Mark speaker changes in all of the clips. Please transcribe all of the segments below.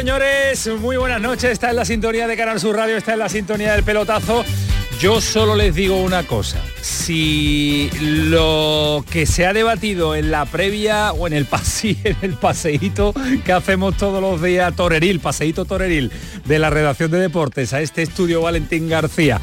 Speaker 1: Señores? Muy buenas noches. Está en la sintonía de Canal Sur Radio, está en la sintonía del pelotazo. Yo solo les digo una cosa. Si lo que se ha debatido en la previa o en el pasillo, en el paseíto que hacemos todos los días, toreril, paseíto toreril, de la redacción de deportes a este estudio Valentín García,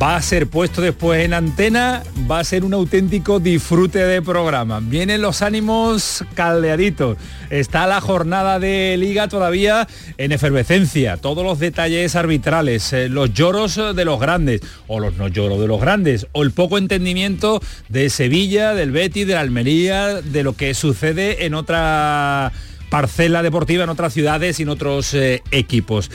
Speaker 1: va a ser puesto después en antena, va a ser un auténtico disfrute de programa. Vienen los ánimos caldeaditos. Está la jornada de liga todavía en efervescencia. Todos los detalles arbitrales, eh, los lloros de los grandes, o los no lloros de los grandes, o el poco entendimiento de Sevilla, del Betis, de la Almería, de lo que sucede en otra parcela deportiva, en otras ciudades y en otros eh, equipos.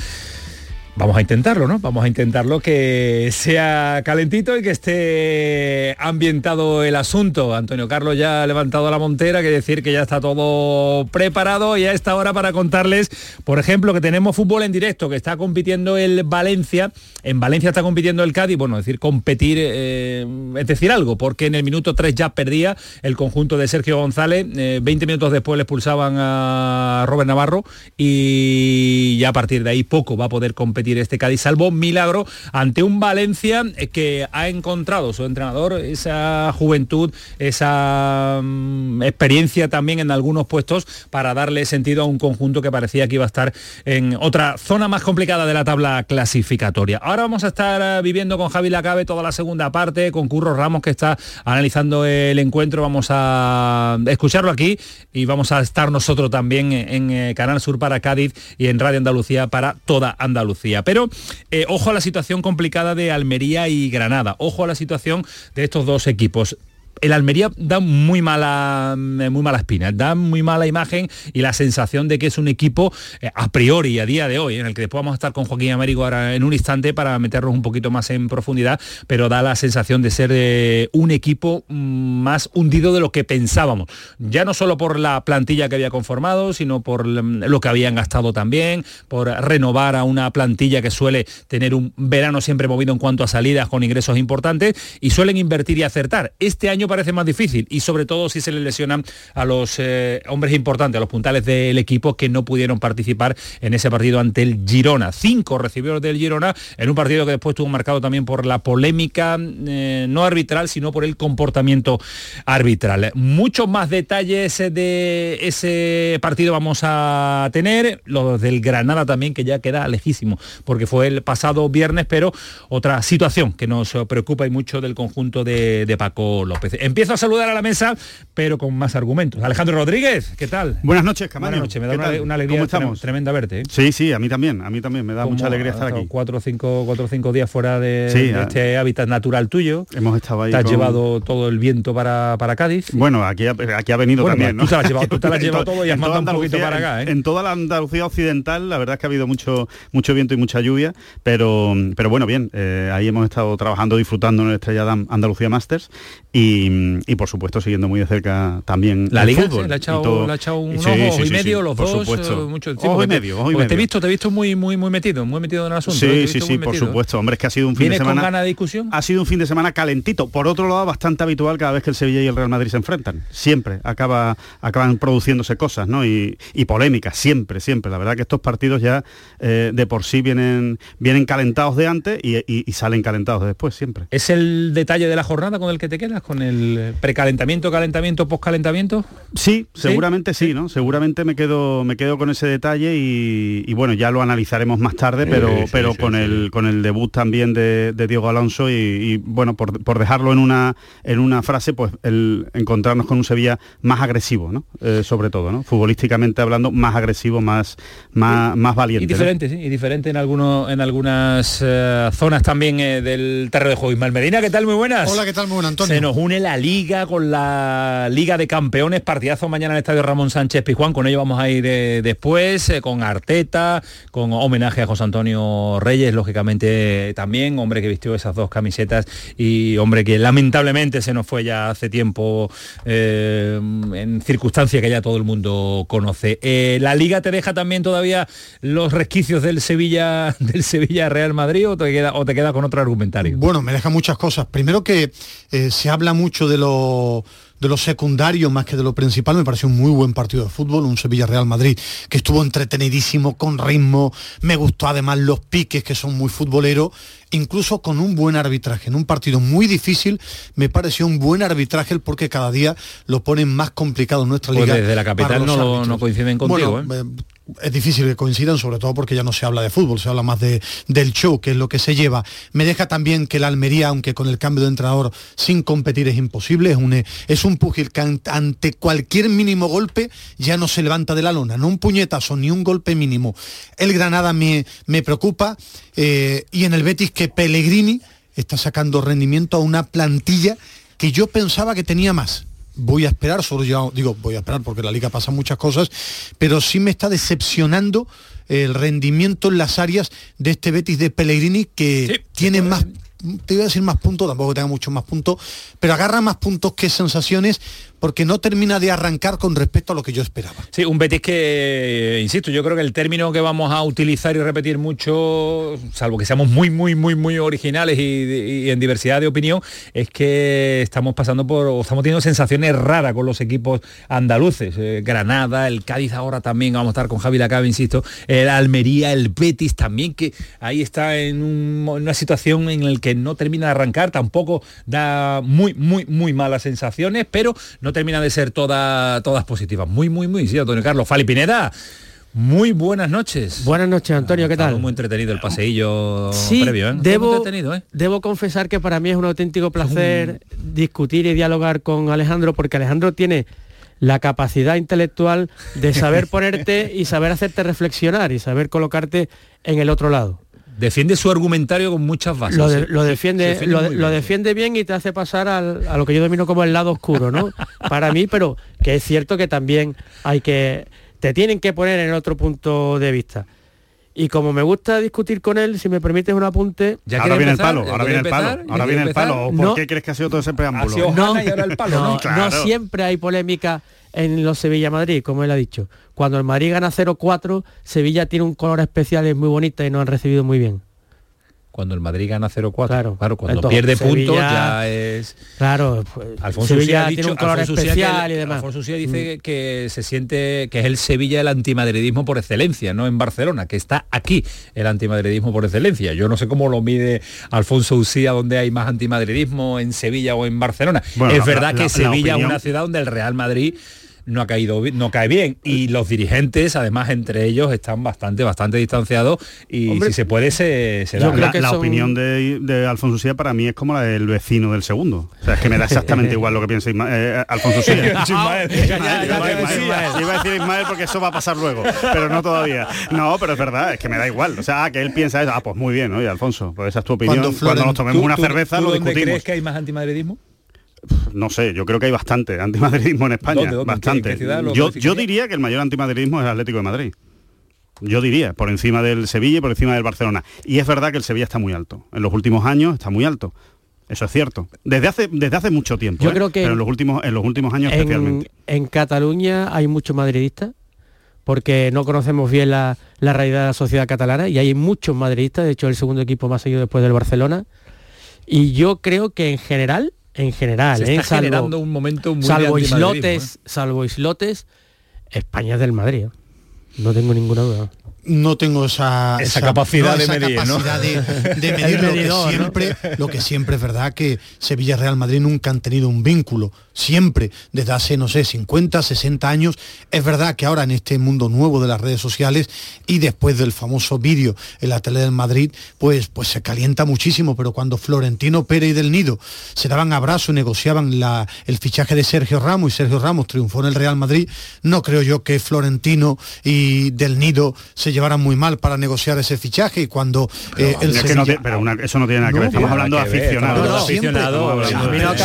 Speaker 1: Vamos a intentarlo, ¿no? Vamos a intentarlo que sea calentito y que esté ambientado el asunto. Antonio Carlos ya ha levantado la montera, que decir que ya está todo preparado y a esta hora para contarles, por ejemplo, que tenemos fútbol en directo, que está compitiendo el Valencia, en Valencia está compitiendo el Cádiz, bueno, es decir, competir, eh, es decir, algo, porque en el minuto 3 ya perdía el conjunto de Sergio González, 20 eh, minutos después le expulsaban a Robert Navarro y ya a partir de ahí poco va a poder competir este Cádiz, salvo milagro ante un Valencia que ha encontrado su entrenador esa juventud, esa mm, experiencia también en algunos puestos para darle sentido a un conjunto que parecía que iba a estar en otra zona más complicada de la tabla clasificatoria. Ahora vamos a estar eh, viviendo con Javi Lacabe toda la segunda parte, con Curro Ramos que está analizando el encuentro. Vamos a escucharlo aquí y vamos a estar nosotros también en eh, Canal Sur para Cádiz y en Radio Andalucía para toda Andalucía. Pero eh, ojo a la situación complicada de Almería y Granada, ojo a la situación de estos dos equipos el Almería da muy mala, eh, muy espina, da muy mala imagen y la sensación de que es un equipo eh, a priori, a día de hoy, en el que después vamos a estar con Joaquín Américo ahora en un instante para meternos un poquito más en profundidad, pero da la sensación de ser eh, un equipo mm, más hundido de lo que pensábamos. Ya no solo por la plantilla que había conformado, sino por lo que habían gastado también, por renovar a una plantilla que suele tener un verano siempre movido en cuanto a salidas con ingresos importantes y suelen invertir y acertar. Este año parece más difícil y sobre todo si se le lesionan a los eh, hombres importantes, a los puntales del equipo que no pudieron participar en ese partido ante el Girona. Cinco recibió del Girona en un partido que después estuvo marcado también por la polémica eh, no arbitral, sino por el comportamiento arbitral. Muchos más detalles de ese partido vamos a tener, los del Granada también, que ya queda lejísimo, porque fue el pasado viernes, pero otra situación que nos preocupa y mucho del conjunto de Paco López. Empiezo a saludar a la mesa, pero con más argumentos. Alejandro Rodríguez, ¿qué tal?
Speaker 2: Buenas noches, Camaño.
Speaker 1: Buenas noches, me da una, alegría tremenda verte. ¿eh?
Speaker 2: Sí, sí, a mí también, a mí también, me da mucha alegría estar aquí.
Speaker 1: Cuatro o cinco, cuatro, cinco días fuera de, este hábitat natural tuyo.
Speaker 2: Hemos estado ahí.
Speaker 1: Te has llevado todo el viento para, para Cádiz.
Speaker 2: Bueno, aquí, aquí ha venido también, ¿no?
Speaker 1: Tú te has llevado, tú te has llevado todo y has mandado un poquito para acá,
Speaker 2: ¿eh? En toda la Andalucía occidental, la verdad es que ha habido mucho, mucho viento y mucha lluvia, pero, pero bueno, bien, eh, ahí hemos estado trabajando, disfrutando en el Estrella Andalucía Masters y, y por supuesto siguiendo muy de cerca también
Speaker 1: la liga. Fútbol, le ha echado, le ha echado un ojo y medio, los dos.
Speaker 2: Supuesto. Eh, mucho, ojo y medio, ojo y medio.
Speaker 1: Te he visto, te he visto muy, muy, muy metido, muy metido en el asunto.
Speaker 2: Sí, sí, sí, por supuesto. Hombre, es que ha sido un fin de semana.
Speaker 1: con ganas de discusión?
Speaker 2: Ha sido un fin de semana calentito. Por otro lado, bastante habitual cada vez que el Sevilla y el Real Madrid se enfrentan. Siempre acaba, acaban produciéndose cosas, ¿no? Y, y polémicas, siempre, siempre. La verdad que estos partidos ya eh, de por sí vienen, vienen calentados de antes y, y, y, salen calentados después, siempre.
Speaker 1: ¿Es el detalle de la jornada con el que te quedas? Con el precalentamiento, calentamiento, postcalentamiento.
Speaker 2: Sí, seguramente sí, ¿no? Seguramente me quedo, me quedo con ese detalle y, bueno, ya lo analizaremos más tarde, pero, pero con el con el debut también de, Diego Alonso y, bueno, por, dejarlo en una en una frase, pues el encontrarnos con un Sevilla más agresivo, ¿no? Eh, sobre todo, ¿no? Futbolísticamente hablando, más agresivo, más, más, más valiente.
Speaker 1: Y diferente, sí, y diferente en algunos en algunas eh, zonas también eh, del terreno de juego. Ismael Medina, ¿qué tal? Muy buenas.
Speaker 3: Hola, ¿qué tal? Muy buenas, Antonio.
Speaker 1: Se nos une la Liga con la Liga de Campeones, partidazo mañana en el Estadio Ramón Sánchez Pizjuán, con ello vamos a ir después, con Arteta, con homenaje a José Antonio Reyes, lógicamente también, hombre que vistió esas dos camisetas y hombre que lamentablemente se nos fue ya hace tiempo en circunstancias que ya todo el mundo conoce. la Liga te deja también todavía los resquicios del Sevilla del Sevilla Real Madrid o te queda o te queda con otro argumentario.
Speaker 3: Bueno, me deja muchas cosas. Primero que eh, se habla mucho de lo de lo secundario más que de lo principal, me pareció un muy buen partido de fútbol, un Sevilla-Real Madrid que estuvo entretenidísimo, con ritmo, me gustó además los piques que son muy futboleros, incluso con un buen arbitraje. En un partido muy difícil me pareció un buen arbitraje porque cada día lo ponen más complicado en nuestra
Speaker 1: pues
Speaker 3: liga.
Speaker 1: desde la capital no, no, coinciden contigo. ¿eh? Eh,
Speaker 3: es difícil que coincidan, sobre todo porque ya no se habla de fútbol, se habla más de, del show, que es lo que se lleva. Me deja también que la Almería, aunque con el cambio de entrenador sin competir es imposible, es un, es un pugil que ante cualquier mínimo golpe ya no se levanta de la lona, no un puñetazo ni un golpe mínimo. El Granada me, me preocupa eh, y en el Betis que Pellegrini está sacando rendimiento a una plantilla que yo pensaba que tenía más voy a esperar, solo yo digo, voy a esperar porque la liga pasa muchas cosas, pero sí me está decepcionando el rendimiento en las áreas de este Betis de Pellegrini que tiene más te iba a decir más puntos, tampoco tenga mucho más puntos, pero agarra más puntos que sensaciones porque no termina de arrancar con respecto a lo que yo esperaba.
Speaker 1: Sí, un Betis que, insisto, yo creo que el término que vamos a utilizar y repetir mucho, salvo que seamos muy, muy, muy, muy originales y, en diversidad de opinión, es que estamos pasando por, o estamos teniendo sensaciones raras con los equipos andaluces. Eh, Granada, el Cádiz ahora también, vamos a estar con Javi Lacabe, insisto, el Almería, el Betis también, que ahí está en, una situación en la que no termina de arrancar, tampoco da muy, muy, muy malas sensaciones, pero no termina de ser toda, todas positivas. Muy, muy, muy, sí, Antonio Carlos. Fali Pineda. Muy buenas noches.
Speaker 4: Buenas noches, Antonio, ¿qué tal?
Speaker 1: Muy entretenido el paseillo
Speaker 4: sí,
Speaker 1: previo, ¿eh?
Speaker 4: Debo, ¿eh? debo confesar que para mí es un auténtico placer discutir y dialogar con Alejandro, porque Alejandro tiene la capacidad intelectual de saber ponerte y saber hacerte reflexionar y saber colocarte en el otro lado
Speaker 1: defiende su argumentario con muchas bases.
Speaker 4: Lo, defiende, lo, defiende bien y te hace pasar a lo que yo domino como el lado oscuro, ¿no? Para mí, pero que es cierto que también hay que. te tienen que poner en otro punto de vista. Y como me gusta discutir con él, si me permites un apunte.
Speaker 2: ¿Ya ahora viene el palo, ahora viene el palo, ahora viene el palo. ¿Por qué crees que ha sido todo ese preámbulo?
Speaker 4: No, no siempre hay polémica en los Sevilla-Madrid, como él ha dicho. Cuando el Madrid gana 0-4, Sevilla tiene un color especial, es muy bonita y nos han recibido muy bien
Speaker 1: cuando el Madrid gana 0-4. Claro. claro, cuando pierde puntos ya es...
Speaker 4: Claro,
Speaker 1: pues, Alfonso Sevilla ha tiene un color especial y demás. Alfonso dice mm. que se siente que es el Sevilla el antimadridismo por excelencia, no en Barcelona, que está aquí el antimadridismo por excelencia. Yo no sé cómo lo mide Alfonso Usía, donde hay más antimadridismo, en Sevilla o en Barcelona. es verdad que Sevilla es una ciudad donde el Real Madrid no ha caído no cae bien. Y los dirigentes además entre ellos están bastante bastante distanciados y si se puede se,
Speaker 2: da. la, opinión de, Alfonso Sía para mí es como la del vecino del segundo. O sea es que me da exactamente igual lo que piensa eh, Alfonso Sía iba a decir Ismael porque eso va a pasar luego pero no todavía. No pero es verdad es que me da igual. O sea que él piensa eso. Ah pues muy bien oye Alfonso pues esa es tu opinión. Cuando, nos tomemos una cerveza lo discutimos.
Speaker 1: crees que hay más antimadridismo
Speaker 2: no sé, yo creo que hay bastante antimadridismo en España. bastante. yo, yo diría que el mayor antimadridismo es el Atlético de Madrid. Yo diría, por encima del Sevilla y por encima del Barcelona. Y es verdad que el Sevilla está muy alto. En los últimos años está muy alto. Eso es cierto. Desde hace, desde hace mucho tiempo. Yo ¿eh? creo que Pero en los últimos, en los últimos años especialmente.
Speaker 4: En Cataluña hay muchos madridistas porque no conocemos bien la, la, realidad de la sociedad catalana y hay muchos madridistas, de hecho el segundo equipo más seguido después del Barcelona. Y yo creo que en general en general,
Speaker 1: Se está ¿eh? generando un momento muy
Speaker 4: salvo islotes, ¿eh? salvo islotes, España es del Madrid. ¿eh? No tengo ninguna duda.
Speaker 3: No tengo esa,
Speaker 1: esa, capacidad, de,
Speaker 3: esa
Speaker 1: medir,
Speaker 3: capacidad de, de, medir lo, que siempre, lo que siempre es verdad que Sevilla Real Madrid nunca han tenido un vínculo. Siempre desde hace no sé 50 60 años. Es verdad que ahora en este mundo nuevo de las redes sociales y después del famoso vídeo en la tele del Madrid pues pues se calienta muchísimo. Pero cuando Florentino Pérez y del Nido se daban abrazos y negociaban la, el fichaje de Sergio Ramos y Sergio Ramos triunfó en el Real Madrid no creo yo que Florentino y del Nido se llevaran muy mal para negociar ese fichaje y cuando
Speaker 2: pero, eh, pero eso no tiene nada que ver estamos hablando de aficionados.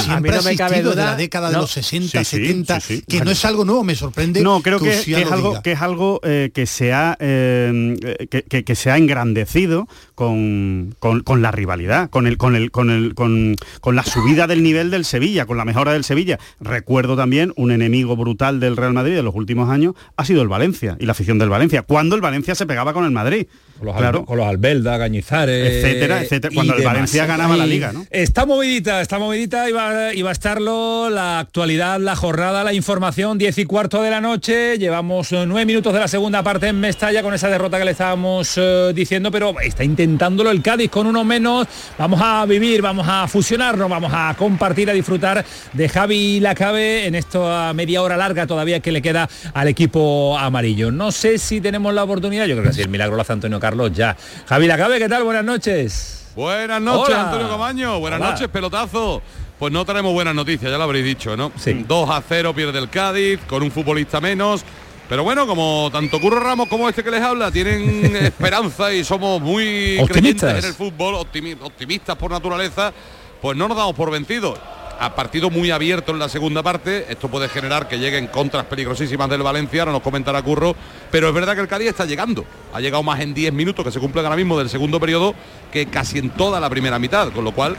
Speaker 3: a mí no me cabe duda de la década de los 60 70 que no es algo nuevo me sorprende
Speaker 2: no creo que, que, es algo, que, es algo, eh, que se ha eh, que, que, se ha engrandecido con, con, con, la rivalidad con el con el con el con, con la subida del nivel del Sevilla con la mejora del Sevilla recuerdo también un enemigo brutal del Real Madrid de los últimos años ha sido el Valencia y la afición del Valencia cuando el Valencia se pegaba con el Madrid
Speaker 1: con los, claro. con los Albelda, Cañizares,
Speaker 2: etcétera, etcétera. Cuando el Valencia ganaba la liga, ¿no?
Speaker 1: Está movidita, está movidita y va, y va a estarlo la actualidad, la jornada, la información, 10 y cuarto de la noche. Llevamos eh, nueve minutos de la segunda parte en Mestalla con esa derrota que le estábamos uh, diciendo, pero está intentándolo el Cádiz con uno menos. Vamos a vivir, vamos a fusionarnos, vamos a compartir, a disfrutar de Javi Lacabe en esta media hora larga todavía que le queda al equipo amarillo. No sé si tenemos la oportunidad, yo creo que sí, el milagro lo hace Antonio Carlos ya. Javi Lacabe, ¿qué tal? Buenas noches.
Speaker 5: Buenas noches, Antonio Camaño. Buenas noches, pelotazo. Pues no tenemos buenas noticias, ya lo habréis dicho, ¿no?
Speaker 1: Sí.
Speaker 5: 2 a 0 pierde el Cádiz, con un futbolista menos. Pero bueno, como tanto Curro Ramos como este que les habla tienen esperanza y somos muy
Speaker 1: optimistas
Speaker 5: en el fútbol, optimistas por naturaleza, pues no nos damos por vencidos a partido muy abierto en la segunda parte. Esto puede generar que lleguen contras peligrosísimas del Valencia, ahora nos comentará Curro. Pero es verdad que el Cádiz está llegando. Ha llegado más en 10 minutos que se cumplen ahora mismo del segundo periodo que casi en toda la primera mitad. Con lo cual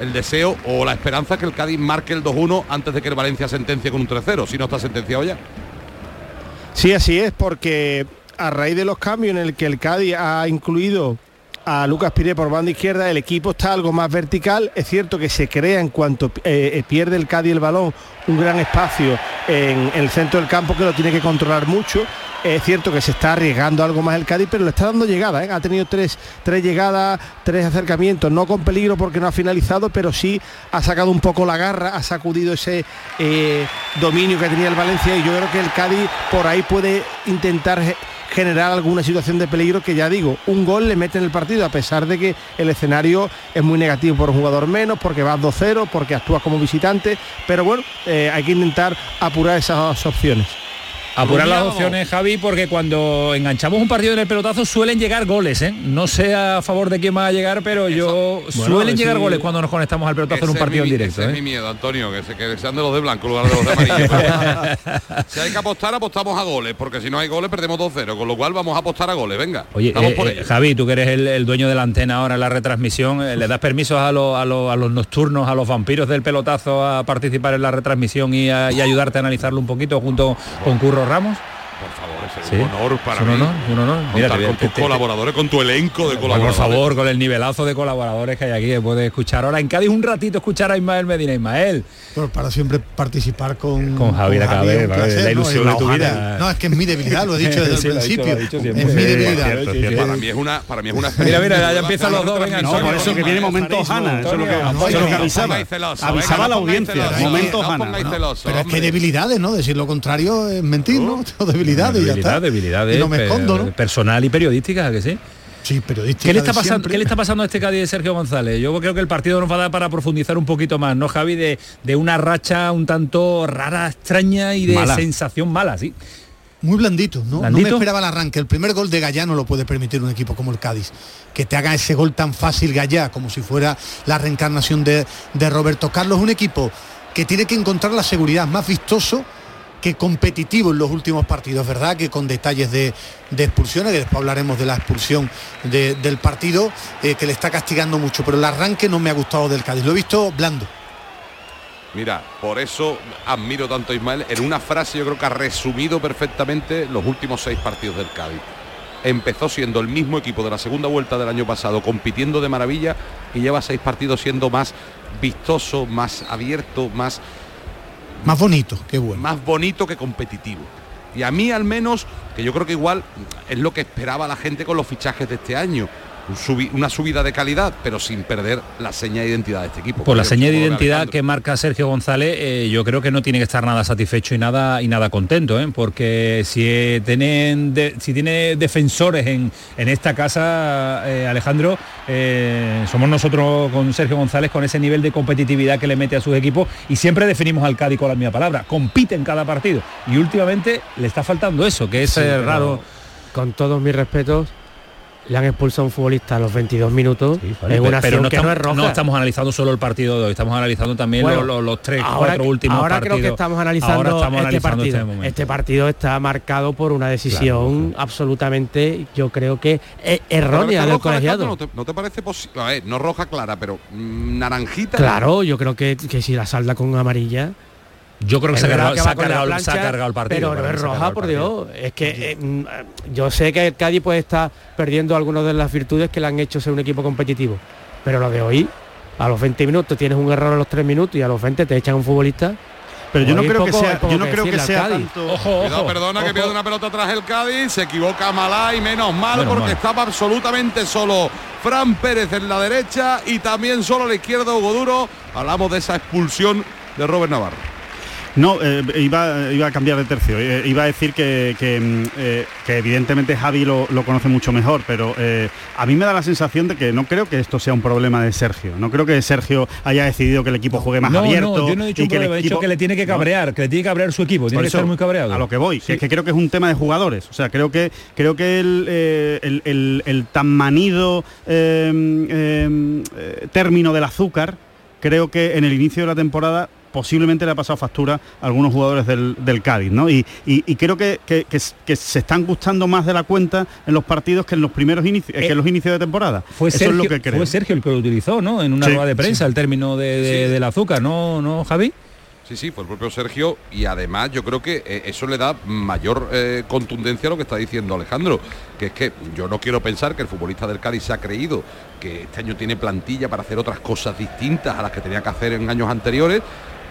Speaker 5: el deseo o la esperanza es que el Cádiz marque el 2-1 antes de que el Valencia sentencie con un 3-0, si no está sentenciado ya.
Speaker 6: Sí, así es, porque a raíz de los cambios en el que el Cádiz ha incluido a Lucas Piré por banda izquierda, el equipo está algo más vertical, es cierto que se crea en cuanto eh, pierde el Cádiz el balón un gran espacio en, el centro del campo que lo tiene que controlar mucho, es cierto que se está arriesgando algo más el Cádiz, pero le está dando llegada, ¿eh? ha tenido tres, tres llegadas, tres acercamientos, no con peligro porque no ha finalizado, pero sí ha sacado un poco la garra, ha sacudido ese eh, dominio que tenía el Valencia y yo creo que el Cádiz por ahí puede intentar generar alguna situación de peligro que ya digo, un gol le mete en el partido a pesar de que el escenario es muy negativo por un jugador menos, porque vas 2-0, porque actúas como visitante, pero bueno, eh, hay que intentar apurar esas opciones.
Speaker 1: Apurar las opciones, Javi, porque cuando enganchamos un partido en el pelotazo suelen llegar goles, ¿eh? No sé a favor de quién va a llegar, pero yo suelen llegar goles cuando nos conectamos al pelotazo en un partido
Speaker 5: mi,
Speaker 1: en directo.
Speaker 5: Ese
Speaker 1: ¿eh?
Speaker 5: es mi miedo, Antonio, que, se, que sean de los de blanco lugar de los de amarillo. si hay que apostar, apostamos a goles, porque si no hay goles perdemos 2-0, con lo cual vamos a apostar a goles, venga.
Speaker 1: Oye, eh, por eh, Javi, tú que eres el, el, dueño de la antena ahora en la retransmisión, eh, ¿le das permisos a, lo, a, lo, a, los nocturnos, a los vampiros del pelotazo a participar en la retransmisión y, a, y ayudarte a analizarlo un poquito junto con Curro Ramos?
Speaker 5: Por favor, es un sí. honor para
Speaker 1: un
Speaker 5: mí.
Speaker 1: Honor, un honor.
Speaker 5: Mira, te, con tus te, colaboradores, con tu elenco de colaboradores.
Speaker 1: Por favor, con el nivelazo de colaboradores que hay aquí, que puedes escuchar ahora en Cádiz un ratito escuchar a Ismael Medina. Ismael.
Speaker 3: Bueno, para siempre participar con,
Speaker 1: con Javier Acabe, la ilusión
Speaker 3: no,
Speaker 1: de tu vida.
Speaker 3: No, es que es mi debilidad, lo he dicho desde
Speaker 1: sí,
Speaker 3: el principio.
Speaker 1: Dicho,
Speaker 3: es mi debilidad.
Speaker 5: Cierto. Para mí es una, para mí es una
Speaker 1: Mira, mira, ya empiezan los dos, venga,
Speaker 2: no, por eso que viene momento Hanna, eso es lo que, eso es lo que avisaba. Avisaba a la audiencia, momento Hanna.
Speaker 3: Pero es que debilidades, ¿no? Decir lo contrario es mentir, ¿no? Debilidades y ya está.
Speaker 1: Debilidades
Speaker 3: no me escondo, ¿no?
Speaker 1: personal y periodística, que sí.
Speaker 3: Sí, periodística.
Speaker 1: ¿Qué le, está pasando, ¿Qué le está pasando a este Cádiz de Sergio González? Yo creo que el partido nos va a dar para profundizar un poquito más, ¿no, Javi? De, de una racha un tanto rara, extraña y de
Speaker 2: mala.
Speaker 1: sensación mala, sí.
Speaker 3: Muy blandito, ¿no?
Speaker 1: ¿Blandito?
Speaker 3: No me esperaba el arranque. El primer gol de Gallá no lo puede permitir un equipo como el Cádiz. Que te haga ese gol tan fácil Gallá, como si fuera la reencarnación de, de Roberto Carlos. Un equipo que tiene que encontrar la seguridad más vistoso que competitivo en los últimos partidos, ¿verdad? Que con detalles de, expulsiones, que después hablaremos de la expulsión de, del partido, eh, que le está castigando mucho, pero el arranque no me ha gustado del Cádiz, lo he visto blando.
Speaker 5: Mira, por eso admiro tanto a Ismael. En una frase yo creo que ha resumido perfectamente los últimos seis partidos del Cádiz. Empezó siendo el mismo equipo de la segunda vuelta del año pasado, compitiendo de maravilla y lleva seis partidos siendo más vistoso, más abierto, más
Speaker 3: más bonito, qué bueno.
Speaker 5: Más bonito que competitivo. Y a mí al menos, que yo creo que igual es lo que esperaba la gente con los fichajes de este año una subida de calidad, pero sin perder la seña de identidad de este equipo.
Speaker 1: Por la seña de identidad que marca Sergio González, eh, yo creo que no tiene que estar nada satisfecho y nada y nada contento, ¿eh? porque si tienen si tiene defensores en, esta casa, eh, Alejandro, somos nosotros con Sergio González con ese nivel de competitividad que le mete a sus equipos y siempre definimos al Cádiz con la misma palabra, compite en cada partido y últimamente le está faltando eso, que es raro.
Speaker 4: Con todos mis respetos, le han expulsado a un futbolista a los 22 minutos en una pero no que
Speaker 1: estamos,
Speaker 4: no es roja.
Speaker 1: No estamos analizando solo el partido de hoy, estamos analizando también los, tres,
Speaker 4: ahora,
Speaker 1: cuatro últimos
Speaker 4: ahora
Speaker 1: partidos.
Speaker 4: creo que estamos analizando, este, partido. Este, partido está marcado por una decisión absolutamente, yo creo que e- errónea del colegiado.
Speaker 5: No te, parece posible? A ver, no roja clara, pero mm, naranjita.
Speaker 4: Claro, yo creo que, que si la salda con amarilla
Speaker 1: yo creo que, se, ha cargado, el partido.
Speaker 4: Pero no es roja, por Dios. Es que eh, mm, yo sé que el Cádiz puede estar perdiendo algunas de las virtudes que le han hecho ser un equipo competitivo. Pero lo de hoy, a los 20 minutos tienes un error a los 3 minutos y a los 20 te echan un futbolista.
Speaker 2: Pero yo no creo que sea, yo no creo que sea
Speaker 5: Ojo, perdona que pierde una pelota tras el Cádiz, se equivoca Malá y menos mal porque estaba absolutamente solo Fran Pérez en la derecha y también solo a la izquierda Hugo Duro. Hablamos de esa expulsión de Robert Navarro.
Speaker 2: No, eh, iba, iba a cambiar de tercio. Eh, iba a decir que, que, mm, eh, evidentemente Javi lo, conoce mucho mejor, pero a mí me da la sensación de que no creo que esto sea un problema de Sergio. No creo que Sergio haya decidido que el equipo juegue más abierto.
Speaker 1: No, yo no he dicho un problema, he dicho que le tiene que cabrear, que le tiene que cabrear su equipo, tiene que estar muy cabreado.
Speaker 2: A lo que voy, es que creo que es un tema de jugadores. O sea, creo que creo que el, el, el tan manido em, em, término del azúcar, creo que en el inicio de la temporada posiblemente le ha pasado factura a algunos jugadores del, Cádiz, ¿no? Y, creo que, se están gustando más de la cuenta en los partidos que en los primeros inicios, que en los inicios de temporada.
Speaker 1: Fue Sergio, lo que Fue Sergio el que lo utilizó, ¿no? En una rueda de prensa, el término de, del azúcar, ¿no, no Javi?
Speaker 5: Sí, sí, fue el propio Sergio y además yo creo que eh, eso le da mayor eh, contundencia a lo que está diciendo Alejandro, que es que yo no quiero pensar que el futbolista del Cádiz se ha creído que este año tiene plantilla para hacer otras cosas distintas a las que tenía que hacer en años anteriores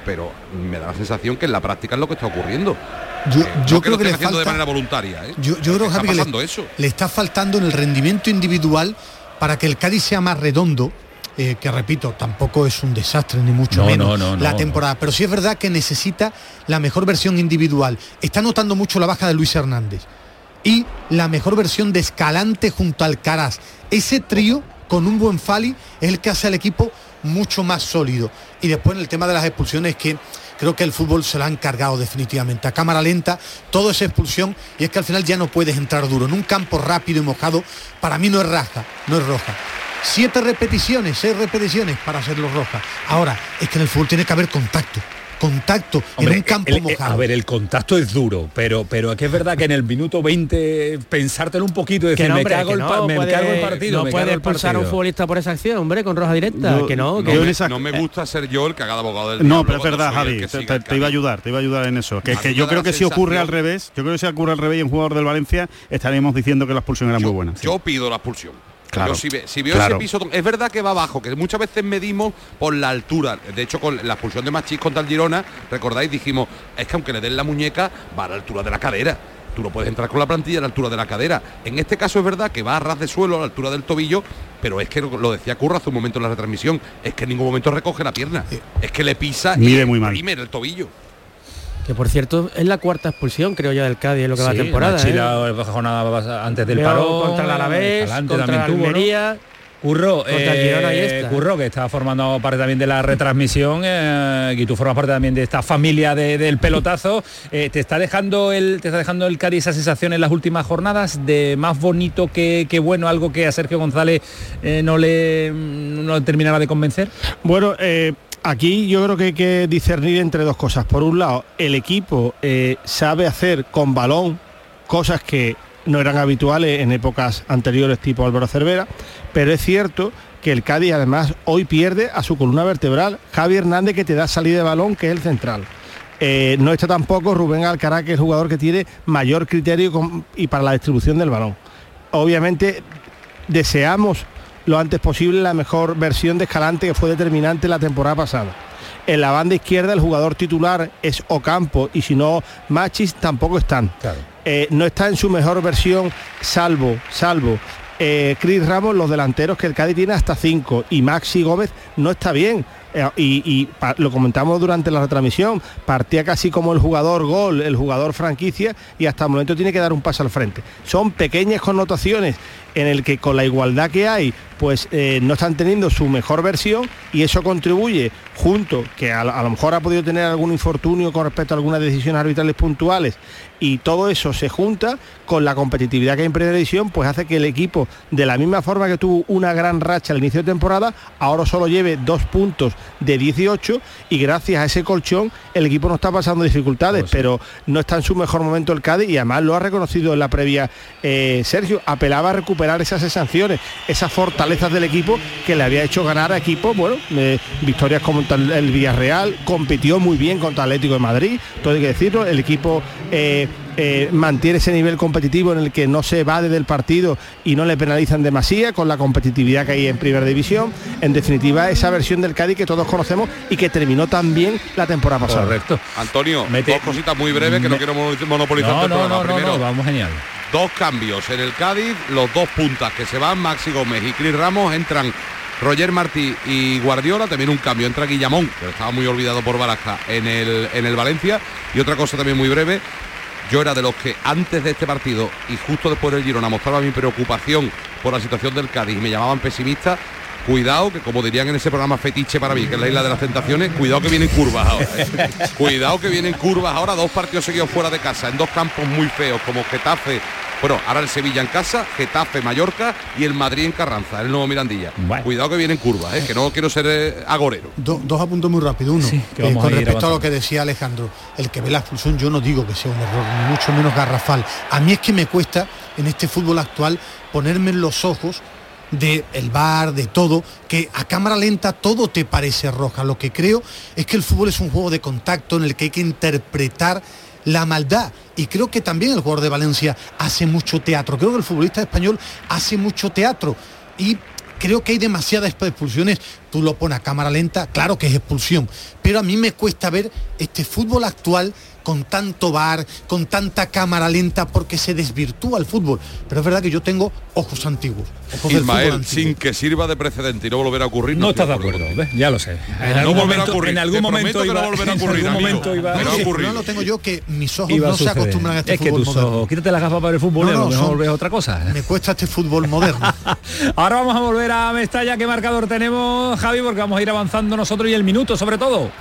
Speaker 5: pero me da la sensación que en la práctica es lo que está ocurriendo.
Speaker 3: Yo, creo que, le falta,
Speaker 5: de manera voluntaria. ¿eh?
Speaker 3: Yo, creo que le, eso. le está faltando en el rendimiento individual para que el Cádiz sea más redondo. Eh, que repito, tampoco es un desastre ni mucho menos la temporada, pero sí es verdad que necesita la mejor versión individual. Está notando mucho la baja de Luis Hernández y la mejor versión de Escalante junto al Caraz. Ese trío con un buen Fali es el que hace al equipo mucho más sólido. Y después en el tema de las expulsiones que creo que el fútbol se lo ha encargado definitivamente. A cámara lenta, todo es expulsión y es que al final ya no puedes entrar duro. En un campo rápido y mojado, para mí no es raja, no es roja. Siete repeticiones, seis repeticiones para hacerlo roja. Ahora, es que en el fútbol tiene que haber contacto contacto en un campo mojado.
Speaker 1: A ver, el contacto es duro, pero pero es que es verdad que en el minuto 20 pensártelo un poquito y decir, me, cago, el, partido.
Speaker 4: No puede expulsar a un futbolista por esa acción, hombre, con roja directa, que no.
Speaker 5: no, me, gusta ser yo el que haga abogado del
Speaker 2: No, pero es verdad, Javi, te, iba a ayudar, te iba a ayudar en eso. Que, que yo creo que si ocurre al revés, yo creo que si ocurre al revés y un jugador del Valencia, estaríamos diciendo que la expulsión era muy buena.
Speaker 5: Yo pido la expulsión si, veo ese piso, es verdad que va abajo, que muchas veces medimos por la altura. De hecho, con la expulsión de Machís contra el Girona, recordáis, dijimos, es que aunque le den la muñeca, va a la altura de la cadera. Tú no puedes entrar con la plantilla a la altura de la cadera. En este caso es verdad que va a ras de suelo, a la altura del tobillo, pero es que lo decía Curra hace un momento en la retransmisión, es que en ningún momento recoge la pierna. Es que le pisa
Speaker 2: y muy mal.
Speaker 5: el tobillo.
Speaker 4: Que por cierto es la cuarta expulsión, creo ya, del Cádiz en lo que va a temporada.
Speaker 1: Sí, ¿eh? jornada antes del paro.
Speaker 4: Contra el Alavés, contra la Almería.
Speaker 1: Curro, eh, Curro, que está formando parte también de la retransmisión eh, y tú formas parte también de esta familia del pelotazo. Eh, ¿Te está dejando el te está dejando el Cádiz esa sensación en las últimas jornadas de más bonito que, bueno, algo que a Sergio González no le no terminaba de convencer?
Speaker 6: Bueno, Aquí yo creo que hay que discernir entre dos cosas. Por un lado, el equipo eh, sabe hacer con balón cosas que no eran habituales en épocas anteriores tipo Álvaro Cervera, pero es cierto que el Cádiz además hoy pierde a su columna vertebral, Javi Hernández que te da salida de balón, que es el central. Eh, no está tampoco Rubén Alcaraz, que es el jugador que tiene mayor criterio y para la distribución del balón. Obviamente deseamos lo antes posible la mejor versión de Escalante que fue determinante la temporada pasada. En la banda izquierda el jugador titular es Ocampo y si no Machis tampoco están. Eh, no está en su mejor versión salvo, salvo eh, Chris Ramos, los delanteros que el Cádiz tiene hasta cinco y Maxi Gómez no está bien. Eh, y, lo comentamos durante la retransmisión, partía casi como el jugador gol, el jugador franquicia y hasta el momento tiene que dar un paso al frente. Son pequeñas connotaciones en el que con la igualdad que hay, pues eh, no están teniendo su mejor versión y eso contribuye junto, que a, lo mejor ha podido tener algún infortunio con respecto a algunas decisiones arbitrales puntuales y todo eso se junta con la competitividad que hay en primera división, pues hace que el equipo, de la misma forma que tuvo una gran racha al inicio de temporada, ahora solo lleve dos puntos de 18 y gracias a ese colchón el equipo no está pasando dificultades, pues pero no está en su mejor momento el Cádiz y además lo ha reconocido en la previa eh, Sergio, apelaba a recuperar esas sanciones, esas fortalezas del equipo que le había hecho ganar a equipos, bueno, eh, victorias como el Villarreal, compitió muy bien contra Atlético de Madrid, todo hay que decirlo, el equipo eh, eh, mantiene ese nivel competitivo en el que no se evade del partido y no le penalizan demasiado con la competitividad que hay en primera división. En definitiva, esa versión del Cádiz que todos conocemos y que terminó tan bien la temporada pasada.
Speaker 5: Correcto. Antonio, dos cositas muy breves que no quiero monopolizar
Speaker 1: no, no, Primero, vamos genial.
Speaker 5: Dos cambios en el Cádiz, los dos puntas que se van, Maxi Gómez y Cris Ramos entran Roger Martí y Guardiola, también un cambio, entra Guillamón, que estaba muy olvidado por Baraja en el, en el Valencia. Y otra cosa también muy breve, yo era de los que antes de este partido y justo después del Girona mostraba mi preocupación por la situación del Cádiz y me llamaban pesimista. Cuidado, que como dirían en ese programa fetiche para mí, que es la isla de las tentaciones, cuidado que vienen curvas ahora. ¿eh? cuidado que vienen curvas ahora, dos partidos seguidos fuera de casa, en dos campos muy feos, como Getafe bueno, ahora el Sevilla en casa, Getafe, Mallorca y el Madrid en Carranza, el nuevo Mirandilla. Cuidado que vienen curvas, ¿eh? que no quiero ser eh, agorero.
Speaker 3: dos apuntos muy rápido. Uno, eh, con respecto a lo que decía Alejandro, el que ve la expulsión, yo no digo que sea un error, ni mucho menos garrafal. A mí es que me cuesta en este fútbol actual ponerme en los ojos de el bar, de todo, que a cámara lenta todo te parece roja. Lo que creo es que el fútbol es un juego de contacto en el que hay que interpretar la maldad. Y creo que también el jugador de Valencia hace mucho teatro. Creo que el futbolista español hace mucho teatro. Y creo que hay demasiadas expulsiones. Tú lo pones a cámara lenta, claro que es expulsión. Pero a mí me cuesta ver este fútbol actual con tanto bar, con tanta cámara lenta, porque se desvirtúa el fútbol. Pero es verdad que yo tengo ojos antiguos.
Speaker 5: Ismael, sin que sirva de precedente y no volverá a ocurrir.
Speaker 1: No, estás de acuerdo, ya lo sé.
Speaker 5: En algún momento, a ocurrir.
Speaker 1: En algún momento iba,
Speaker 5: no volverá a ocurrir.
Speaker 1: momento
Speaker 5: iba, a
Speaker 3: ocurrir. No lo tengo yo que mis ojos no se acostumbran a este
Speaker 1: es
Speaker 3: fútbol
Speaker 1: que tus ojos, quítate las gafas para el fútbol, no, no, mejor ves otra cosa.
Speaker 3: Me cuesta este fútbol moderno.
Speaker 1: Ahora vamos a volver a Mestalla. ¿Qué marcador tenemos, Javi? Porque vamos a ir avanzando nosotros y el minuto sobre todo.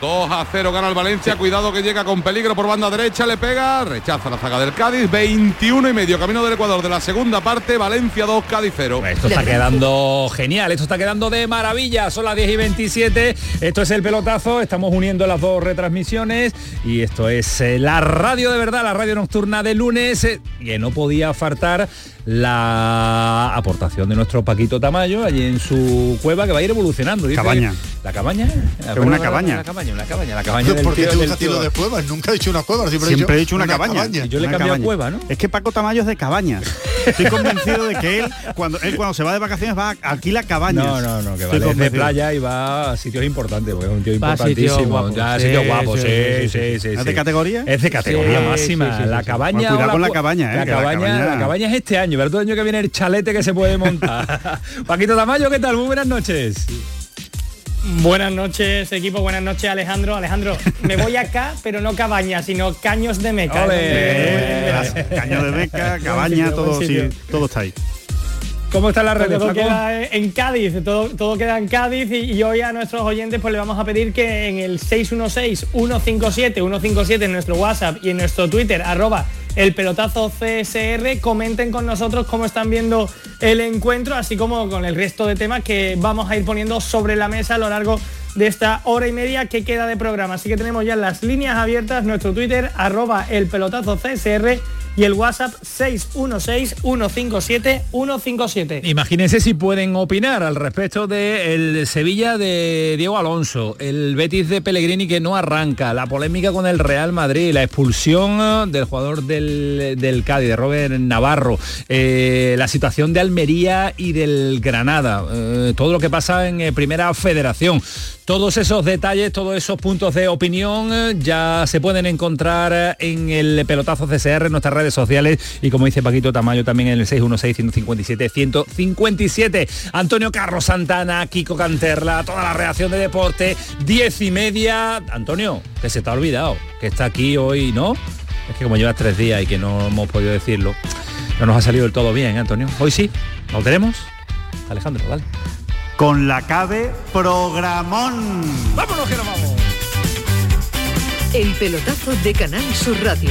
Speaker 5: 2 a 0 gana el Valencia, cuidado que llega con peligro por banda derecha, le pega, rechaza la zaga del Cádiz, 21 y medio, camino del Ecuador de la segunda parte, Valencia 2, Cádiz 0.
Speaker 1: Esto está quedando genial, esto está quedando de maravilla, son las 10 y 27, esto es el pelotazo, estamos uniendo las dos retransmisiones. Y esto es eh, la radio de verdad, la radio nocturna de lunes, eh, que no podía faltar la aportación de nuestro Paquito Tamayo allí en su cueva que va a ir evolucionando.
Speaker 2: cabaña.
Speaker 1: La cabaña.
Speaker 2: Es una cabaña.
Speaker 1: La cabaña, una cabaña. La cabaña del
Speaker 3: ¿Por qué te gusta de cuevas? Nunca he dicho una cueva,
Speaker 2: siempre, he dicho una, cabaña.
Speaker 1: Y yo le he a cueva, ¿no?
Speaker 2: Es que Paco Tamayo es de cabañas. Estoy convencido de que él cuando él cuando se va de vacaciones va aquí la cabaña
Speaker 1: No, no, no, que va de playa y va a sitios importantes, porque es un tío importantísimo. Ya, sitios guapos, sí, sí, sí.
Speaker 2: ¿Es de categoría?
Speaker 1: Es de categoría máxima. La cabaña.
Speaker 2: Cuidado con la cabaña,
Speaker 1: La cabaña, la cabaña es este año, pero todo el año que viene el chalete que se puede montar. Paquito Tamayo, ¿qué tal? Muy buenas noches.
Speaker 7: Buenas noches, equipo. Buenas noches, Alejandro. Alejandro, me voy acá, pero no cabaña, sino caños de meca.
Speaker 2: Caños de meca, cabaña, todo, sí, todo está ahí.
Speaker 7: ¿Cómo está la red? Todo queda en Cádiz, todo, todo queda en Cádiz y, hoy a nuestros oyentes pues le vamos a pedir que en el 616-157-157 en nuestro WhatsApp y en nuestro Twitter, arroba el pelotazo CSR, comenten con nosotros cómo están viendo el encuentro, así como con el resto de temas que vamos a ir poniendo sobre la mesa a lo largo de esta hora y media que queda de programa. Así que tenemos ya las líneas abiertas, nuestro Twitter, arroba el pelotazo CSR y el WhatsApp 616-157-157.
Speaker 1: Imagínense si pueden opinar al respecto del Sevilla de Diego Alonso, el Betis de Pellegrini que no arranca, la polémica con el Real Madrid, la expulsión del jugador del, del Cádiz, de Robert Navarro, eh, la situación de Almería y del Granada, eh, todo lo que pasa en eh, Primera Federación. Todos esos detalles, todos esos puntos de opinión eh, ya se pueden encontrar en el pelotazo CSR en nuestras redes sociales y como dice Paquito Tamayo también en el 616-157-157. Antonio Carlos Santana, Kiko Canterla, toda la reacción de deporte, diez y media. Antonio, que se te ha olvidado, que está aquí hoy, ¿no? Es que como llevas tres días y que no hemos podido decirlo, no nos ha salido del todo bien, ¿eh, Antonio. Hoy sí, ¿lo tenemos? Alejandro, dale.
Speaker 2: Con la CABE programón.
Speaker 1: ¡Vámonos que nos vamos!
Speaker 8: El pelotazo de Canal Sur Radio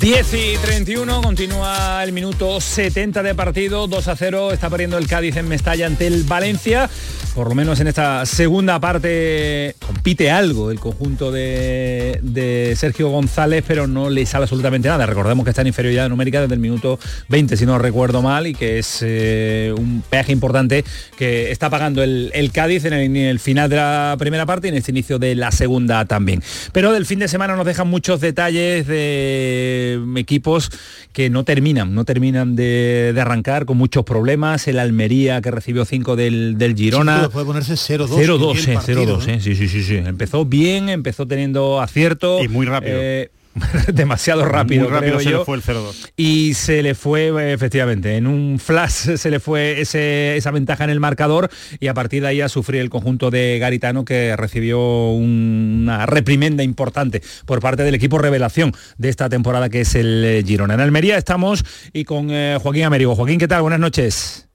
Speaker 1: Diez y 31, continúa el minuto 70 de partido, 2 a 0, está perdiendo el Cádiz en Mestalla ante el Valencia, por lo menos en esta segunda parte compite algo el conjunto de, de Sergio González, pero no le sale absolutamente nada. Recordemos que está en inferioridad numérica desde el minuto 20, si no recuerdo mal, y que es eh, un peaje importante que está pagando el, Cádiz en el final de la primera parte y en este inicio de la segunda también. Pero del fin de semana nos dejan muchos detalles de equipos que no terminan, no terminan de, de arrancar con muchos problemas. El Almería que recibió 5 del, del Girona.
Speaker 3: Sí, puede ponerse 0-2.
Speaker 1: 0-2,
Speaker 3: que bien
Speaker 1: eh,
Speaker 3: partido,
Speaker 1: 0-2, eh, sí, sí, sí, sí. Empezó bien, empezó teniendo acierto.
Speaker 2: Y muy rápido.
Speaker 1: eh, demasiado rápido,
Speaker 2: Muy rápido
Speaker 1: creo
Speaker 2: se
Speaker 1: yo.
Speaker 2: le fue el 0-2.
Speaker 1: Y se le fue, efectivamente, en un flash se le fue ese- esa ventaja en el marcador y a partir de ahí a sufrir el conjunto de Garitano que recibió una reprimenda importante por parte del equipo revelación de esta temporada que es el Girona. En Almería estamos y con eh, Joaquín Américo. Joaquín, ¿qué tal? Buenas noches.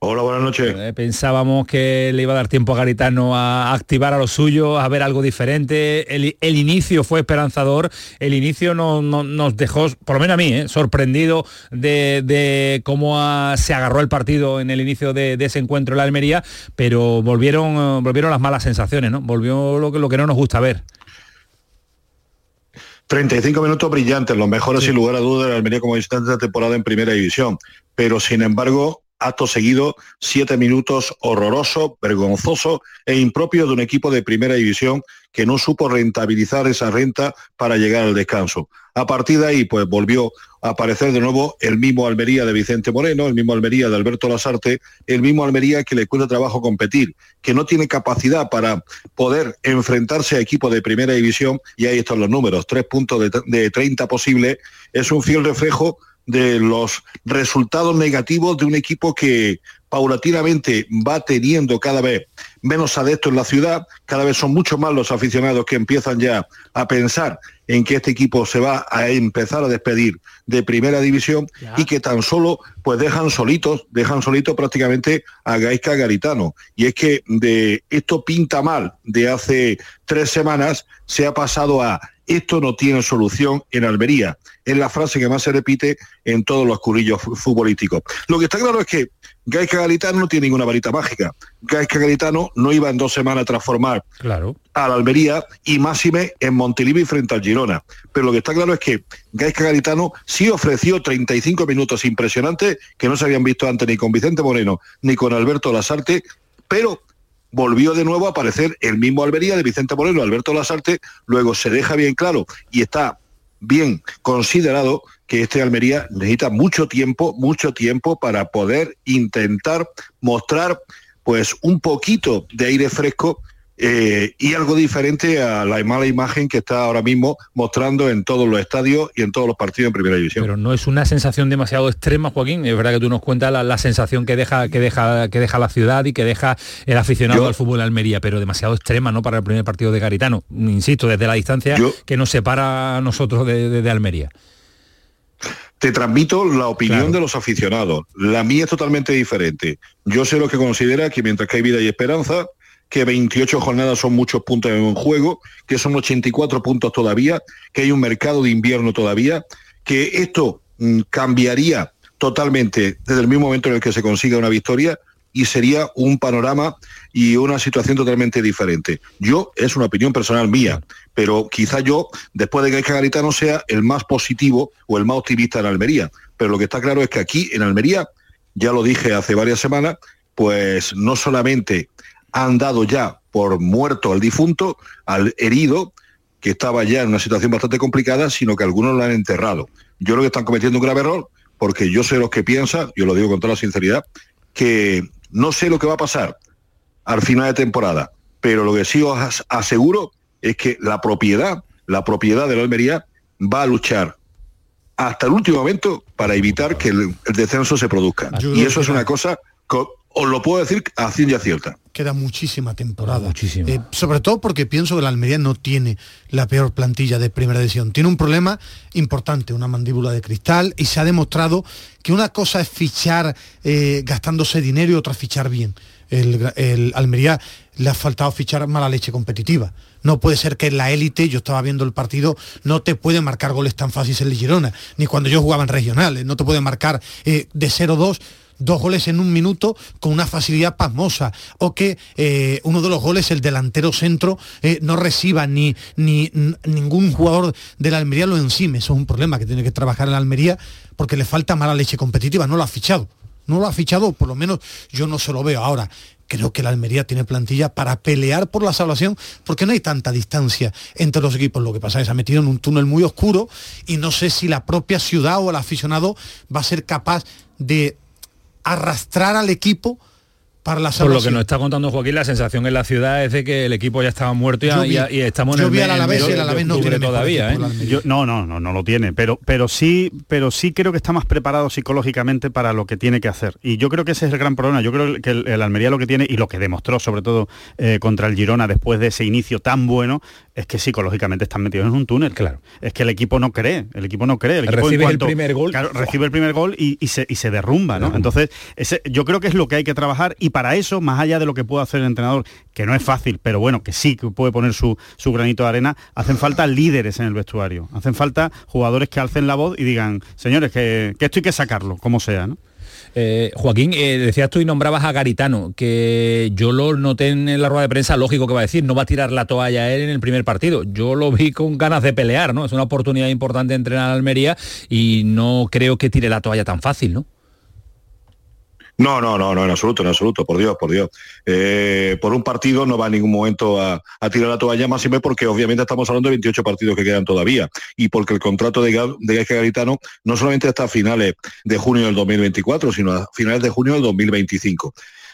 Speaker 9: Hola, buenas noches.
Speaker 1: Eh, pensábamos que le iba a dar tiempo a Garitano a activar a lo suyo, a ver algo diferente. El, el inicio fue esperanzador, el inicio no- no- nos dejó, por lo menos a mí, eh, sorprendido de, de cómo se agarró el partido en el inicio de, de ese encuentro en la Almería, pero volvieron, eh, volvieron las malas sensaciones, ¿no? Volvió lo que, lo que no nos gusta ver.
Speaker 9: 35 minutos brillantes, los mejores sin lugar a dudas de la Almería como visitante de esta temporada en primera división. Pero sin embargo, acto seguido, siete minutos horroroso, vergonzoso e impropio de un equipo de primera división que no supo rentabilizar esa renta para llegar al descanso. A partir de ahí, pues volvió a aparecer de nuevo el mismo Almería de Vicente Moreno, el mismo Almería de Alberto Lasarte, el mismo Almería que le cuesta trabajo competir, que no tiene capacidad para poder enfrentarse a equipos de primera división, y ahí están los números, tres puntos de, de 30 posibles, es un fiel reflejo de los resultados negativos de un equipo que paulatinamente va teniendo cada vez menos adeptos en la ciudad, cada vez son mucho más los aficionados que empiezan ya a pensar en que este equipo se va a empezar a despedir de primera división y que tan solo pues dejan solitos, dejan solitos prácticamente a Gaisca Garitano. Y es que de esto pinta mal de hace tres semanas se ha pasado a esto no tiene solución en Almería. Es la frase que más se repite en todos los curillos futbolísticos. Lo que está claro es que Gaisca Garitano no tiene ninguna varita mágica. Gaisca Garitano no iba en dos semanas a transformar
Speaker 1: claro.
Speaker 9: a la Almería y máxime en Montilivi frente al Girona. Pero lo que está claro es que Gaisca Garitano sí ofreció 35 minutos impresionantes que no se habían visto antes ni con Vicente Moreno ni con Alberto Lasarte, pero volvió de nuevo a aparecer el mismo Almería de Vicente Moreno, Alberto Lasarte, luego se deja bien claro y está bien considerado que este Almería necesita mucho tiempo, mucho tiempo para poder intentar mostrar pues un poquito de aire fresco eh, y algo diferente a la mala imagen que está ahora mismo mostrando en todos los estadios y en todos los partidos en primera división.
Speaker 1: Pero no es una sensación demasiado extrema, Joaquín. Es verdad que tú nos cuentas la, sensación que deja, que deja, que deja la ciudad y que deja el aficionado al fútbol de Almería, pero demasiado extrema, ¿no? Para el primer partido de Garitano. Insisto, desde la distancia que nos separa a nosotros de, Almería
Speaker 9: te transmito la opinión de los aficionados. La mía es totalmente diferente. Yo sé lo que considera que mientras que hay vida y esperanza, que 28 jornadas son muchos puntos en un juego, que son 84 puntos todavía, que hay un mercado de invierno todavía, que esto mm, cambiaría totalmente desde el mismo momento en el que se consiga una victoria y sería un panorama y una situación totalmente diferente. Yo, es una opinión personal mía, pero quizá yo, después de que Garitano sea el más positivo o el más optimista en Almería. Pero lo que está claro es que aquí en Almería, ya lo dije hace varias semanas, pues no solamente han dado ya por muerto al difunto, al herido, que estaba ya en una situación bastante complicada, sino que algunos lo han enterrado. Yo creo que están cometiendo un grave error, porque yo sé los que piensan, yo lo digo con toda la sinceridad, que no sé lo que va a pasar al final de temporada, pero lo que sí os aseguro es que la propiedad, la propiedad de la Almería va a luchar hasta el último momento para evitar que el, descenso se produzca. y eso es una cosa os lo puedo decir a ciencia cierta.
Speaker 3: Queda muchísima temporada. Eh, sobre todo porque pienso que la Almería no tiene la peor plantilla de primera edición. Tiene un problema importante, una mandíbula de cristal, y se ha demostrado que una cosa es fichar eh, gastándose dinero y otra fichar bien. El, Almería le ha faltado fichar mala leche competitiva. No puede ser que en la élite, yo estaba viendo el partido, no te puede marcar goles tan fáciles en el Girona, ni cuando yo jugaba en regionales, no te puede marcar eh, de 0-2 dos goles en un minuto con una facilidad pasmosa, o que eh, uno de los goles, el delantero centro, eh, no reciba ni, ni ningún jugador de la Almería lo encime. Eso es un problema que tiene que trabajar en la Almería porque le falta mala leche competitiva, no lo ha fichado. No lo ha fichado, por lo menos yo no se lo veo ahora creo que la Almería tiene plantilla para pelear por la salvación, porque no hay tanta distancia entre los equipos. Lo que pasa es que se ha metido en un túnel muy oscuro y no sé si la propia ciudad o el aficionado va a ser capaz de arrastrar al equipo para la
Speaker 1: salvación. Por lo que nos está contando Joaquín, la sensación en la ciudad es de que el equipo ya estaba muerto y, estamos en el,
Speaker 3: vi y no tiene
Speaker 1: todavía. ¿eh?
Speaker 2: no, no, no, no lo tiene, pero, pero sí, pero sí creo que está más preparado psicológicamente para lo que tiene que hacer. Y yo creo que ese es el gran problema. Yo creo que el, Almería lo que tiene y lo que demostró sobre todo eh, contra el Girona después de ese inicio tan bueno es que psicológicamente están metidos en un túnel. Claro. Es que el equipo no cree, el equipo no cree. El equipo
Speaker 1: recibe el primer gol.
Speaker 2: recibe el primer gol y, se, y se derrumba, ¿no? Entonces, ese, yo creo que es lo que hay que trabajar y para eso, más allá de lo que pueda hacer el entrenador, que no es fácil, pero bueno, que sí que puede poner su, granito de arena, hacen falta líderes en el vestuario. Hacen falta jugadores que alcen la voz y digan, señores, que, esto hay que sacarlo, como sea.
Speaker 1: Eh, Joaquín, eh, decías tú y nombrabas a Garitano, que yo lo noté en la rueda de prensa, lógico que va a decir, no va a tirar la toalla él en el primer partido. Yo lo vi con ganas de pelear, ¿no? Es una oportunidad importante de entrenar a Almería y no creo que tire la toalla tan fácil, ¿no?
Speaker 9: No, no, no, no, en absoluto, en absoluto, por Dios, por Dios. Eh, por un partido no va en ningún momento a, tirar la toalla más y me porque obviamente estamos hablando de 28 partidos que quedan todavía y porque el contrato de, de Garitano no solamente está a finales de junio del 2024, sino a finales de junio del 2025.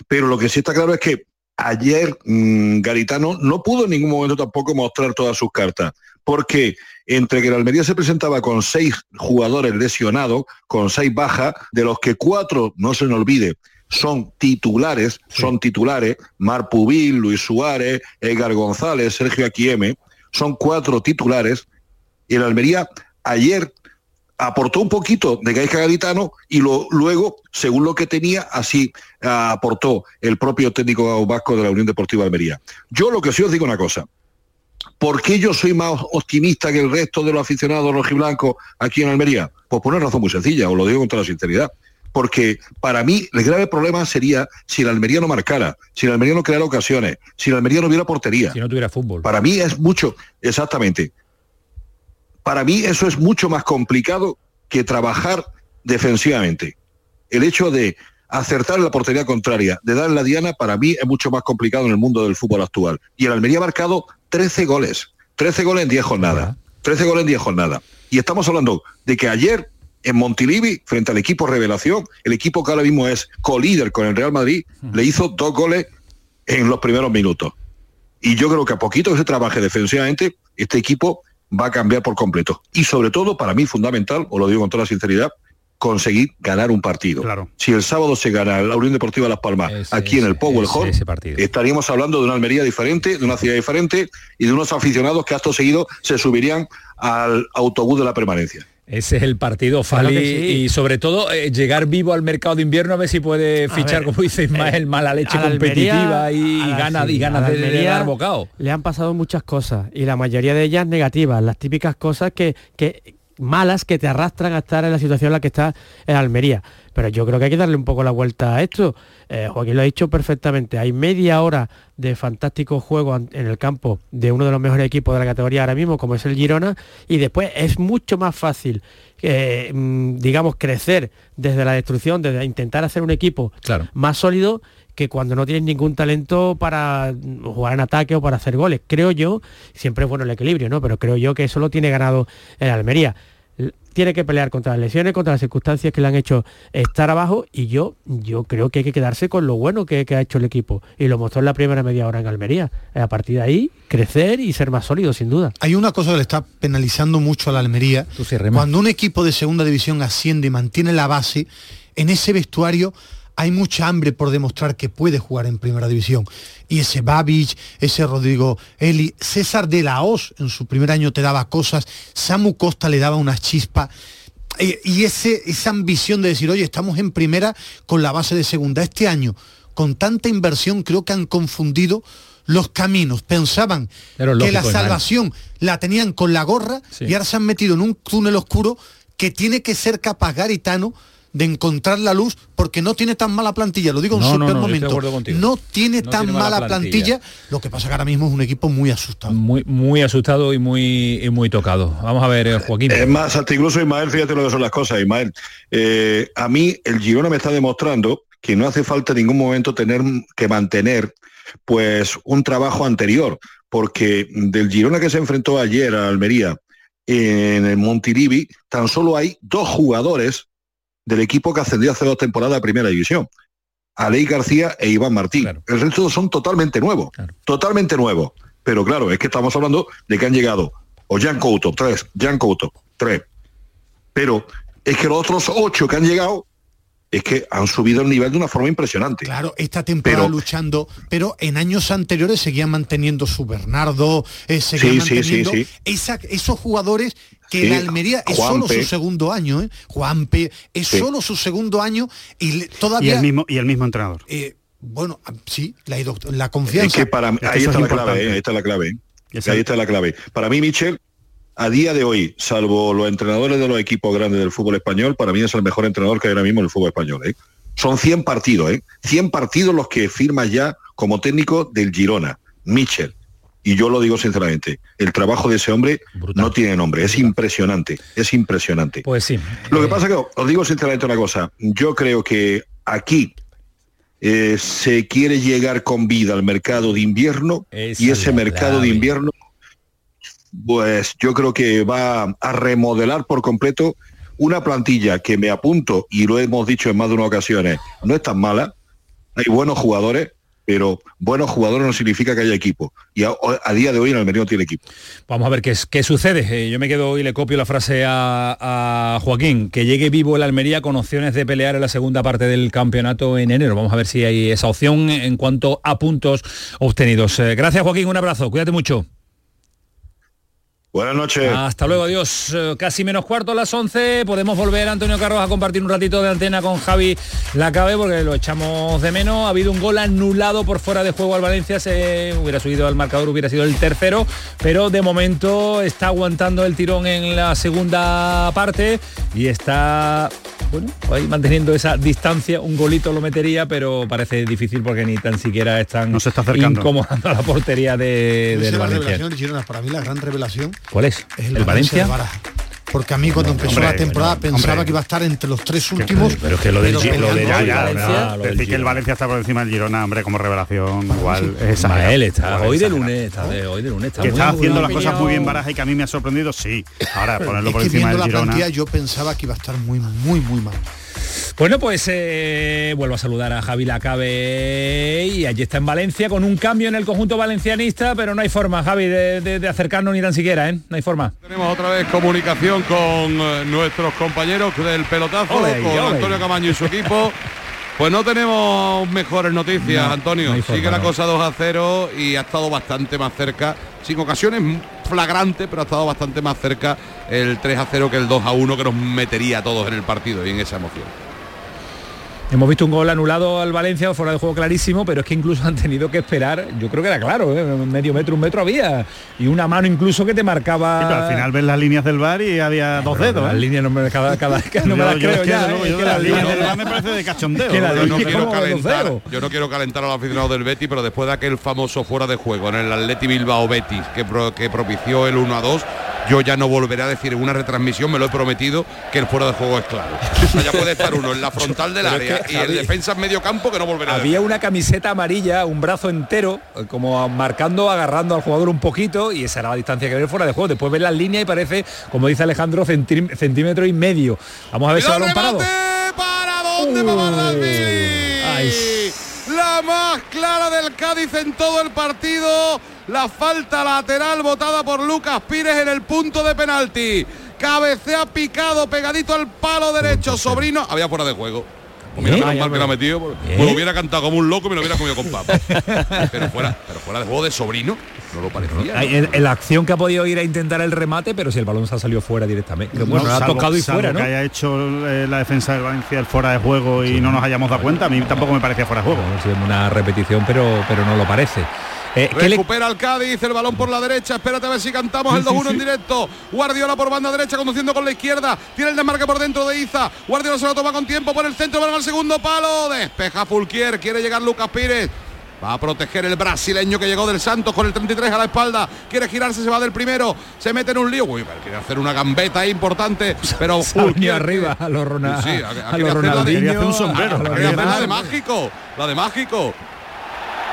Speaker 9: Pero lo que sí está claro es que ayer mm, Garitano no pudo en ningún momento tampoco mostrar todas sus cartas, porque entre que la Almería se presentaba con seis jugadores lesionados, con seis bajas, de los que cuatro, no se nos olvide, son titulares, son titulares, Mar Pubil, Luis Suárez, Edgar González, Sergio Aquieme, son cuatro titulares. Y el Almería ayer aportó un poquito de Gaisca Garitano y lo, luego, según lo que tenía, así ah, aportó el propio técnico vasco de la Unión Deportiva Almería. Yo lo que sí os digo una cosa. ¿Por qué yo soy más optimista que el resto de los aficionados rojiblancos aquí en Almería? Pues por una razón muy sencilla, os lo digo con toda la sinceridad. Porque para mí el grave problema sería si el Almería no marcara, si el Almería no creara ocasiones, si el Almería no hubiera portería.
Speaker 1: Si no tuviera fútbol.
Speaker 9: Para mí es mucho, exactamente. Para mí eso es mucho más complicado que trabajar defensivamente. El hecho de acertar en la portería contraria, de dar la diana, para mí es mucho más complicado en el mundo del fútbol actual. Y el Almería ha marcado 13 goles, 13 goles en 10 jornadas, 13 goles en 10 jornadas. Y estamos hablando de que ayer en Montilivi, frente al equipo Revelación, el equipo que ahora mismo es colíder con el Real Madrid, le hizo dos goles en los primeros minutos. Y yo creo que a poquito que se trabaje defensivamente, este equipo va a cambiar por completo. Y sobre todo, para mí fundamental, os lo digo con toda sinceridad, conseguir ganar un partido. Si el sábado se gana la Unión Deportiva Las Palmas aquí en el Powell Hall, estaríamos hablando de una Almería diferente, de una ciudad diferente y de unos aficionados que acto seguido se subirían al autobús de la permanencia.
Speaker 1: Ese es el partido, Fali, y sobre todo eh, llegar vivo al mercado de invierno a ver si puede fichar, como dice Ismael,
Speaker 4: eh,
Speaker 1: mala leche competitiva y, ganas y ganas de, de dar bocado.
Speaker 4: Le han pasado muchas cosas y la mayoría de ellas negativas, las típicas cosas que, que malas que te arrastran a estar en la situación en la que está en Almería. Pero yo creo que hay que darle un poco la vuelta a esto. Eh, Joaquín lo ha dicho perfectamente. Hay media hora de fantástico juego en el campo de uno de los mejores equipos de la categoría ahora mismo, como es el Girona, y después es mucho más fácil, eh, mm, digamos, crecer desde la destrucción, desde intentar hacer un equipo más sólido que cuando no tienes ningún talento para jugar en ataque o para hacer goles. Creo yo, siempre es bueno el equilibrio, ¿no? Pero creo yo que eso lo tiene ganado el Almería tiene que pelear contra las lesiones, contra las circunstancias que le han hecho estar abajo y yo, yo creo que hay que quedarse con lo bueno que, ha hecho el equipo y lo mostró en la primera media hora en Almería. A partir de ahí, crecer y ser más sólido, sin duda.
Speaker 3: Hay una cosa que le está penalizando mucho a la Almería. Cuando un equipo de segunda división asciende y mantiene la base, en ese vestuario hay mucha hambre por demostrar que puede jugar en primera división. Y ese Babich, ese Rodrigo Eli, César de la Hoz en su primer año te daba cosas, Samu Costa le daba unas chispas. Eh, y ese, esa ambición de decir, oye, estamos en primera con la base de segunda. Este año, con tanta inversión, creo que han confundido los caminos. Pensaban que la salvación la tenían con la gorra y ahora se han metido en un túnel oscuro que tiene que ser capaz Garitano de encontrar la luz porque no tiene tan mala plantilla, lo digo en un super momento. No tiene tan mala plantilla. lo que pasa que ahora mismo es un equipo muy asustado.
Speaker 1: Muy, muy asustado y muy, muy tocado. Vamos a ver, eh, Joaquín.
Speaker 9: Es más, hasta incluso Ismael, fíjate lo que son las cosas, Ismael. Eh, a mí el Girona me está demostrando que no hace falta en ningún momento tener que mantener pues un trabajo anterior, porque del Girona que se enfrentó ayer a Almería en el Montilivi, tan solo hay dos jugadores del equipo que ascendió hace dos temporadas a Primera División. Alei García e Iván Martín. El resto son totalmente nuevos, totalmente nuevos. Pero claro, es que estamos hablando de que han llegado o Jan Couto, tres, Jan Couto, tres. Pero es que los otros ocho que han llegado es que han subido el nivel de una forma impresionante.
Speaker 3: Claro, esta temporada luchando, pero en años anteriores seguían manteniendo su Bernardo, eh, seguían manteniendo esos jugadores que la Almería es solo su segundo año, ¿eh? Juanpe es solo su segundo año y todavía...
Speaker 2: Y el mismo, y el mismo entrenador.
Speaker 3: Eh, bueno, ah, sí, la, la confianza.
Speaker 9: que para, ahí, está la clave, ahí está la clave, ahí está la clave. Para mí, Michel, a día de hoy, salvo los entrenadores de los equipos grandes del fútbol español, para mí es el mejor entrenador que hay ahora mismo en el fútbol español. ¿eh? Son 100 partidos, ¿eh? 100 partidos los que firma ya como técnico del Girona, Michel. Y yo lo digo sinceramente, el trabajo de ese hombre no tiene nombre, es impresionante, es impresionante.
Speaker 1: Pues sí.
Speaker 9: Lo que pasa que os digo sinceramente una cosa, yo creo que aquí eh, se quiere llegar con vida al mercado de invierno y ese mercado de invierno pues yo creo que va a remodelar por completo una plantilla que me apunto, y lo hemos dicho en más de una ocasiones, no es tan mala, hay buenos jugadores, pero buenos jugadores no significa que haya equipo. Y a, día de hoy en Almería no tiene equipo.
Speaker 1: Vamos a ver qué, qué sucede. Eh, yo me quedo y le copio la frase a, a Joaquín, que llegue vivo el Almería con opciones de pelear en la segunda parte del campeonato en enero. Vamos a ver si hay esa opción en cuanto a puntos obtenidos. Eh, gracias Joaquín, un abrazo, cuídate mucho.
Speaker 9: Buenas noches.
Speaker 1: Hasta luego, adiós. Eh, Casi menos cuarto a las 11. Podemos volver, Antonio Carros, a compartir un ratito de antena con Javi Lacabe porque lo echamos de menos. Ha habido un gol anulado por fuera de juego al Valencia. Se hubiera subido al marcador, hubiera sido el tercero. Pero de momento está aguantando el tirón en la segunda parte y está bueno, ahí manteniendo esa distancia. Un golito lo metería, pero parece difícil porque ni tan siquiera están
Speaker 2: No se está acercando.
Speaker 1: incomodando a la portería de, del Valencia.
Speaker 3: Para mí la gran revelación
Speaker 1: ¿Cuál es?
Speaker 3: es el,
Speaker 1: ¿El Valencia?
Speaker 3: de Baraja. Porque a mí cuando empezó
Speaker 2: hombre,
Speaker 3: la temporada pensaba
Speaker 2: hombre.
Speaker 3: que iba a estar entre los tres últimos.
Speaker 2: Pero es que lo del, Gi- lo ya, ya,
Speaker 1: Valencia,
Speaker 2: no,
Speaker 1: del
Speaker 2: decir que el. Valencia está por encima del Girona, hombre, como revelación, igual es.
Speaker 1: Ismael está hoy de lunes, está de hoy de lunes. Está
Speaker 2: Que
Speaker 1: muy
Speaker 2: está
Speaker 1: muy
Speaker 2: haciendo las
Speaker 1: opinión.
Speaker 2: cosas muy bien Baraja y que a mí me ha sorprendido, sí. Ahora, ponerlo
Speaker 3: Es
Speaker 2: por
Speaker 3: que
Speaker 2: encima
Speaker 3: viendo
Speaker 2: del
Speaker 3: la
Speaker 2: Girona.
Speaker 3: plantilla yo pensaba que iba a estar muy, muy, muy mal.
Speaker 1: Bueno, pues eh, vuelvo a saludar a Javi Lacabe y allí está en Valencia con un cambio en el conjunto valencianista, pero no hay forma, Javi, de, de- de acercarnos ni tan siquiera, ¿eh? No hay forma.
Speaker 5: Tenemos otra vez comunicación con eh, nuestros compañeros del pelotazo, con. Antonio Camaño y su equipo. Pues no tenemos mejores noticias,
Speaker 1: No,
Speaker 5: Antonio.
Speaker 1: no forma,
Speaker 5: Sigue la
Speaker 1: no.
Speaker 5: cosa 2 a 0 y ha estado bastante más cerca, sin ocasiones flagrantes, pero ha estado bastante más cerca el 3 a 0 que el 2 a 1 que nos metería a todos en el partido y en esa emoción.
Speaker 1: Hemos visto un gol anulado al Valencia, fuera de juego clarísimo, pero es que incluso han tenido que esperar, yo creo que era claro, ¿eh? medio metro, un metro había, y una mano incluso que te marcaba...
Speaker 2: Sí, pero al final ves las líneas del bar y había dos dedos.
Speaker 1: Las
Speaker 2: ¿eh?
Speaker 1: líneas no me, cada, cada, no me
Speaker 2: Yo-
Speaker 1: las creo ya, ¿eh?
Speaker 2: yo
Speaker 1: que
Speaker 2: de las
Speaker 1: las
Speaker 2: líneas
Speaker 1: líneas-
Speaker 2: del bar me parece de cachondeo.
Speaker 1: Que la
Speaker 5: Yo no quiero calentar,
Speaker 1: dedos.
Speaker 5: yo no quiero calentar a los aficionados del Betis, pero después de aquel famoso fuera de juego en el Atleti Bilbao Betis que, pro- que propició el 1 a 2, yo ya no volveré a decir en una retransmisión, me lo he prometido, que el fuera de juego es claro. O sea, ya puede estar uno en la frontal del
Speaker 1: Pero es
Speaker 5: área
Speaker 1: que,
Speaker 5: y el
Speaker 1: Javi,
Speaker 5: defensa en medio campo que no volverá a.
Speaker 1: Había una camiseta amarilla, un brazo entero, eh, como marcando, agarrando al jugador un poquito, y esa era la distancia que había fuera de juego. Después ves las líneas y parece, como dice Alejandro, centí- centímetro y medio. Vamos a ver si
Speaker 5: ¡Cuidado,
Speaker 1: balón parado.
Speaker 5: ¿Para dónde va. La más clara del Cádiz en todo el partido. La falta lateral votada por Lucas Pires en el punto de penalti. Cabecea picado, pegadito al palo derecho. Sobrino, había fuera de juego. Pues mira,
Speaker 1: ¿Eh?
Speaker 5: mal que la ha
Speaker 1: hombre.
Speaker 5: metido.
Speaker 1: ¿Eh?
Speaker 5: Me lo hubiera cantado como un loco y me lo hubiera comido con papas. pero fuera, pero fuera de juego de sobrino, no lo parecía.
Speaker 1: En, la acción que ha podido ir a intentar el remate, pero si el balón se ha salido fuera directamente. Bueno,
Speaker 2: No,
Speaker 1: lo ha
Speaker 2: salvo-
Speaker 1: tocado y
Speaker 2: salvo
Speaker 1: fuera, ¿no?
Speaker 2: que haya hecho eh, la defensa del Valencia el fuera de juego y no nos hayamos dado cuenta, a mí tampoco me parecía fuera de juego.
Speaker 1: Es una repetición, pero, pero no lo parece. Eh, ¿qué le-
Speaker 5: Recupera el Cádiz, el balón por la derecha. Espérate a ver si cantamos el
Speaker 1: Sí, sí,
Speaker 5: 2-1 en directo. Guardiola por banda derecha, conduciendo con la izquierda. Tiene el desmarque por dentro de Iza. Guardiola se lo toma con tiempo por el centro, balón al segundo palo. Despeja Fulquier, quiere llegar Lucas Pires. Va a proteger el brasileño que llegó del Santos con el 33 a la espalda. Quiere girarse, se va del primero. Se mete en un lío. Uy, quiere hacer una gambeta ahí importante. Pero Fulquier
Speaker 1: arriba a los Ronald-
Speaker 5: Sí,
Speaker 1: a
Speaker 5: a- a-
Speaker 1: los
Speaker 5: quería hacer la de-
Speaker 1: Ronaldinho,
Speaker 2: hacer un sombrero.
Speaker 1: a los
Speaker 5: Quería hacer la de mágico. La de mágico.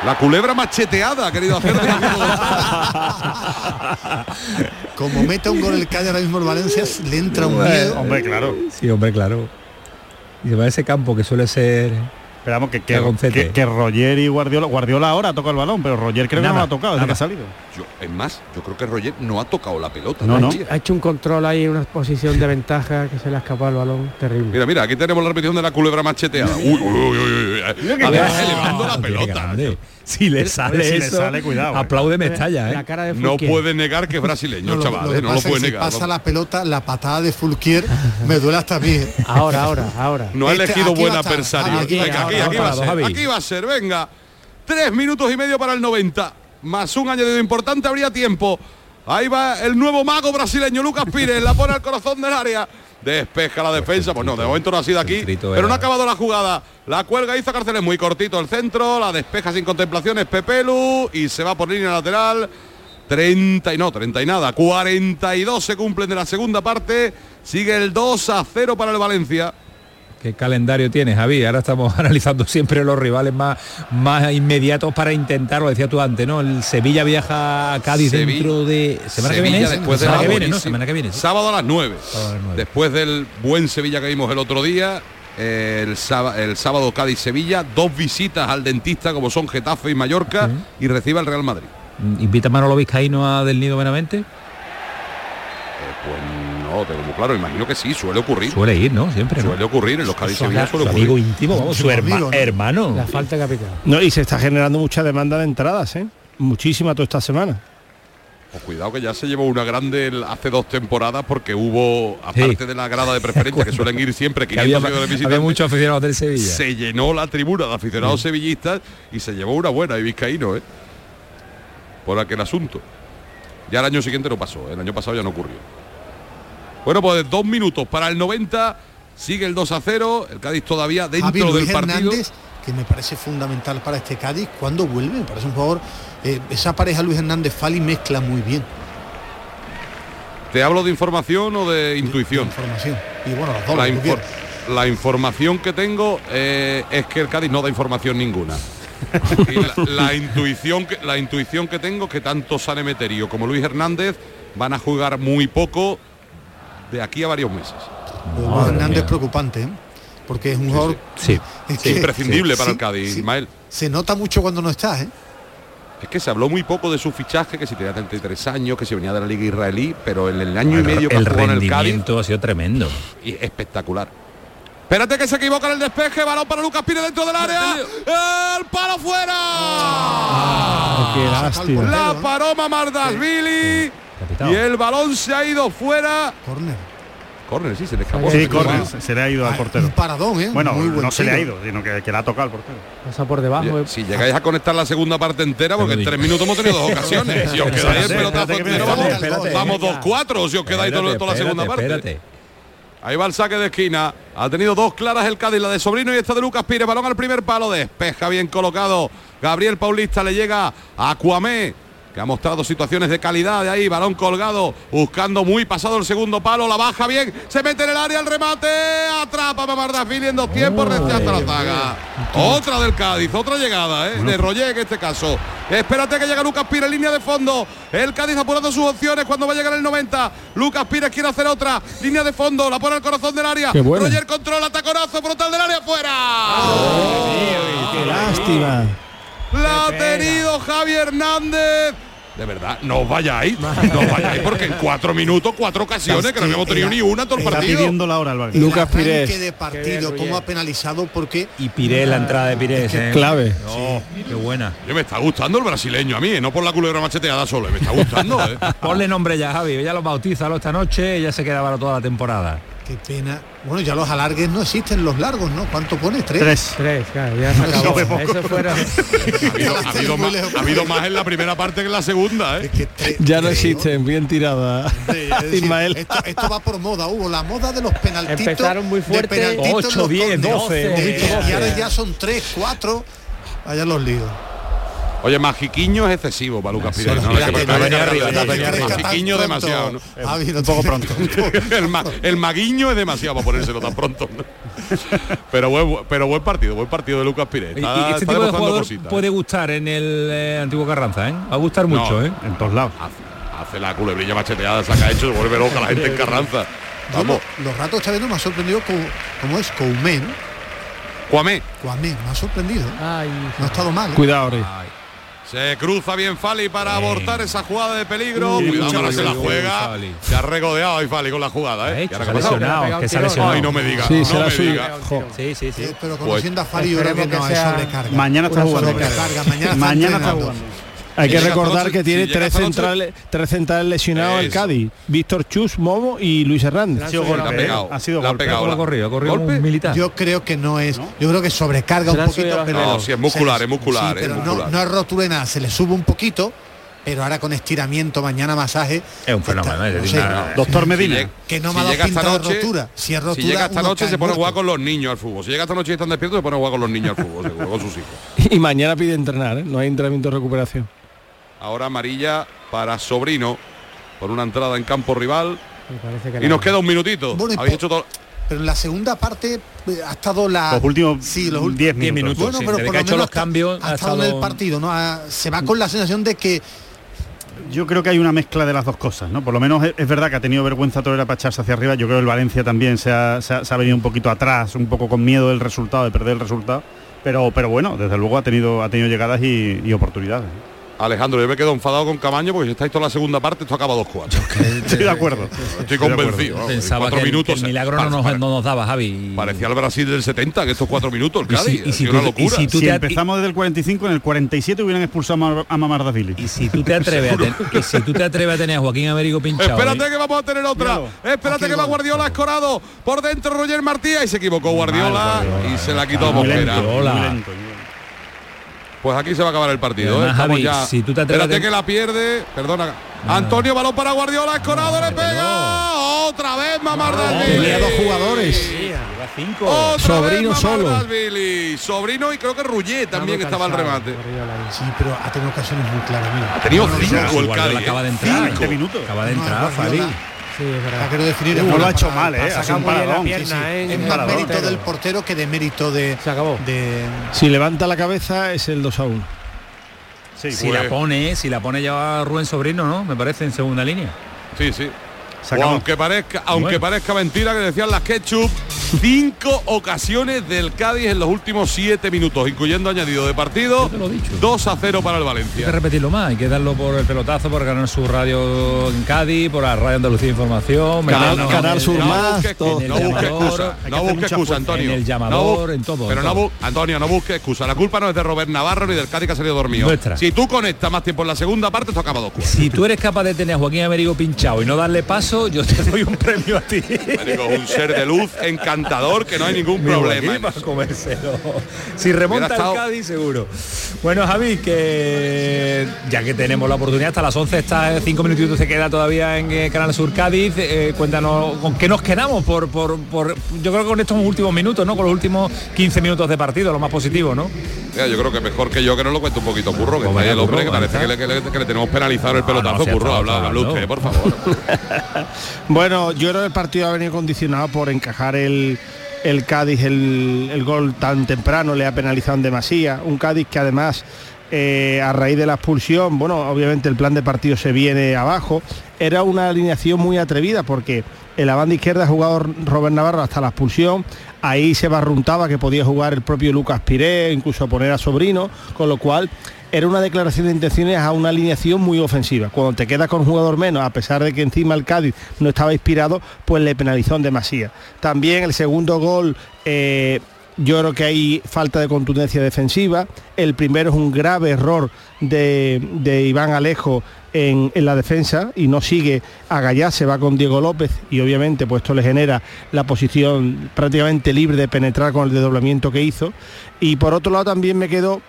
Speaker 5: La culebra macheteada ha querido hacer.
Speaker 3: Como meta un gol el Cádiz ahora mismo el Valencia, le entra un miedo.
Speaker 2: Hombre, claro.
Speaker 1: Sí, hombre, claro. Y se va a ese campo que suele ser
Speaker 2: Esperamos que, que, que, que Roger y Guardiola, Guardiola ahora ha tocado el balón, pero Roger creo que no lo ha tocado desde que ha salido.
Speaker 5: Yo, es más, yo creo que Roger no ha tocado la pelota.
Speaker 2: No.
Speaker 4: Ha hecho un control ahí, una posición de ventaja que se le ha escapado el balón terrible.
Speaker 5: Mira, mira, aquí tenemos la repetición de la culebra macheteada. Uy, uy, uy, uy, uy. Además, elevando la
Speaker 1: qué
Speaker 5: pelota.
Speaker 1: Si le sale
Speaker 2: si le
Speaker 1: eso,
Speaker 2: sale, cuidado, eh.
Speaker 1: aplaude Mestalla,
Speaker 4: La
Speaker 1: ¿eh?
Speaker 4: cara de
Speaker 5: No puede negar que es brasileño,
Speaker 3: No, lo,
Speaker 5: chaval.
Speaker 3: lo
Speaker 5: eh,
Speaker 3: que
Speaker 5: no lo puede negar.
Speaker 3: pasa la pelota, la patada de Fulquier me duele hasta a mí. ¿eh?
Speaker 4: Ahora, ahora, ahora.
Speaker 5: No ha
Speaker 3: Este-
Speaker 5: elegido buen adversario.
Speaker 3: aquí,
Speaker 5: Venga, aquí,
Speaker 4: ahora,
Speaker 5: aquí va a
Speaker 1: ahora,
Speaker 5: ser.
Speaker 1: Javi.
Speaker 5: Aquí va a ser, venga. Tres minutos y medio para el 90. Más un añadido importante, habría tiempo. Ahí va el nuevo mago brasileño, Lucas Pires, la pone al corazón del área. Despeja la defensa, pues no, de momento no ha sido aquí, pero no ha acabado la jugada. La cuelga hizo Cárceles muy cortito el centro, la despeja sin contemplaciones Pepelu y se va por línea lateral. 30 y no, 30 y nada, 42 se cumplen de la segunda parte. Sigue el 2 a 0 para el Valencia.
Speaker 1: ¿Qué calendario tienes, Javi? Ahora estamos analizando siempre los rivales más, más inmediatos para intentar, lo decía tú antes, ¿no? El Sevilla viaja a Cádiz
Speaker 5: Sevi-
Speaker 1: dentro de... ¿Semana que
Speaker 5: Sevilla
Speaker 1: viene? es?
Speaker 5: después
Speaker 1: Semana
Speaker 5: de la
Speaker 1: que viene, Semana que viene. sí.
Speaker 5: Sábado a las 9.
Speaker 1: Sábado a las nueve.
Speaker 5: Después del buen Sevilla que vimos el otro día, eh, el, sábado, el sábado Cádiz-Sevilla, dos visitas al dentista como son Getafe y Mallorca y recibe al Real Madrid.
Speaker 1: ¿Invita a Manolo Vizcaíno a Del Nido Benavente?
Speaker 5: No, claro, imagino que sí, suele ocurrir.
Speaker 1: Suele ir, ¿no? Siempre, ¿no?
Speaker 5: Suele ocurrir en los
Speaker 1: Su
Speaker 5: suele
Speaker 1: amigo
Speaker 5: ocurrir.
Speaker 1: íntimo, vamos, su herma- hermano.
Speaker 4: La falta de capital.
Speaker 6: No, y se está generando mucha demanda de entradas, ¿eh? Muchísima toda esta semana.
Speaker 5: Pues cuidado que ya se llevó una grande hace dos temporadas porque hubo, aparte de la grada de preferencia que suelen ir siempre
Speaker 1: Que había,
Speaker 5: 500 seguidores
Speaker 1: había
Speaker 5: visitantes,
Speaker 1: muchos aficionados del Sevilla.
Speaker 5: se llenó la tribuna de aficionados sevillistas y se llevó una buena y vizcaíno, ¿eh? Por aquel asunto. Ya el año siguiente no pasó, ¿eh? el año pasado ya no ocurrió. Bueno, pues dos minutos para el 90, sigue el 2 a 0, el Cádiz todavía dentro
Speaker 3: Javi Luis
Speaker 5: del partido.
Speaker 3: Hernández, que me parece fundamental para este Cádiz, cuando vuelve, me parece un jugador, eh, esa pareja Luis Hernández Fali mezcla muy bien.
Speaker 5: ¿Te hablo de información o de intuición?
Speaker 3: Información. Y bueno, las dos,
Speaker 5: la, infor- información que tengo eh, es que el Cádiz no da información ninguna. Y la, la intuición que, la intuición que tengo es que tanto Sane Meterio como Luis Hernández van a jugar muy poco de aquí a varios meses.
Speaker 3: Hernández es preocupante, ¿eh? porque es un jugador
Speaker 5: Sí,
Speaker 3: es
Speaker 5: sí, imprescindible para el Cádiz,
Speaker 3: sí.
Speaker 5: Ismael.
Speaker 3: Se nota mucho cuando no estás, ¿eh?
Speaker 5: Es que se habló muy poco de su fichaje, que si tenía 33 años, que si venía de la liga israelí, pero en el año y medio que
Speaker 1: el
Speaker 5: jugado en el Cádiz,
Speaker 1: rendimiento ha sido tremendo.
Speaker 5: y espectacular. Espérate que se equivoca en el despeje, balón para Lucas Pires dentro del área. ¡El palo fuera!
Speaker 6: qué lástima.
Speaker 5: La paró Mamardashvili y el balón se ha ido fuera.
Speaker 3: Corner.
Speaker 5: Corner, sí, se le escapó.
Speaker 2: Sí, corner, se, se le ha ido al portero.
Speaker 3: Un paradón, ¿eh?
Speaker 2: Bueno,
Speaker 3: Muy buen
Speaker 2: no se le ha ido, sino que, que le ha tocado al portero.
Speaker 4: Pasa por debajo. Eh.
Speaker 5: Si llegáis a conectar la segunda parte entera, porque en tres minutos hemos tenido dos ocasiones. Si os quedáis el
Speaker 2: Espérate,
Speaker 5: pelotazo
Speaker 2: espérate que
Speaker 5: entero, vamos, vamos dos cuatro. Si os quedáis todo- toda la segunda parte. Ahí va el saque de esquina. Ha tenido dos claras el Cádiz, la de Sobrino y esta de Lucas Pires. Balón al primer palo. Despeja bien colocado. Gabriel Paulista le llega a Cuamé. Que ha mostrado situaciones de calidad de ahí, balón colgado, buscando muy pasado el segundo palo, la baja bien, se mete en el área el remate, atrapa Mamardafili en dos tiempos, rechaza la zaga. Otra del Cádiz, otra llegada, ¿eh? de Roger en este caso. Espérate que llega Lucas Pires, línea de fondo. El Cádiz apurando sus opciones cuando va a llegar el 90. Lucas Pires quiere hacer otra, línea de fondo, la pone al corazón del área.
Speaker 6: Bueno.
Speaker 5: Roger controla, taconazo, brutal del área afuera.
Speaker 6: Qué lástima.
Speaker 5: La ha tenido Javi Hernández. De verdad, no os vayáis, no os vayáis porque en cuatro minutos, cuatro ocasiones, que no habíamos tenido ni una en todo el
Speaker 2: Está
Speaker 5: partido.
Speaker 2: pidiendo la hora al.
Speaker 6: Lucas Pires.
Speaker 3: de partido, cómo ha penalizado, porque
Speaker 1: Y Pires, la entrada de Pires. ¿eh?
Speaker 6: Clave.
Speaker 1: Oh, qué buena.
Speaker 5: Oye, me está gustando el brasileño a mí, no por la culebra macheteada solo, me está gustando. ¿eh?
Speaker 1: Ponle nombre ya, Javi. Ya lo bautízalo esta noche y ya se queda para toda la temporada.
Speaker 3: Qué pena. Bueno, ya los alargues no existen, los largos, ¿no? ¿Cuánto pones? ¿Tres?
Speaker 2: Tres.
Speaker 4: Tres, claro, ya se acabó. Eso fuera.
Speaker 5: Ha habido, ha habido más, ha habido más en la primera parte que en la segunda, ¿eh?
Speaker 3: Es que tres-
Speaker 6: Ya no existen, bien tirada.
Speaker 3: Hombre, es decir,
Speaker 6: Ismael.
Speaker 3: Esto, esto va por moda, hubo la moda de los penaltitos.
Speaker 4: Empezaron muy
Speaker 3: de
Speaker 4: fuerte.
Speaker 3: penaltitos en
Speaker 1: Ocho,
Speaker 3: los
Speaker 1: 10,
Speaker 3: córneres.
Speaker 1: 12, hemos visto
Speaker 3: Eh,
Speaker 1: 12.
Speaker 3: Y ahora ya son tres, cuatro. Allá los líos.
Speaker 5: Oye, Magiquiño es excesivo para Lucas Pires. Magiquiño demasiado.
Speaker 3: Javi, no
Speaker 2: Un poco pronto.
Speaker 5: el, ma- el maguiño es demasiado para ponérselo tan pronto. pero buen, pero buen partido, buen partido de Lucas Pires.
Speaker 1: Y,
Speaker 5: Está,
Speaker 1: y este
Speaker 5: está
Speaker 1: tipo de
Speaker 5: demostrando
Speaker 1: jugador
Speaker 5: cositas, ¿eh?
Speaker 1: puede gustar en el eh, antiguo Carranza, ¿eh? Va a gustar
Speaker 5: No.
Speaker 1: mucho, ¿eh?
Speaker 2: En todos lados.
Speaker 5: Hace, hace la culebrilla macheteada, saca hecho, se vuelve loca la gente en Carranza. Vamos,
Speaker 3: lo- los ratos está viendo me ha sorprendido como, como es Coumé, ¿no?
Speaker 5: Cuamé.
Speaker 3: Cuamé, me ha sorprendido.
Speaker 4: Ay,
Speaker 3: No ha estado mal. ¿eh?
Speaker 6: Cuidado, Ori.
Speaker 5: Se cruza bien Fali para abortar esa jugada de peligro.
Speaker 1: Uy,
Speaker 5: Cuidado,
Speaker 1: uy,
Speaker 5: ahora
Speaker 1: uy,
Speaker 5: se la
Speaker 1: uy,
Speaker 5: juega.
Speaker 1: Fali.
Speaker 5: Se ha regodeado ahí Fali con la jugada,
Speaker 1: Ha
Speaker 5: ¿eh?
Speaker 1: hecho,
Speaker 5: ¿Y ahora
Speaker 1: se ha lesionado, que se ha lesionado.
Speaker 5: Ay, no me diga.
Speaker 6: Sí, se
Speaker 5: no
Speaker 6: la
Speaker 5: me diga.
Speaker 1: Sí, sí, sí.
Speaker 3: Pero
Speaker 5: Pues,
Speaker 3: conociendo a Fali yo creo que no
Speaker 4: que
Speaker 3: es
Speaker 4: sea-
Speaker 3: sobrecarga.
Speaker 2: Mañana está jugando.
Speaker 3: Mañana, está
Speaker 2: jugando.
Speaker 6: Hay que recordar que tiene
Speaker 5: si
Speaker 6: tres centrales, tres centrales lesionados el
Speaker 5: Eso.
Speaker 6: Cádiz. Víctor Chus, Momo y Luis Hernández.
Speaker 2: Ha sido
Speaker 5: La ha
Speaker 2: golpe,
Speaker 5: pegado.
Speaker 2: ¿eh? Ha sido
Speaker 5: La ha
Speaker 2: golpe.
Speaker 5: pegado.
Speaker 1: ¿Cómo ha corrido? Ha corrido
Speaker 5: ¿Golpe?
Speaker 1: un militar.
Speaker 3: Yo creo que no es. Yo creo que sobrecarga un poquito. pero
Speaker 5: No, sí, es muscular, es muscular,
Speaker 3: sí, pero no-
Speaker 5: muscular.
Speaker 3: No, es rotura de nada, se le sube un poquito, pero ahora con estiramiento, mañana masaje.
Speaker 1: Es un fenómeno,
Speaker 3: está- no
Speaker 1: nada.
Speaker 2: Doctor Medina.
Speaker 3: Que no
Speaker 5: si
Speaker 3: me ha dado pinta de
Speaker 5: noche-
Speaker 3: rotura. Si es rotura,
Speaker 5: Si llega esta noche se pone a jugar con los niños al fútbol. Si llega esta noche y están despiertos se pone a jugar con los niños al fútbol, seguro, con sus hijos.
Speaker 6: Y mañana pide entrenar, ¿eh? no hay entrenamiento de recuperación.
Speaker 5: Ahora amarilla para Sobrino por una entrada en campo rival.
Speaker 4: que
Speaker 5: Y nos queda un minutito.
Speaker 3: Bueno, y
Speaker 5: Habéis
Speaker 3: po-
Speaker 5: hecho todo.
Speaker 3: Pero en la segunda parte eh, ha estado la.
Speaker 2: Los últimos
Speaker 3: Sí, los últimos
Speaker 2: 10
Speaker 1: 10
Speaker 2: minutos.
Speaker 1: minutos.
Speaker 3: Bueno,
Speaker 1: sí.
Speaker 3: pero por
Speaker 1: que ha
Speaker 3: lo
Speaker 1: hecho
Speaker 3: menos
Speaker 1: los cambios
Speaker 3: ha
Speaker 1: ha
Speaker 3: estado en el partido, ¿no? Ha- se va con la sensación de que
Speaker 2: Yo creo que hay una mezcla de las dos cosas, ¿no? Por lo menos es, es verdad que ha tenido vergüenza Torera para echarse hacia arriba. Yo creo que el Valencia también se ha, se ha- se ha venido un poquito atrás, un poco con miedo del resultado, de perder el resultado. Pero, pero bueno, desde luego ha tenido, ha tenido llegadas y, y oportunidades.
Speaker 5: Alejandro, yo me quedo enfadado con Camaño porque si estáis toda la segunda parte, esto acaba 2-4.
Speaker 2: Estoy de acuerdo.
Speaker 5: Estoy convencido. vamos,
Speaker 1: Pensaba
Speaker 5: cuatro
Speaker 1: que, el-
Speaker 5: minutos
Speaker 1: que el milagro no nos,
Speaker 5: pare-
Speaker 1: no nos daba, Javi.
Speaker 5: Parecía el Brasil del 70, que estos cuatro minutos, el
Speaker 1: Y si- y tú-
Speaker 5: una
Speaker 1: y
Speaker 5: locura.
Speaker 1: si tú
Speaker 2: si
Speaker 1: te-
Speaker 2: empezamos desde el 45, en el 47 hubieran expulsado a Mar- a Mamardashvili.
Speaker 1: Y si tú te atreves a, ten- si tú te atreves a tener a Joaquín Américo pinchado.
Speaker 5: Espérate
Speaker 1: ¿eh?
Speaker 5: que vamos a tener otra. Espérate que va Guardiola escorado. Por dentro Roger Martí. Y se equivocó Guardiola, y se la quitó
Speaker 1: Muy
Speaker 5: Mosquera.
Speaker 1: lento, hola.
Speaker 5: Pues aquí se va a acabar el partido.
Speaker 1: Además,
Speaker 5: ¿eh?
Speaker 1: Javi,
Speaker 5: ya.
Speaker 1: si tú te atreves
Speaker 5: Espérate que la pierde. Perdona. Antonio, balón para Guardiola. Escorado le pega. Otra vez Mamardashvili.
Speaker 6: Tenía dos jugadores.
Speaker 5: Otra
Speaker 6: Sobrino
Speaker 5: vez
Speaker 6: solo.
Speaker 5: Sobrino y creo que Rullé también estaba al remate.
Speaker 3: Sí, pero ha tenido ocasiones muy claras. Mira.
Speaker 5: Ha tenido
Speaker 3: No, no,
Speaker 5: cinco
Speaker 3: no,
Speaker 5: el
Speaker 1: Guardiola
Speaker 5: Cádiz.
Speaker 1: acaba de
Speaker 5: ¿eh?
Speaker 1: entrar.
Speaker 5: Cinco.
Speaker 2: minutos.
Speaker 1: Acaba de
Speaker 3: No,
Speaker 1: entrar,
Speaker 3: Guardiola.
Speaker 1: Fabi.
Speaker 4: Sí, es verdad.
Speaker 3: La quiero definir
Speaker 2: Uh,
Speaker 3: buena
Speaker 2: lo ha hecho mal, ¿eh? Ha un paradón.
Speaker 3: pierna,
Speaker 4: Sí, sí.
Speaker 3: ¿eh? Es más
Speaker 2: paradón.
Speaker 3: mérito del portero que de mérito de...
Speaker 4: Se acabó.
Speaker 3: de
Speaker 6: Si levanta la cabeza es el 2 a 1.
Speaker 2: Sí,
Speaker 1: Si
Speaker 5: Pues-
Speaker 1: la pone, si la pone ya Rubén Sobrino, ¿no? Me parece en segunda línea.
Speaker 5: Sí, sí. O aunque parezca, aunque
Speaker 1: Bueno.
Speaker 5: parezca mentira que decían las ketchup, cinco ocasiones del Cádiz en los últimos siete minutos, incluyendo añadido de partido.
Speaker 1: Yo te lo he dicho.
Speaker 5: 2 a 0 para el
Speaker 1: Hay que
Speaker 5: Valencia.
Speaker 1: repetirlo más, hay que darlo por el pelotazo, por ganar su radio en Cádiz, por la radio Andalucía Información,
Speaker 6: Canal-
Speaker 1: el-
Speaker 6: Sur
Speaker 5: No
Speaker 6: más,
Speaker 5: excusa, no busques excusa, no
Speaker 2: mucha
Speaker 5: excusa. Antonio.
Speaker 1: En el
Speaker 5: No
Speaker 1: llamador,
Speaker 5: bu-
Speaker 1: en todo,
Speaker 5: Pero
Speaker 1: en
Speaker 5: no
Speaker 1: todo.
Speaker 5: bu- Antonio, no busques excusa. La culpa no es de Robert Navarro ni del Cádiz que ha salido dormido.
Speaker 1: Nuestra.
Speaker 5: Si tú conectas más tiempo en la segunda parte, esto acaba 2 4
Speaker 1: Si tú eres capaz de tener a Joaquín Américo pinchado y no darle paso, yo te doy un premio a ti.
Speaker 5: Un ser de luz encantador que no hay ningún problema.
Speaker 1: Para comérselo. Si remonta
Speaker 5: estado-
Speaker 1: el Cádiz, seguro. Bueno, Javi, que ya que tenemos la oportunidad, hasta las 11 está cinco minutitos se queda todavía en eh, Canal Sur Cádiz. eh, cuéntanos, ¿con qué nos quedamos? Por, por, por- yo creo que con estos últimos minutos, ¿no? Con los últimos 15 minutos de partido, lo más positivo, ¿no?
Speaker 5: Mira, yo creo que mejor que yo que no lo cuente un poquito Curro, que está ahí el hombre que parece que le, que le- que le tenemos penalizado el pelotazo,
Speaker 1: no, ha
Speaker 5: Curro. Habla, habla usted, por favor.
Speaker 6: Bueno, yo creo que el partido ha venido condicionado por encajar el, el Cádiz, el, el gol tan temprano, le ha penalizado en demasía. Un Cádiz que además, eh, a raíz de la expulsión, bueno, obviamente el plan de partido se viene abajo. Era una alineación muy atrevida porque en la banda izquierda ha jugado Robert Navarro hasta la expulsión. Ahí se barruntaba que podía jugar el propio Lucas Piré, incluso poner a Sobrino, con lo cual era una declaración de intenciones a una alineación muy ofensiva. Cuando te quedas con jugador menos, a pesar de que encima el Cádiz no estaba inspirado, pues le penalizó en demasía. También el segundo gol, eh, yo creo que hay falta de contundencia defensiva. El primero es un grave error de, de Iván Alejo en, la defensa y no sigue a Gallá, se va con Diego López y obviamente pues esto le genera la posición prácticamente libre de penetrar con el desdoblamiento que hizo. Y por otro lado también me quedo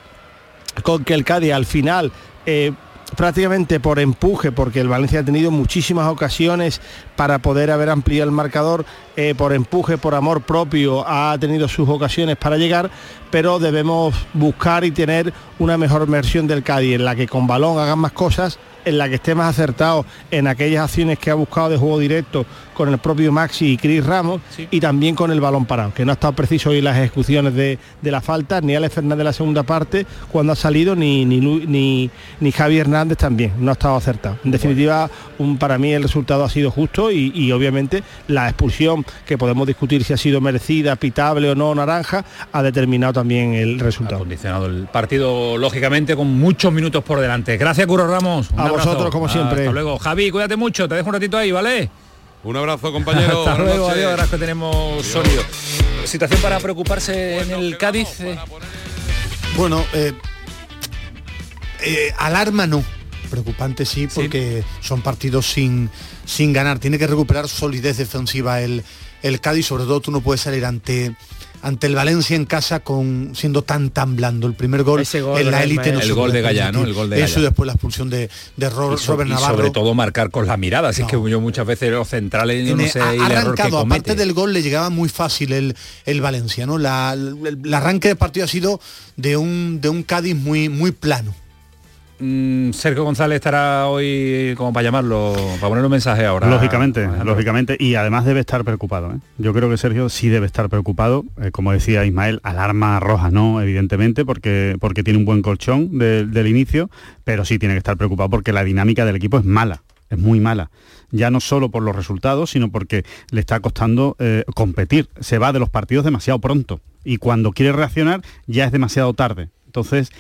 Speaker 6: con que el Cádiz al final eh, prácticamente por empuje, porque el Valencia ha tenido muchísimas ocasiones para poder haber ampliado el marcador, eh, por empuje, por amor propio, ha tenido sus ocasiones para llegar, pero debemos buscar y tener una mejor versión del Cádiz, en la que con balón hagan más cosas, en la que esté más acertado en aquellas acciones que ha buscado de juego directo con el propio Maxi y Cris Ramos y también con el balón parado, que no ha estado preciso hoy las ejecuciones de, de la falta, ni Alex Fernández en la segunda parte cuando ha salido, ni, ni, ni, ni Javi Hernández también, no ha estado acertado. En definitiva, un, para mí el resultado ha sido justo y, y obviamente la expulsión, que podemos discutir si ha sido merecida, pitable o no, naranja, ha determinado también el resultado.
Speaker 1: condicionado el partido, lógicamente, con muchos minutos por delante. Gracias, Curro Ramos. Un
Speaker 6: A
Speaker 1: abrazo.
Speaker 6: vosotros, como siempre.
Speaker 1: Hasta luego. Javi, cuídate mucho, te dejo un ratito ahí, ¿vale?
Speaker 5: Un abrazo, compañero.
Speaker 1: Hasta
Speaker 5: Buenas
Speaker 1: luego,
Speaker 5: noches.
Speaker 1: adiós, ahora que tenemos sonido. Situación para preocuparse en el Cádiz. eh.
Speaker 3: Bueno, eh, eh, alarma no. Preocupante sí, porque son partidos sin, sin ganar. Tiene que recuperar solidez defensiva el, el Cádiz. Sobre todo tú no puedes salir ante ante el Valencia en casa con siendo tan tan blando. El primer gol,
Speaker 1: Ese gol,
Speaker 3: en la
Speaker 1: el-
Speaker 3: élite no
Speaker 1: el gol de Gallá, ¿no?
Speaker 3: permitir.
Speaker 1: El gol de
Speaker 3: Eso
Speaker 1: Gallá.
Speaker 3: después la expulsión de, de Ro-
Speaker 1: Y, so-
Speaker 3: Robert
Speaker 1: y
Speaker 3: Navarro.
Speaker 1: sobre todo marcar con las miradas. Es que yo muchas veces los centrales no sé
Speaker 3: ha
Speaker 1: el error que
Speaker 3: arrancado, aparte del gol, le llegaba muy fácil el, el Valencia, ¿no? La- el, el arranque del partido ha sido de un, de un Cádiz muy, muy plano.
Speaker 1: Mm, Sergio González estará hoy como para llamarlo, para poner un mensaje ahora.
Speaker 2: Lógicamente, lógicamente, y además debe estar preocupado. ¿eh? Yo creo que Sergio sí debe estar preocupado, eh, como decía Ismael, alarma roja no, evidentemente, porque, porque tiene un buen colchón de- del inicio, pero sí tiene que estar preocupado porque la dinámica del equipo es mala, es muy mala. Ya no solo por los resultados, sino porque le está costando eh, competir. Se va de los partidos demasiado pronto y cuando quiere reaccionar ya es demasiado tarde. Entonces,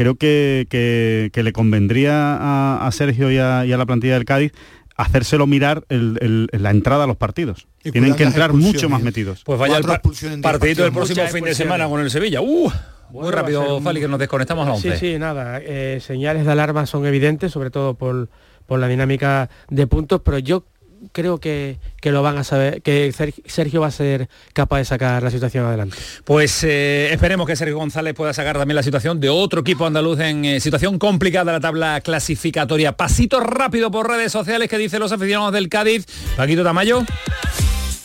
Speaker 2: creo que, que- que le convendría a, a Sergio y a, y a la plantilla del Cádiz hacérselo mirar el- el- la entrada a los partidos.
Speaker 3: Y
Speaker 2: Tienen que entrar mucho más metidos.
Speaker 1: Pues vaya el par- partidito del próximo fin de semana con el Sevilla. ¡Uh! Muy
Speaker 4: Bueno,
Speaker 1: rápido,
Speaker 4: un-
Speaker 1: Fali, que nos desconectamos a las 11.
Speaker 4: Sí, sí, nada. eh, señales de alarma son evidentes, sobre todo por, por la dinámica de puntos, pero yo creo que, que lo van a saber, que Ser- Sergio va a ser capaz de sacar la situación adelante.
Speaker 1: Pues eh, esperemos que Sergio González pueda sacar también la situación de otro equipo andaluz en eh, situación complicada de la tabla clasificatoria. Pasito rápido por redes sociales que dicen los aficionados del Cádiz. Paquito Tamayo.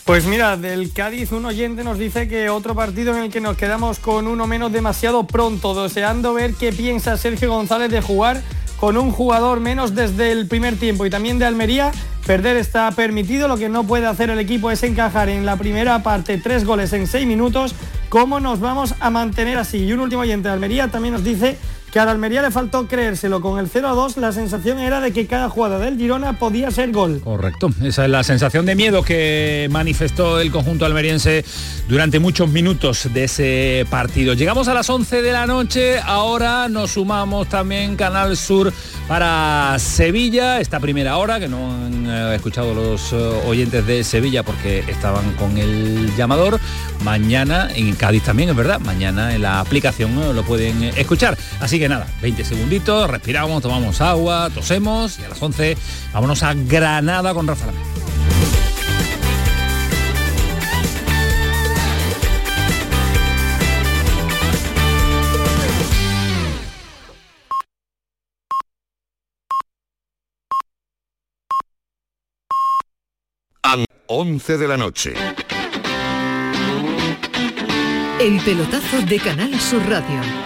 Speaker 7: Pues mira, del Cádiz un oyente nos dice que otro partido en el que nos quedamos con uno menos demasiado pronto, deseando ver qué piensa Sergio González de jugar con un jugador menos desde el primer tiempo y también de Almería. Perder está permitido, lo que no puede hacer el equipo es encajar en la primera parte tres goles en seis minutos. ¿Cómo nos vamos a mantener así? Y un último oyente de Almería también nos dice que a la Almería le faltó creérselo. Con el 0 a 2 la sensación era de que cada jugada del Girona podía ser gol.
Speaker 1: Correcto, esa es la sensación de miedo que manifestó el conjunto almeriense durante muchos minutos de ese partido. Llegamos a las 11 de la noche, ahora nos sumamos también Canal Sur para Sevilla, esta primera hora, que no han eh, escuchado los eh, oyentes de Sevilla porque estaban con el llamador. Mañana en Cádiz también, es verdad, mañana en la aplicación eh, lo pueden escuchar. Así que nada, 20 segunditos, respiramos, tomamos agua, tosemos y a las 11 vámonos a Granada con Rafa Lamé.
Speaker 10: An 11 de la noche.
Speaker 8: El pelotazo de Canal Sur Radio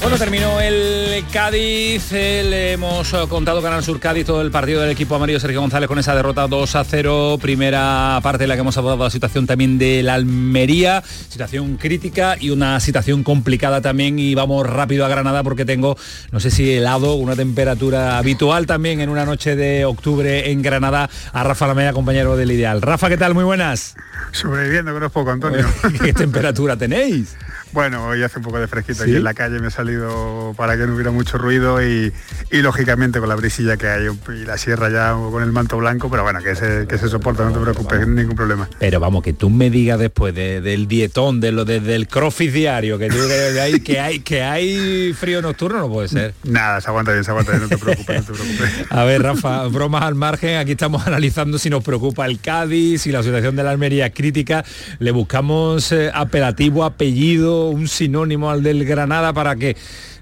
Speaker 1: Bueno, terminó el Cádiz, eh, le hemos contado Canal Sur Cádiz todo el partido del equipo amarillo Sergio González con esa derrota 2 a 0, primera parte en la que hemos abordado la situación también de la Almería, situación crítica y una situación complicada también y vamos rápido a Granada porque tengo, no sé si helado, una temperatura habitual también en una noche de octubre en Granada a Rafa Lamea, compañero del Ideal. Rafa, ¿qué tal? Muy buenas.
Speaker 11: Sobreviviendo, que no es poco, Antonio.
Speaker 1: ¿Qué temperatura tenéis?
Speaker 11: Bueno, hoy hace un poco de fresquito
Speaker 1: ¿Sí?
Speaker 11: aquí en la calle, me he salido para que no hubiera mucho ruido y, y, lógicamente con la brisilla que hay y la sierra ya con el manto blanco, pero bueno, que se, que se soporta, no te preocupes, ningún problema.
Speaker 1: Pero vamos, que tú me digas después de- del dietón, de lo de- del crossfit diario, que, tú, que, hay, que, hay, que hay frío nocturno, no puede ser.
Speaker 11: Nada, se aguanta bien, se aguanta bien, no te preocupes, no te preocupes.
Speaker 1: A ver, Rafa, bromas al margen, aquí estamos analizando si nos preocupa el Cádiz, si la situación de la Almería es crítica, le buscamos eh, apelativo, apellido, un sinónimo al del Granada para que,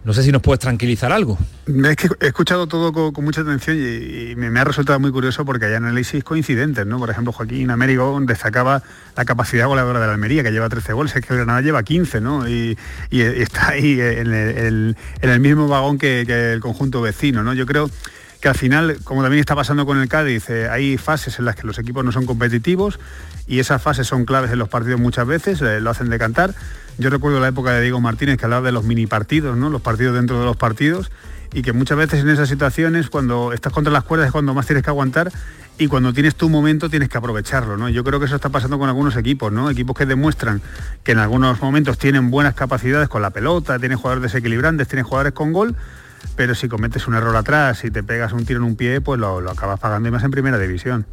Speaker 1: no sé si nos puedes tranquilizar algo.
Speaker 11: Es que he escuchado todo con, mucha atención y, me, ha resultado muy curioso porque hay análisis coincidentes, ¿no? Por ejemplo, Joaquín Américo destacaba la capacidad goleadora de la Almería, que lleva 13 goles, es que el Granada lleva 15, ¿no? Y, y está ahí en el, mismo vagón que, que el conjunto vecino, ¿no? Yo creo que al final, como también está pasando con el Cádiz, eh, hay fases en las que los equipos no son competitivos y esas fases son claves en los partidos muchas veces, eh, lo hacen decantar. Yo recuerdo la época de Diego Martínez que hablaba de los mini partidos, ¿no? los partidos dentro de los partidos y que muchas veces en esas situaciones cuando estás contra las cuerdas es cuando más tienes que aguantar y cuando tienes tu momento tienes que aprovecharlo, ¿no? Yo creo que eso está pasando con algunos equipos, ¿no? Equipos que demuestran que en algunos momentos tienen buenas capacidades con la pelota, tienen jugadores desequilibrantes, tienen jugadores con gol, pero si cometes un error atrás y te pegas un tiro en un pie, pues lo, lo acabas pagando y más en primera división.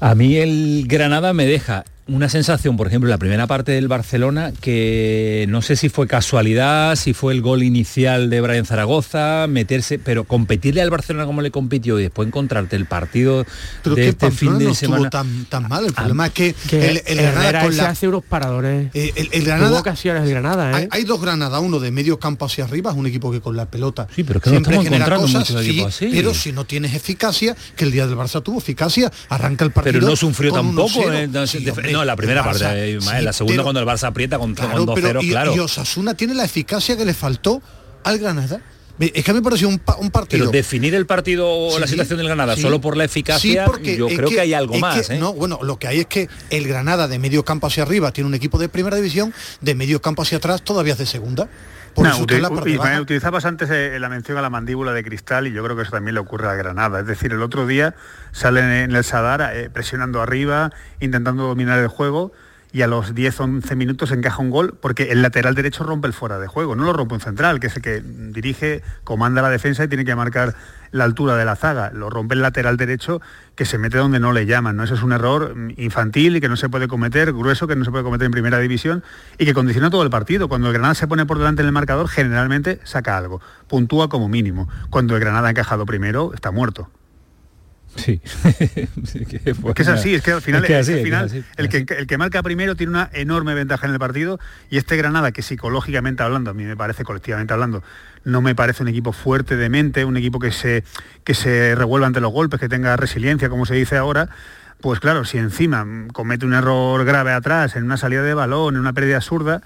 Speaker 1: A mí el Granada me deja una sensación, por ejemplo, en la primera parte del Barcelona, que no sé si fue casualidad, si fue el gol inicial de Brian Zaragoza, meterse, pero competirle al Barcelona como le compitió y después encontrarte el partido
Speaker 3: Pero
Speaker 1: de
Speaker 3: que
Speaker 1: este fin
Speaker 3: Pamplona
Speaker 1: de
Speaker 3: no
Speaker 1: semana.
Speaker 3: estuvo tan, tan mal. El problema es que,
Speaker 4: Que
Speaker 3: el, el Granada con la...
Speaker 4: hace unos paradores.
Speaker 3: Eh, el, el
Speaker 4: Tuvo
Speaker 3: Granada,
Speaker 4: ocasiones el Granada, ¿eh?
Speaker 3: hay, hay dos Granada, uno de medio campo hacia arriba, es un equipo que con la pelota
Speaker 1: Sí, pero que no
Speaker 3: siempre
Speaker 1: estamos
Speaker 3: genera cosas, sí,
Speaker 1: así.
Speaker 3: pero si no tienes eficacia, que el día del Barça tuvo eficacia, arranca el partido.
Speaker 1: Pero no sufrió tampoco,
Speaker 3: 1-0.
Speaker 1: eh, no,
Speaker 3: Sí,
Speaker 1: de-
Speaker 3: hombre,
Speaker 1: no la primera
Speaker 3: Barça,
Speaker 1: parte,
Speaker 3: sí,
Speaker 1: la segunda
Speaker 3: pero-
Speaker 1: cuando el Barça aprieta con,
Speaker 3: Claro,
Speaker 1: con dos
Speaker 3: pero
Speaker 1: ceros,
Speaker 3: y,
Speaker 1: claro.
Speaker 3: y Osasuna tiene la eficacia que le faltó al Granada. Es que a mí me pareció un, pa- un partido.
Speaker 1: Pero definir el partido o la situación del Granada
Speaker 3: sí.
Speaker 1: solo por la
Speaker 3: Sí,
Speaker 1: eficacia,
Speaker 3: porque
Speaker 1: yo creo que, hay algo más.
Speaker 3: que-
Speaker 1: ¿eh?
Speaker 3: No, bueno, lo que hay es que el Granada de medio campo hacia arriba tiene un equipo de primera división, de medio campo hacia atrás todavía es de segunda. Por
Speaker 11: No, util- Ismael, utilizabas antes eh, la mención a la mandíbula de cristal y yo creo que eso también le ocurre a Granada. Es decir, el otro día salen en el Sadar eh, presionando arriba, intentando dominar el juego y a los 10-11 minutos encaja un gol porque el lateral derecho rompe el fuera de juego, no lo rompe un central, que es el que dirige, comanda la defensa y tiene que marcar la altura de la zaga. Lo rompe el lateral derecho que se mete donde no le llaman. ¿no? Eso es un error mm, infantil y que no se puede cometer, grueso, que no se puede cometer en primera división y que condiciona todo el partido. Cuando el Granada se pone por delante en el marcador, generalmente saca algo, puntúa como mínimo. Cuando el Granada ha encajado primero, está muerto.
Speaker 1: Sí.
Speaker 11: Es que es así, es que al final,
Speaker 1: Es que
Speaker 11: es que
Speaker 1: así,
Speaker 11: al final
Speaker 1: es que así.
Speaker 11: el, que, el que marca primero tiene una enorme ventaja en el partido y este Granada que psicológicamente hablando, a mí me parece colectivamente hablando, no me parece un equipo fuerte de mente, un equipo que se, que se revuelva ante los golpes, que tenga resiliencia, como se dice ahora, pues claro, si encima comete un error grave atrás, en una salida de balón, en una pérdida absurda,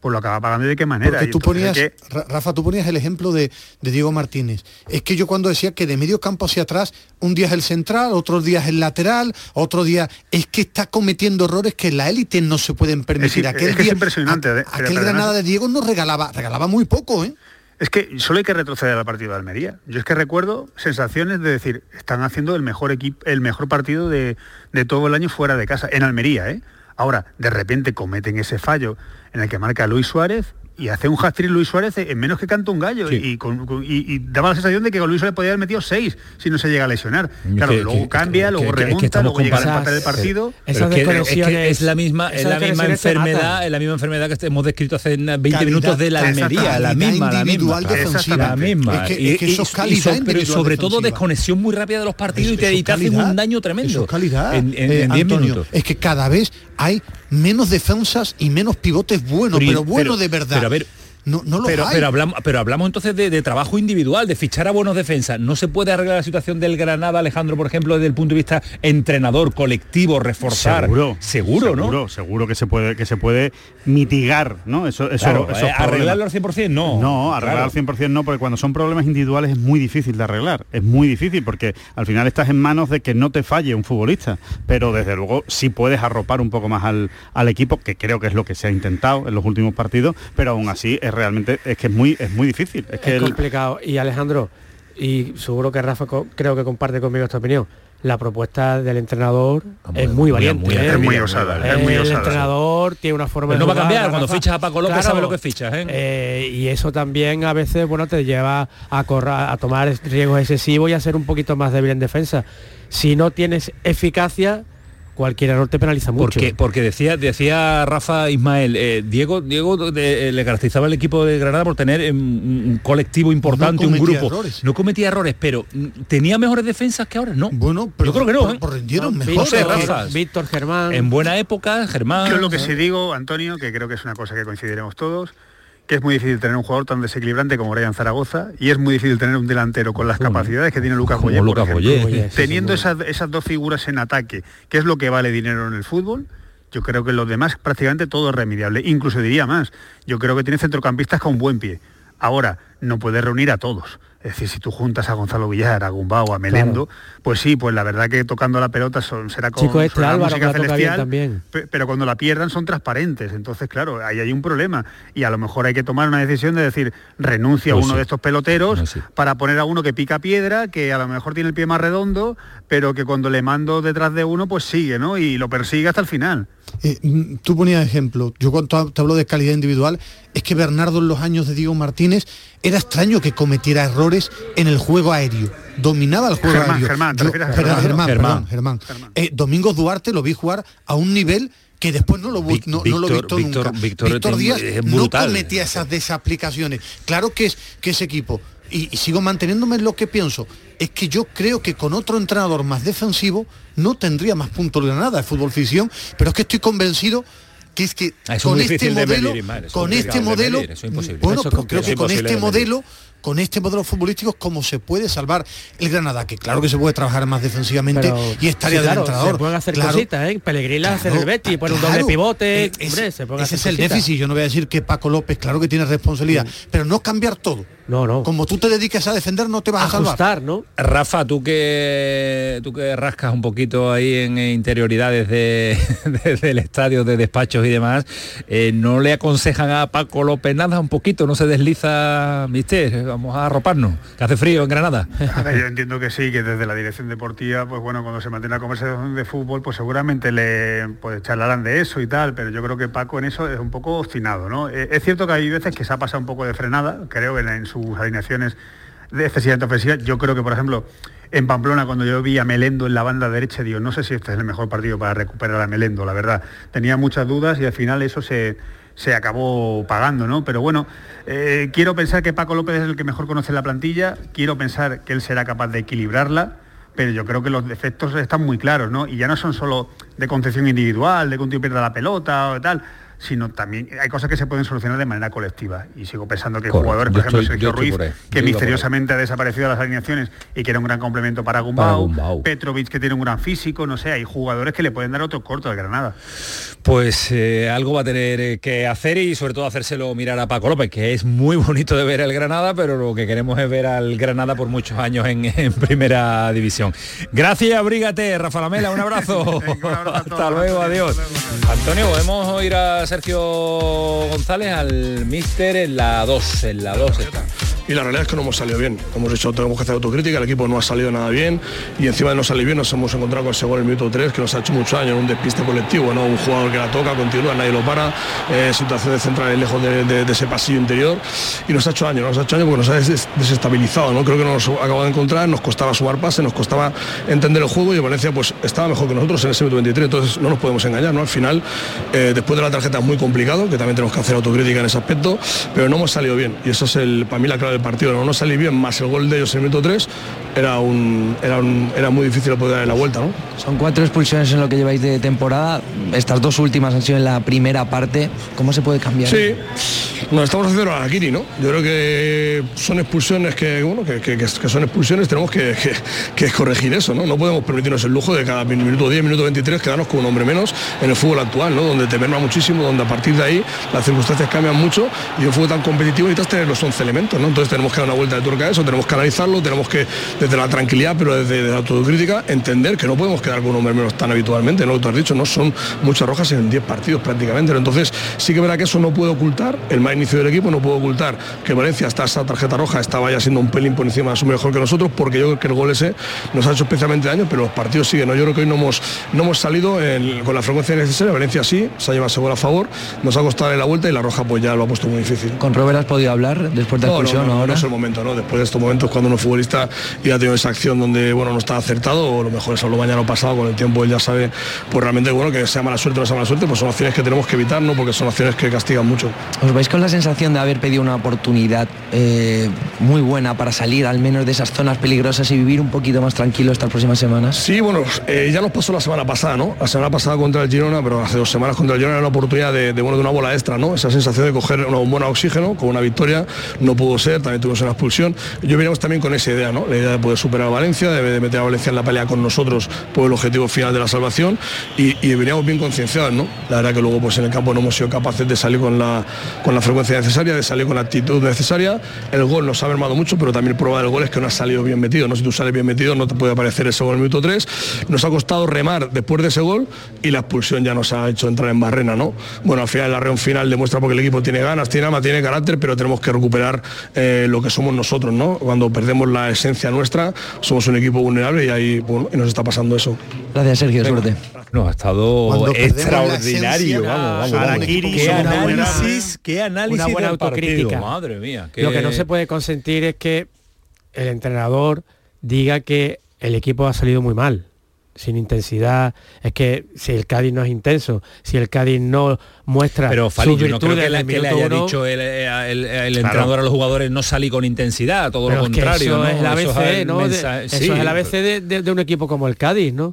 Speaker 11: pues lo acaba pagando de qué manera.
Speaker 3: Porque tú ponías,
Speaker 11: que-
Speaker 3: Rafa, tú ponías el ejemplo de, de Diego Martínez. Es que yo cuando decía que de medio campo hacia atrás, un día es el central, otro día es el lateral, otro día es que está cometiendo errores que la élite no se pueden permitir.
Speaker 11: Es-
Speaker 3: aquel
Speaker 11: es que es
Speaker 3: día,
Speaker 11: impresionante,
Speaker 3: a-
Speaker 11: pero
Speaker 3: aquel Granada de Diego nos regalaba, regalaba muy poco, ¿eh?
Speaker 11: Es que solo hay que retroceder al partido de Almería. Yo es que recuerdo sensaciones de decir, están haciendo el mejor equipo, el mejor partido de, de todo el año fuera de casa, en Almería, ¿eh? Ahora, de repente cometen ese fallo en el que marca Luis Suárez y hace un hat-trick Luis Suárez en menos que canta un gallo. Y, con- con- y- y daba la sensación de que con Luis Suárez podía haber metido seis si no se llega a lesionar. Claro,
Speaker 1: que-
Speaker 11: luego
Speaker 1: que-
Speaker 11: cambia,
Speaker 1: que-
Speaker 11: luego
Speaker 1: que- que
Speaker 11: remonta, luego llega al
Speaker 1: comparando-
Speaker 11: empate del partido.
Speaker 1: Pero es, que, es que es la misma, es la misma enfermedad, es la misma enfermedad que hemos descrito hace 20
Speaker 3: Calidad-
Speaker 1: minutos de la Almería, la misma, la misma,
Speaker 3: individual defensiva.
Speaker 1: la misma.
Speaker 3: Es que-
Speaker 1: Y-
Speaker 3: es que
Speaker 1: y-
Speaker 3: eso es
Speaker 1: y
Speaker 3: calidad
Speaker 1: so- pero sobre todo desconexión muy rápida de los partidos y te, y te hacen un daño tremendo.
Speaker 3: calidad,
Speaker 1: en
Speaker 3: eh,
Speaker 1: en 10
Speaker 3: Antonio.
Speaker 1: minutos.
Speaker 3: Es que cada vez hay menos defensas y menos pivotes buenos, pero, bueno de verdad.
Speaker 1: A ver,
Speaker 3: no, no los
Speaker 1: pero,
Speaker 3: hay.
Speaker 1: pero hablamos, pero hablamos entonces de, de trabajo individual, de fichar a buenos defensas. No se puede arreglar la situación del Granada, Alejandro, por ejemplo, desde el punto de vista entrenador, colectivo, reforzar.
Speaker 2: Seguro,
Speaker 1: seguro, ¿no?
Speaker 2: Seguro, seguro que se puede que se puede mitigar, ¿no? Eso, eso,
Speaker 1: Claro,
Speaker 2: esos
Speaker 1: eh, arreglarlo al 100% no.
Speaker 2: No, arreglar al 100% no, porque cuando son problemas individuales es muy difícil de arreglar. Es muy difícil porque al final estás en manos de que no te falle un futbolista. Pero desde luego sí puedes arropar un poco más al, al equipo, que creo que es lo que se ha intentado en los últimos partidos, pero aún así es realmente, es que es muy, es muy difícil. Es que
Speaker 4: es
Speaker 2: el-
Speaker 4: complicado. Y Alejandro, y seguro que Rafa creo que comparte conmigo esta opinión. La propuesta del entrenador es muy valiente.
Speaker 1: muy
Speaker 4: ¿eh?
Speaker 1: Es muy osada, es muy
Speaker 4: El
Speaker 1: osada,
Speaker 4: entrenador tiene una forma
Speaker 1: Pero
Speaker 4: de
Speaker 1: no va a cambiar, cuando
Speaker 4: Rafa.
Speaker 1: fichas a Paco López sabe lo que fichas, ¿eh?
Speaker 4: Eh, y eso también a veces bueno te lleva a correr, a tomar riesgos excesivos y a ser un poquito más débil en defensa. Si no tienes eficacia, cualquier error te penaliza mucho.
Speaker 1: Porque, porque decía, decía Rafa Ismael, eh, Diego, Diego eh, le caracterizaba el equipo de Granada por tener eh, un, un colectivo importante, un grupo.
Speaker 3: errores.
Speaker 1: No cometía errores, pero mm, tenía mejores defensas que ahora, ¿no?
Speaker 3: Bueno,
Speaker 1: yo creo que no. ¿eh?
Speaker 3: rindieron
Speaker 1: No sé, Rafa.
Speaker 4: Víctor Germán.
Speaker 1: En buena época, Germán.
Speaker 11: Yo lo que sí digo, Antonio, que creo que es una cosa que coincidiremos todos, que es muy difícil tener un jugador tan desequilibrante como Brian Zaragoza y es muy difícil tener un delantero con las capacidades que tiene Lucas Boyer. Teniendo esas, esas dos figuras en ataque, que es lo que vale dinero en el fútbol, yo creo que los demás prácticamente todo es remediable. Incluso diría más, yo creo que tiene centrocampistas con buen pie. Ahora, no puede reunir a todos. Es decir, si tú juntas a Gonzalo Villar, a Gumbao, a Melendo, pues sí, pues la verdad que tocando la pelota son, será con
Speaker 4: Chico, este
Speaker 11: sonará
Speaker 4: Álvaro,
Speaker 11: música celestial,
Speaker 4: también.
Speaker 11: Pe- pero cuando la pierdan son transparentes. Entonces, claro, ahí hay un problema. Y a lo mejor hay que tomar una decisión de decir, renuncia
Speaker 1: Pues
Speaker 11: a uno
Speaker 1: sí.
Speaker 11: de estos peloteros
Speaker 1: Pues sí.
Speaker 11: para poner a uno que pica piedra, que a lo mejor tiene el pie más redondo, pero que cuando le mando detrás de uno, pues sigue, ¿no? Y lo persigue hasta el final.
Speaker 3: Eh, mm, tú ponías ejemplo, yo cuando te hablo de calidad individual, es que Bernardo en los años de Diego Martínez era extraño que cometiera errores en el juego aéreo. Dominaba el juego
Speaker 11: Germán,
Speaker 3: aéreo.
Speaker 11: Germán, ¿te
Speaker 3: Yo-
Speaker 11: refieres a
Speaker 3: perdón,
Speaker 11: Germán,
Speaker 3: Germán, perdón, Germán. Eh, Domingos Duarte lo vi jugar a un nivel que después no lo, bu- no, no lo he
Speaker 1: Víctor-
Speaker 3: visto
Speaker 1: Víctor-
Speaker 3: nunca.
Speaker 1: Víctor
Speaker 3: Víctor
Speaker 1: es
Speaker 3: Díaz no cometía esas desaplicaciones. Claro que es que ese equipo, y, y sigo manteniéndome en lo que pienso, es que yo creo que con otro entrenador más defensivo no tendría más puntos de nada de fútbol ficción, pero es que estoy convencido que es que
Speaker 1: Ah, es
Speaker 3: con este modelo,
Speaker 1: medir,
Speaker 3: con este
Speaker 1: de
Speaker 3: modelo,
Speaker 1: medir, eso es imposible.
Speaker 3: bueno,
Speaker 1: Eso es
Speaker 3: pues creo que
Speaker 1: complicado.
Speaker 3: con
Speaker 1: Es
Speaker 3: este modelo con este modelo futbolístico cómo se puede salvar el Granada, que claro que se puede trabajar más defensivamente
Speaker 4: Pero,
Speaker 3: y estaría
Speaker 4: sí, claro,
Speaker 3: del entrenador.
Speaker 4: Se pueden hacer
Speaker 3: Claro,
Speaker 4: cositas, ¿eh? Pellegrini hace en el
Speaker 3: Claro,
Speaker 4: Betis, pone un
Speaker 3: claro.
Speaker 4: doble pivote.
Speaker 3: Eh, es-
Speaker 4: hombre, se pueden
Speaker 3: ese es
Speaker 4: hacer
Speaker 3: el
Speaker 4: cositas.
Speaker 3: déficit. Yo no voy a decir que Paco López, claro que tiene responsabilidad, pero no cambiar todo.
Speaker 4: No, no.
Speaker 3: Como tú te dediques a defender, no te vas a salvar.
Speaker 4: ¿no?
Speaker 1: Rafa, tú que tú que rascas un poquito ahí en interioridades de, de- del estadio, de despachos y demás, eh, ¿no le aconsejan a Paco López nada un poquito? ¿No se desliza, mister? Vamos a arroparnos, que hace frío en Granada.
Speaker 11: Yo entiendo que sí, que desde la dirección deportiva, pues bueno, cuando se mantiene la conversación de fútbol, pues seguramente le pues, charlarán de eso y tal, pero yo creo que Paco en eso es un poco obstinado, ¿no? Eh, es cierto que hay veces que se ha pasado un poco de frenada, creo que en, en sus alineaciones de excesivamente ofensivas. Yo creo que, por ejemplo, en Pamplona, cuando yo vi a Melendo en la banda derecha, digo, no sé si este es el mejor partido para recuperar a Melendo, la verdad. Tenía muchas dudas y al final eso se, se acabó pagando, ¿no? Pero bueno, eh, quiero pensar que Paco López es el que mejor conoce la plantilla, quiero pensar que él será capaz de equilibrarla, pero yo creo que los defectos están muy claros, ¿no? Y ya no son solo de concepción individual, de que un tío pierda la pelota o tal, sino también hay cosas que se pueden solucionar de manera colectiva. Y sigo pensando que
Speaker 1: Correcto.
Speaker 11: jugadores, por ejemplo,
Speaker 1: estoy-
Speaker 11: Sergio Ruiz,
Speaker 1: por
Speaker 11: que
Speaker 1: Yo
Speaker 11: misteriosamente ha desaparecido de las alineaciones y que era un gran complemento para
Speaker 1: Para
Speaker 11: Gumbau. Petrovic que tiene un gran físico, no sé, hay jugadores que le pueden dar otro corto al Granada.
Speaker 1: Pues eh, algo va a tener eh, que hacer y sobre todo hacérselo mirar a Paco López, que es muy bonito de ver el Granada, pero lo que queremos es ver al Granada por muchos años en, en primera división. Gracias, abrígate, Rafa Lamela, un abrazo. Hasta luego, adiós. Antonio, podemos ir a Sergio González, al Mister en la 2, en la 2 está.
Speaker 12: Y la realidad es que no hemos salido bien. Hemos dicho, tenemos que hacer autocrítica, el equipo no ha salido nada bien y encima de no salir bien nos hemos encontrado con ese gol el minuto 3 que nos ha hecho mucho daño en un despiste colectivo, ¿no? un jugador que la toca, continúa, nadie lo para, eh, situaciones centrales lejos de, de- de ese pasillo interior y nos ha hecho daño, nos ha hecho daño porque nos ha des- desestabilizado, ¿no? creo que nos acabamos de encontrar, nos costaba sumar pase, nos costaba entender el juego y Valencia pues estaba mejor que nosotros en ese minuto 23, entonces no nos podemos engañar, ¿no? al final eh, después de la tarjeta es muy complicado, que también tenemos que hacer autocrítica en ese aspecto, pero no hemos salido bien y eso es el, para mí la clave del partido, no, no salir bien más el gol de ellos en el minuto 3 era, un, era, un- era muy difícil poder darle la vuelta, ¿no?
Speaker 13: Son cuatro expulsiones en lo que lleváis de temporada. Estas dos últimas han sido en la primera parte. ¿Cómo se puede cambiar?
Speaker 12: Sí, nos estamos haciendo a Kiri, ¿no? Yo creo que son expulsiones que, bueno, que, que- que son expulsiones, tenemos que, que- que corregir eso, ¿no? No podemos permitirnos el lujo de cada minuto 10, minuto 23 quedarnos con un hombre menos en el fútbol actual, ¿no? Donde te merma muchísimo, donde a partir de ahí las circunstancias cambian mucho y un fútbol tan competitivo necesitas tener los 11 elementos, ¿no? Entonces tenemos que dar una vuelta de tuerca a eso, tenemos que analizarlo, tenemos que desde la tranquilidad, pero desde la autocrítica, entender que no podemos quedar con un hombre menos tan habitualmente, ¿no? Lo que has dicho, no son muchas rojas en 10 partidos prácticamente. ¿no? Entonces sí que verá que eso no puede ocultar el mal inicio del equipo, no puede ocultar que Valencia hasta esa tarjeta roja estaba ya siendo un pelín por encima de su mejor que nosotros, porque yo creo que el gol ese nos ha hecho especialmente daño, pero los partidos siguen. ¿no? Yo creo que hoy no hemos, no hemos salido en- con la frecuencia necesaria. Valencia sí, se ha llevado gol a favor, nos ha costado la vuelta y la roja pues ya lo ha puesto muy difícil.
Speaker 13: ¿Con Robert has podido hablar después de la
Speaker 12: No,
Speaker 13: expulsión
Speaker 12: no,
Speaker 13: ahora?
Speaker 12: no es el momento, ¿no? Después de estos momentos cuando un futbolista ya ha tenido esa acción donde bueno no está acertado, o lo mejor es hablo mañana o pasado, con el tiempo él ya sabe, pues realmente bueno que sea mala suerte o no sea mala suerte, pues son acciones que tenemos que evitar, ¿no? Porque son acciones que castigan mucho.
Speaker 13: ¿Os vais con la sensación de haber pedido una oportunidad eh, muy buena para salir al menos de esas zonas peligrosas y vivir un poquito más tranquilo estas próximas semanas?
Speaker 12: Sí, bueno, eh, ya nos pasó la semana pasada, ¿no? La semana pasada contra el Girona, pero hace dos semanas contra el Girona era una oportunidad de, de, bueno, de una bola extra, ¿no? Esa sensación de coger una bombona de oxígeno con una victoria, no pudo ser, también tuvimos una expulsión. Yo veníamos también con esa idea, ¿no? La idea de poder superar a Valencia, de, meter a Valencia en la pelea con nosotros por el objetivo final de la salvación y, y veníamos bien concienciados, ¿no? La verdad que luego pues en el campo no hemos sido capaces de salir con la, con la frecuencia necesaria, de salir con la actitud necesaria. El gol nos ha mermado mucho, pero también prueba del gol es que no ha salido bien metido, ¿no? Si tú sales bien metido no te puede aparecer ese gol en el minuto 3. Nos ha costado remar después de ese gol y la expulsión ya nos ha hecho entrar en barrena, ¿no? Bueno, al final la reunión final demuestra porque el equipo tiene ganas, tiene alma, tiene carácter, pero tenemos que recuperar eh, lo que somos nosotros, ¿no? Cuando perdemos la esencia nuestra, somos un equipo vulnerable y ahí bueno, y nos está pasando eso.
Speaker 13: Gracias, Sergio,
Speaker 1: Venga.
Speaker 13: suerte.
Speaker 1: No, ha estado extraordinario, vamos, vamos, vamos. Qué análisis, qué análisis
Speaker 4: una buena
Speaker 1: del partido,
Speaker 4: autocrítica.
Speaker 1: madre mía.
Speaker 4: Lo que no se puede consentir es que el entrenador diga que el equipo ha salido muy mal, sin intensidad. Es que si el Cádiz no es intenso, si el Cádiz no muestra
Speaker 1: Pero Fali,
Speaker 4: sus
Speaker 1: yo no creo que, la- le haya
Speaker 4: uno,
Speaker 1: dicho el, el- el- el
Speaker 4: Claro.
Speaker 1: entrenador a los jugadores no salí con intensidad, todo
Speaker 4: pero
Speaker 1: lo
Speaker 4: es
Speaker 1: contrario.
Speaker 4: eso
Speaker 1: ¿no?
Speaker 4: es el
Speaker 1: Eso
Speaker 4: ABC,
Speaker 1: el
Speaker 4: ¿no? De- eso es el ABC de, de- de un equipo como el Cádiz, ¿no?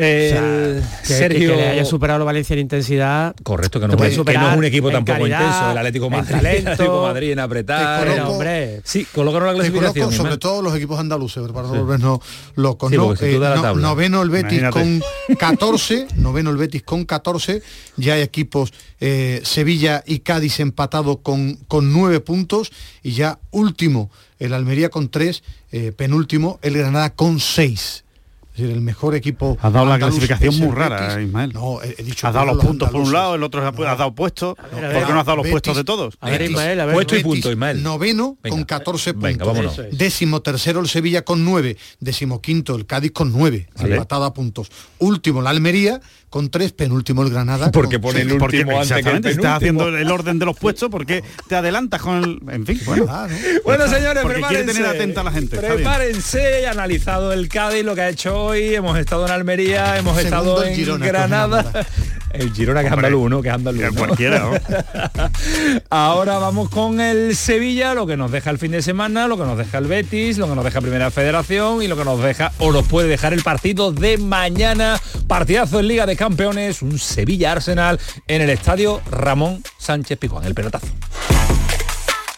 Speaker 1: El
Speaker 4: que,
Speaker 1: Sergio
Speaker 4: que le haya superado a Valencia en intensidad.
Speaker 1: Correcto, que no,
Speaker 4: puede
Speaker 1: es, que
Speaker 4: superar
Speaker 1: no es un equipo tampoco
Speaker 4: calidad,
Speaker 1: intenso, el Atlético
Speaker 4: en
Speaker 1: Madrid,
Speaker 4: talento.
Speaker 1: el Atlético Madrid en apretar.
Speaker 3: Coloco-
Speaker 1: en-
Speaker 4: hombre.
Speaker 1: Sí, colocaron la clasificación.
Speaker 3: coloco sobre todo los equipos andaluces, para no
Speaker 1: Sí.
Speaker 3: volvernos locos.
Speaker 1: Sí,
Speaker 3: ¿no? Eh, no- noveno el Betis
Speaker 1: Imagínate.
Speaker 3: con 14, noveno el Betis con 14, ya hay equipos eh, Sevilla y Cádiz empatados con, con 9 puntos y ya último el Almería con 3, penúltimo el Granada con 6. Es decir, el mejor equipo.
Speaker 2: Has dado la clasificación muy rara,
Speaker 3: Betis.
Speaker 2: Ismael.
Speaker 3: No, he, he dicho
Speaker 2: Has dado los puntos por un lado, el otro has dado puestos.
Speaker 3: ver,
Speaker 2: ¿Por qué no has dado los
Speaker 3: Betis-
Speaker 2: puestos de todos?
Speaker 4: A ver, Ismael, a ver.
Speaker 1: Puesto y punto, Ismael.
Speaker 3: Noveno
Speaker 1: Venga.
Speaker 3: con 14 puntos.
Speaker 1: Venga, vámonos.
Speaker 3: Décimo tercero el Sevilla con 9. Décimo quinto el Cádiz con 9.
Speaker 1: Vale.
Speaker 3: Empatada a puntos. Último la Almería con 3. Penúltimo el Granada.
Speaker 1: Porque pone el
Speaker 3: seis.
Speaker 2: Porque
Speaker 1: último antes que el
Speaker 2: estás haciendo el orden de los puestos, porque te adelantas con el. En fin, bueno.
Speaker 3: ¿no?
Speaker 1: Bueno, señores, prepárense.
Speaker 2: tener atenta a la gente.
Speaker 1: Prepárense, analizado el Cádiz, lo que ha hecho hoy. Hemos estado en Almería, hemos
Speaker 3: Segundo
Speaker 1: estado en
Speaker 3: Girona,
Speaker 1: Granada. El Girona que es
Speaker 2: Hombre,
Speaker 1: andaluz. Que es andaluz.
Speaker 2: que
Speaker 1: ¿no?
Speaker 2: cualquiera, ¿no?
Speaker 1: Ahora vamos con el Sevilla, lo que nos deja el fin de semana, lo que nos deja el Betis, lo que nos deja Primera Federación y lo que nos deja o nos puede dejar el partido de mañana. Partidazo en Liga de Campeones, un Sevilla-Arsenal en el estadio Ramón Sánchez Pizjuán, el pelotazo.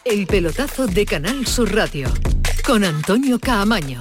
Speaker 8: El pelotazo de Canal Sur Radio con Antonio Caamaño.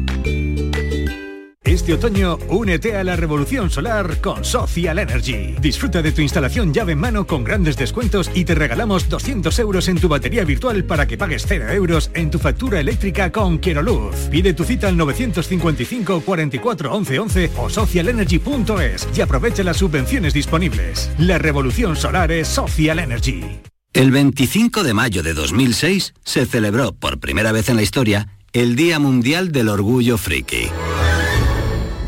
Speaker 14: Este otoño, únete a la revolución solar con Social Energy. Disfruta de tu instalación llave en mano con grandes descuentos y te regalamos 200 euros en tu batería virtual para que pagues 0 euros en tu factura eléctrica con Luz. Pide tu cita al 955 44 11 11 o socialenergy.es y aprovecha las subvenciones disponibles. La revolución solar es Social Energy.
Speaker 15: El 25 de mayo de 2006 se celebró por primera vez en la historia el Día Mundial del Orgullo Friki.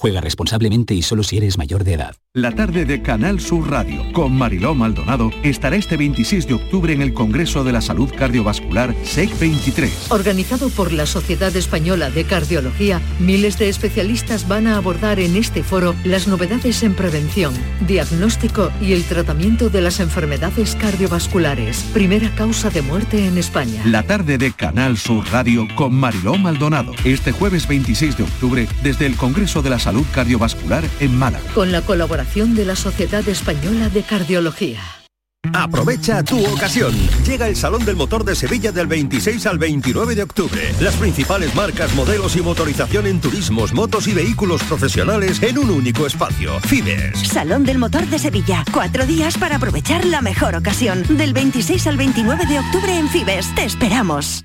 Speaker 16: Juega responsablemente y solo si eres mayor de edad.
Speaker 17: La tarde de Canal Sur Radio con Mariló Maldonado estará este 26 de octubre en el Congreso de la Salud Cardiovascular SEC 23.
Speaker 8: Organizado por la Sociedad Española de Cardiología, miles de especialistas van a abordar en este foro las novedades en prevención, diagnóstico y el tratamiento de las enfermedades cardiovasculares, primera causa de muerte en España.
Speaker 17: La tarde de Canal Sur Radio con Mariló Maldonado. Este jueves 26 de octubre desde el Congreso de la Salud Cardiovascular en Málaga.
Speaker 8: Con la colaboración de la Sociedad Española de Cardiología.
Speaker 18: Aprovecha tu ocasión. Llega el Salón del Motor de Sevilla del 26 al 29 de octubre. Las principales marcas, modelos y motorización en turismos, motos y vehículos profesionales en un único espacio. Fibes.
Speaker 19: Salón del Motor de Sevilla. Cuatro días para aprovechar la mejor ocasión. Del 26 al 29 de octubre en Fibes. Te esperamos.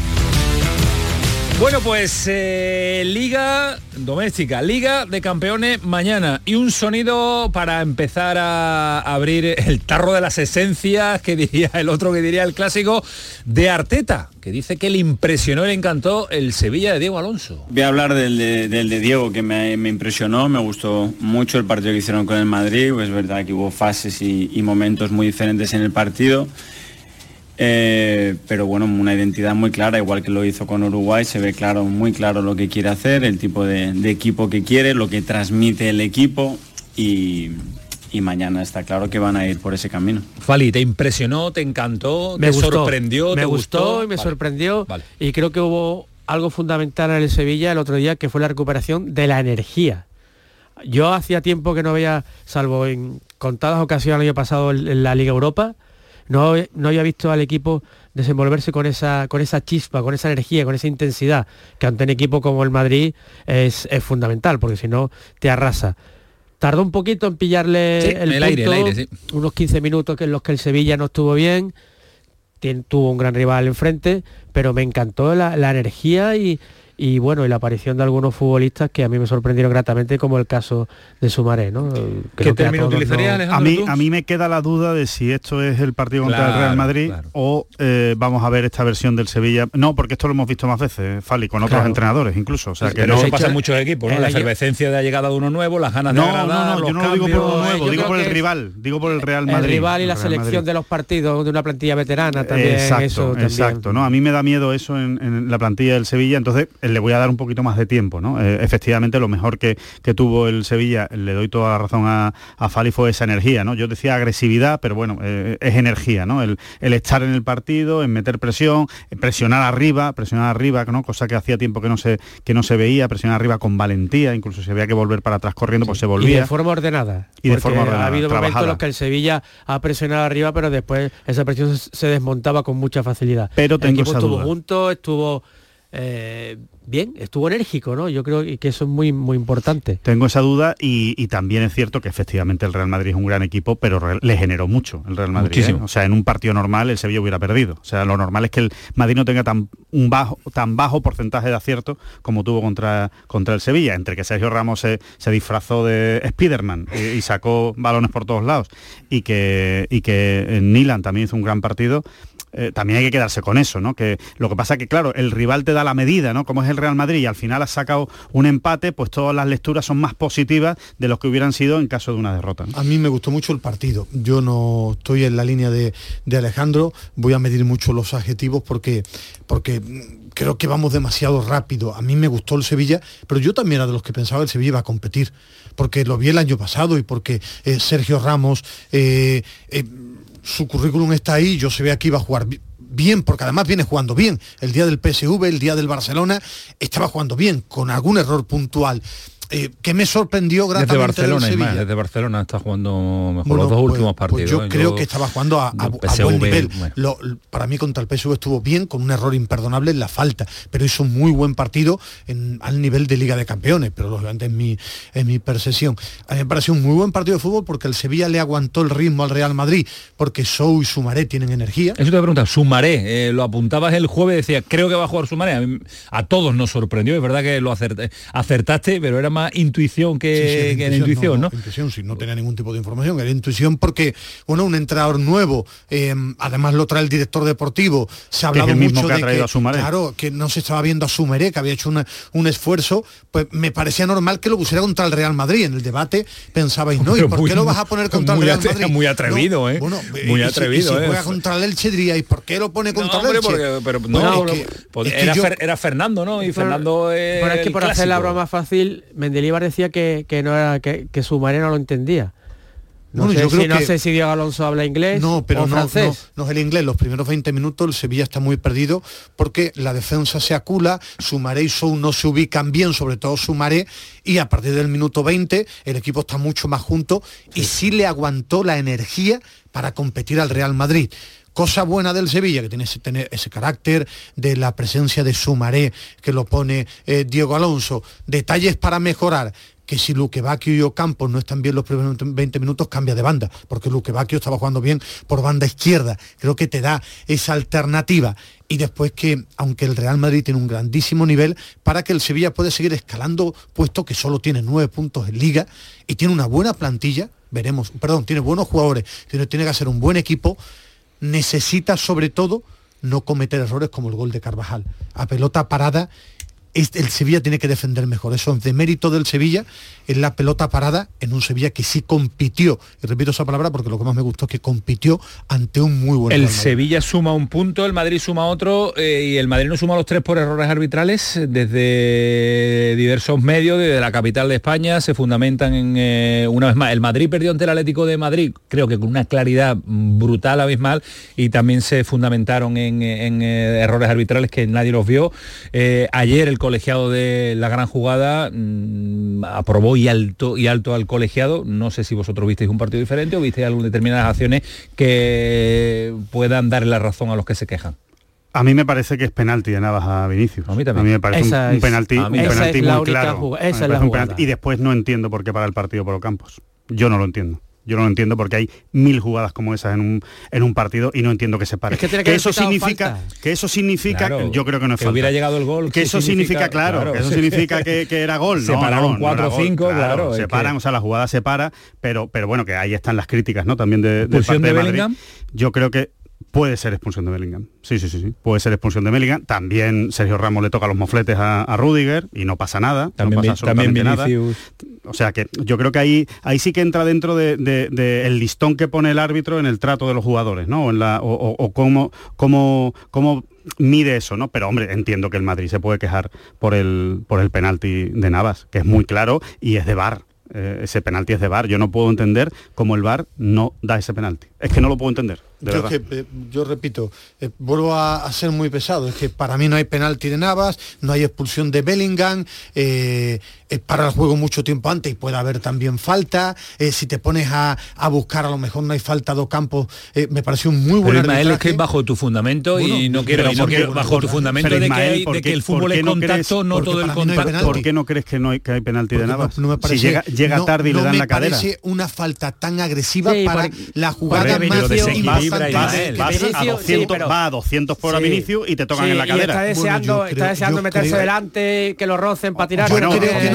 Speaker 1: Bueno, pues eh, Liga Doméstica, Liga de Campeones mañana y un sonido para empezar a abrir el tarro de las esencias, que diría el otro, que diría el clásico, de Arteta, que dice que le impresionó, le encantó el Sevilla de Diego Alonso.
Speaker 20: Voy a hablar del de, Diego, que me, impresionó, me gustó mucho el partido que hicieron con el Madrid, es verdad que hubo fases y, y momentos muy diferentes en el partido. Eh, pero bueno, una identidad muy clara, igual que lo hizo con Uruguay, se ve claro, muy claro lo que quiere hacer, el tipo de, de equipo que quiere, lo que transmite el equipo y, y mañana está claro que van a ir por ese camino.
Speaker 1: Fali, ¿te impresionó, te encantó,
Speaker 4: me
Speaker 1: te
Speaker 4: gustó,
Speaker 1: sorprendió?
Speaker 4: Me
Speaker 1: te
Speaker 4: gustó y me
Speaker 1: Vale.
Speaker 4: sorprendió
Speaker 1: Vale.
Speaker 4: y creo que hubo algo fundamental en el Sevilla el otro día que fue la recuperación de la energía. Yo hacía tiempo que no veía, salvo en contadas ocasiones el año pasado en, en la Liga Europa, no, no había visto al equipo desenvolverse con esa, con esa chispa, con esa energía, con esa intensidad, que ante un equipo como el Madrid es, es fundamental, porque si no te arrasa. Tardó un poquito en pillarle
Speaker 1: Sí,
Speaker 4: el,
Speaker 1: el aire, el
Speaker 4: punto,
Speaker 1: aire, sí.
Speaker 4: unos 15 minutos que en los que el Sevilla no estuvo bien, tuvo un gran rival enfrente, pero me encantó la, la energía y, y, bueno, y la aparición de algunos futbolistas que a mí me sorprendieron gratamente, como el caso de Sumaré, ¿no? Creo que a todos nos-
Speaker 2: a mí, a mí me queda la duda de si esto es el partido contra el Real Madrid
Speaker 1: claro.
Speaker 2: o eh, vamos a ver esta versión del Sevilla. No, porque esto lo hemos visto más veces, Fali, con otros
Speaker 1: Claro.
Speaker 2: entrenadores incluso. O sea, que
Speaker 1: Pero
Speaker 2: no,
Speaker 1: eso pasa en muchos equipos, ¿no?
Speaker 2: el
Speaker 1: La efervescencia de la llegada de uno nuevo, las ganas de
Speaker 2: No,
Speaker 1: agradar,
Speaker 2: no, no,
Speaker 1: los
Speaker 2: yo no lo digo por uno nuevo,
Speaker 4: yo
Speaker 2: digo por el rival, digo por el Real
Speaker 4: el
Speaker 2: Madrid.
Speaker 4: rival y la
Speaker 2: el
Speaker 4: selección
Speaker 2: Madrid.
Speaker 4: de los partidos de una plantilla veterana también.
Speaker 2: exacto,
Speaker 4: eso también.
Speaker 2: exacto, ¿no? A mí me da miedo eso en, en la plantilla del Sevilla, entonces eh, le voy a dar un poquito más de tiempo, ¿no? Eh, efectivamente, lo mejor que, que tuvo el Sevilla, le doy toda la razón a, a Fali, fue esa energía, ¿no? Yo decía agresividad, pero bueno, eh, es energía, ¿no? El, el estar en el partido, en meter presión, presionar arriba, presionar arriba, ¿no? Cosa que hacía tiempo que no se, que no se veía, presionar arriba con valentía, incluso si había que volver para atrás corriendo, pues se
Speaker 4: Y
Speaker 2: volvía.
Speaker 4: de forma ordenada.
Speaker 2: Y de forma ordenada,
Speaker 4: Ha habido momentos en los que el Sevilla ha presionado arriba, pero después esa presión se desmontaba con mucha facilidad.
Speaker 2: Pero
Speaker 4: el
Speaker 2: tengo
Speaker 4: equipo
Speaker 2: esa
Speaker 4: estuvo
Speaker 2: duda.
Speaker 4: junto, estuvo eh, bien, estuvo enérgico, ¿no? Yo creo que eso es muy, muy importante.
Speaker 2: Tengo esa duda y, y también es cierto que efectivamente el Real Madrid es un gran equipo, pero le generó mucho el Real Madrid.
Speaker 1: Muchísimo.
Speaker 2: ¿eh? O sea, en un partido normal el Sevilla hubiera perdido. O sea, lo normal es que el Madrid no tenga tan un bajo, tan bajo porcentaje de acierto como tuvo contra, contra el Sevilla, entre que Sergio Ramos se, se disfrazó de Spiderman y, y sacó balones por todos lados y que, y que Nilan también hizo un gran partido. Eh, también hay que quedarse con eso, ¿no? Que lo que pasa que, claro, el rival te da la medida, ¿no? Como es el Real Madrid y al final has sacado un empate, pues todas las lecturas son más positivas de los que hubieran sido en caso de una derrota.
Speaker 3: A mí me gustó mucho el partido. Yo no estoy en la línea de, de Alejandro. Voy a medir mucho los adjetivos porque, porque mm, creo que vamos demasiado rápido. A mí me gustó el Sevilla, pero yo también era de los que pensaba que el Sevilla iba a competir. Porque lo vi el año pasado y porque eh, Sergio Ramos, eh, su currículum está ahí, yo se ve que iba a jugar bi- bien, porque además viene jugando bien. El día del PSV, el día del Barcelona, estaba jugando bien, con algún error puntual. Eh, que me sorprendió
Speaker 1: Desde
Speaker 3: gratamente del
Speaker 1: Barcelona, es más, desde Barcelona está jugando mejor
Speaker 3: Bueno,
Speaker 1: los dos
Speaker 3: pues-
Speaker 1: últimos
Speaker 3: pues
Speaker 1: partidos.
Speaker 3: yo
Speaker 1: ¿eh?
Speaker 3: creo que estaba jugando a, a-
Speaker 1: del
Speaker 3: a buen nivel.
Speaker 1: bueno.
Speaker 3: Lo- para mí contra el PSV estuvo bien, con un error imperdonable en la falta, pero hizo un muy buen partido en- al nivel de Liga de Campeones, pero lógicamente en mi, en mi percepción. A mí me pareció un muy buen partido de fútbol porque el Sevilla le aguantó el ritmo al Real Madrid, porque Sou y Sumaré tienen energía.
Speaker 1: Eso te voy a preguntar, Sumaré, eh, lo apuntabas el jueves, decía, creo que va a jugar Sumaré. A, mí- a todos nos sorprendió, es verdad que lo acert- acertaste, pero era más intuición que,
Speaker 3: Sí, sí, era
Speaker 1: que era intuición, ¿no?
Speaker 3: Intuición, sí, no tenía ningún tipo de información, era intuición porque, bueno, un entrenador nuevo, eh, además lo trae el director deportivo, se ha
Speaker 2: Que es
Speaker 3: hablado
Speaker 2: el mismo
Speaker 3: mucho
Speaker 2: que ha
Speaker 3: de
Speaker 2: traído a Sumaré.
Speaker 3: claro, que no se estaba viendo a Sumaré, que había hecho una- un esfuerzo, pues me parecía normal que lo pusiera contra el Real Madrid. En el debate pensabais, no, ¿y
Speaker 1: Pero
Speaker 3: por
Speaker 1: muy-
Speaker 3: qué lo vas a poner contra
Speaker 1: muy
Speaker 3: el Real Madrid?
Speaker 1: muy atrevido, ¿eh?
Speaker 3: Bueno,
Speaker 1: Muy
Speaker 3: y si-
Speaker 1: atrevido,
Speaker 3: y si
Speaker 1: ¿eh?
Speaker 3: juega contra el Elche diríais, ¿por qué lo pone contra
Speaker 1: No,
Speaker 3: el Elche?
Speaker 1: porque- pero
Speaker 3: No,
Speaker 1: no,
Speaker 3: es que- es que
Speaker 1: era,
Speaker 3: yo-
Speaker 1: Fer- era Fernando, ¿no? Y
Speaker 4: Pero-
Speaker 1: Fernando es
Speaker 4: Pero es que por hacer la broma fácil, Mendilibar decía que, que no era que, que su no lo entendía. No,
Speaker 3: Bueno,
Speaker 4: sé,
Speaker 3: yo creo
Speaker 4: si, no
Speaker 3: que-
Speaker 4: sé si Diego Alonso habla inglés
Speaker 3: No, pero
Speaker 4: o
Speaker 3: no,
Speaker 4: francés.
Speaker 3: no, no es el inglés. Los primeros 20 minutos el Sevilla está muy perdido porque la defensa se acula, Sumaré y Sou no se ubican bien, sobre todo Sumaré, y a partir del minuto 20 el equipo está mucho más junto y sí le aguantó la energía para competir al Real Madrid. Cosa buena del Sevilla, que tiene ese, carácter de la presencia de Sumaré, que lo pone eh, Diego Alonso. Detalles para mejorar que si Luque Bacchio y Ocampos no están bien los primeros 20 minutos, cambia de banda, porque Luque Bacchio estaba jugando bien por banda izquierda. Creo que te da esa alternativa y después que, aunque el Real Madrid tiene un grandísimo nivel, para que el Sevilla puede seguir escalando, puesto que solo tiene nueve puntos en liga y tiene una buena plantilla, veremos, perdón, tiene buenos jugadores, tiene, tiene que hacer un buen equipo, necesita sobre todo no cometer errores como el gol de Carvajal. A pelota parada el Sevilla tiene que defender mejor. Eso es de mérito del Sevilla en la pelota parada en un Sevilla que sí compitió. Y repito esa palabra porque lo que más me gustó es que compitió ante un muy buen
Speaker 1: El Sevilla suma un punto, el Madrid suma otro eh, y el Madrid no suma los tres por errores arbitrales desde diversos medios, desde la capital de España, se fundamentan en eh, una vez más. El Madrid perdió ante el Atlético de Madrid, creo que con una claridad brutal, abismal, y también se fundamentaron en, eh, errores arbitrales que nadie los vio. ayer el colegiado de la gran jugada mm, aprobó y alto y alto al colegiado. No sé si vosotros visteis un partido diferente o visteis algunas determinadas acciones que puedan darle la razón a los que se quejan.
Speaker 2: A mí me parece que es penalti de Navas a Vinicius. A mí también. A mí me parece un, penalti, un penalti muy claro. y después no entiendo por qué para el partido por Campos. Yo no lo entiendo. Yo no lo entiendo porque hay mil jugadas como esas en un, en un partido y no entiendo que se pare.
Speaker 1: que,
Speaker 2: eso significa, que eso significa, yo creo que no es
Speaker 1: que hubiera llegado el gol.
Speaker 2: Que eso significa, claro, que eso significa que, era gol.
Speaker 1: Se pararon 4 o 5, claro.
Speaker 2: se paran, o sea, la jugada se para, pero, pero bueno, que ahí están las críticas, ¿no? También de, de, parte de, Bellingham? Yo creo que Puede ser expulsión de Bellingham. Sí, sí, sí, sí. Puede ser expulsión de Bellingham. También Sergio Ramos le toca los mofletes a, a Rudiger y no pasa nada.
Speaker 1: También,
Speaker 2: no
Speaker 1: pasa absolutamente nada.
Speaker 2: O sea que yo creo que ahí, ahí sí que entra dentro del de, listón que pone el árbitro en el trato de los jugadores, ¿no? O, en la, o, cómo, cómo, cómo mide eso, ¿no? Pero hombre, entiendo que el Madrid se puede quejar por el, por el penalti de Navas, que es muy claro y es de bar. Eh, ese penalti es de bar. Yo no puedo entender cómo el bar no da ese penalti. Es que no lo puedo entender.
Speaker 3: Yo, eh, yo, repito, eh, vuelvo a, ser muy pesado, es que para mí no hay penalti de Navas, no hay expulsión de Bellingham, eh, para el juego mucho tiempo antes y puede haber también falta, si te pones a, buscar a lo mejor no hay falta de Campos, me pareció un muy buen
Speaker 1: Pero es que bajo tu fundamento y no quiero, bajo tu fundamento de, que, el fútbol es contacto, no todo el contacto.
Speaker 2: ¿Por qué no crees que no hay, que hay penalti de Navas? No, me parece, si llega, tarde y le dan la cadera.
Speaker 3: parece una falta tan agresiva para la jugada más
Speaker 2: va, a 200, por sí. Vinicius y te tocan en la cadera.
Speaker 4: está deseando, está deseando meterse delante, que lo rocen para tirar.
Speaker 2: Bueno,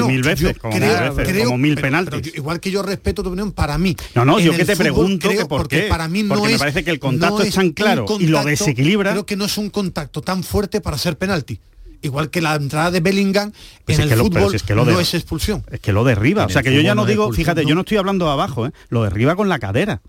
Speaker 2: mil veces, como, mil penaltis.
Speaker 3: igual que yo respeto tu opinión, para mí.
Speaker 2: No, no, yo que te pregunto que por qué.
Speaker 3: Para mí no
Speaker 2: porque me parece que el contacto es tan claro y lo desequilibra.
Speaker 3: Creo que no es un contacto tan fuerte para ser penalti igual que la entrada de Bellingham pues en el fútbol no es expulsión.
Speaker 2: Es que lo derriba. o sea que yo ya no digo, fíjate, yo no estoy hablando abajo, ¿eh? lo derriba con la cadera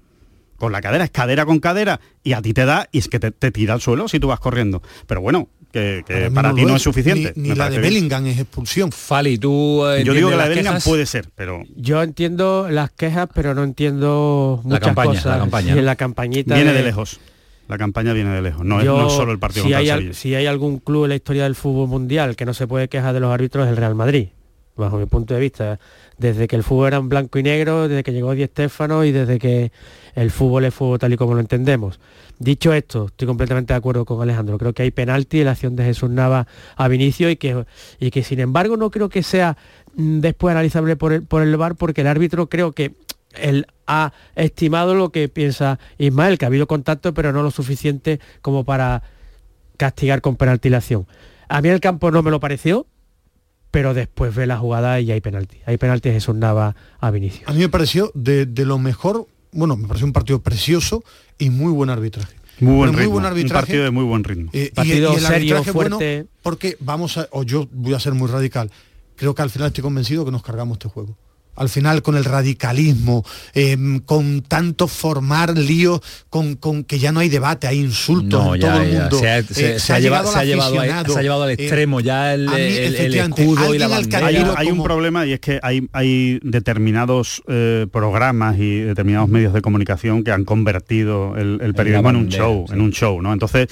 Speaker 2: con la cadera, es cadera con cadera, y a ti te da, y es que te, tira al suelo si tú vas corriendo. Pero bueno, que, para, ti no es suficiente.
Speaker 3: Ni, la de Bellingham es expulsión.
Speaker 1: Fali, tú...
Speaker 2: Yo digo que la de Bellingham puede ser, pero...
Speaker 4: Yo entiendo las quejas, pero no entiendo muchas la campaña, cosas.
Speaker 1: La campaña.
Speaker 4: Y en la campañita
Speaker 2: Viene de, lejos. La campaña viene de lejos, no, es, solo el partido
Speaker 4: si hay, si hay algún club en la historia del fútbol mundial que no se puede quejar de los árbitros es el Real Madrid, bajo mi punto de vista desde que el fútbol era en blanco y negro, desde que llegó Di Stéfano y desde que el fútbol es fútbol tal y como lo entendemos. Dicho esto, estoy completamente de acuerdo con Alejandro. Creo que hay penalti en la acción de Jesús Nava a Vinicio y que, y que sin embargo no creo que sea mm, después analizable por el, por el VAR porque el árbitro creo que él ha estimado lo que piensa Ismael, que ha habido contacto pero no lo suficiente como para castigar con penalti la acción. A mí el campo no me lo pareció, pero después ve la jugada y hay penalti. Hay penalti Jesús Nava a Vinicius.
Speaker 3: A mí me pareció de, lo mejor, bueno, me pareció un partido precioso y muy buen arbitraje.
Speaker 2: Muy buen, muy buen arbitraje. Un partido de muy buen ritmo.
Speaker 4: Eh, partido y, serio, fuerte.
Speaker 3: porque vamos a, o yo voy a ser muy radical, creo que al final estoy convencido que nos cargamos este juego al final con el radicalismo, em, con tanto formar líos, con, con, que ya no hay debate, hay insultos en todo el mundo.
Speaker 1: Se ha, llevado, al extremo ya el, escudo y la
Speaker 2: bandera. Hay, un problema y es que hay, hay determinados eh, programas y determinados medios de comunicación que han convertido el, periodismo en un show, en un show, ¿no? Entonces,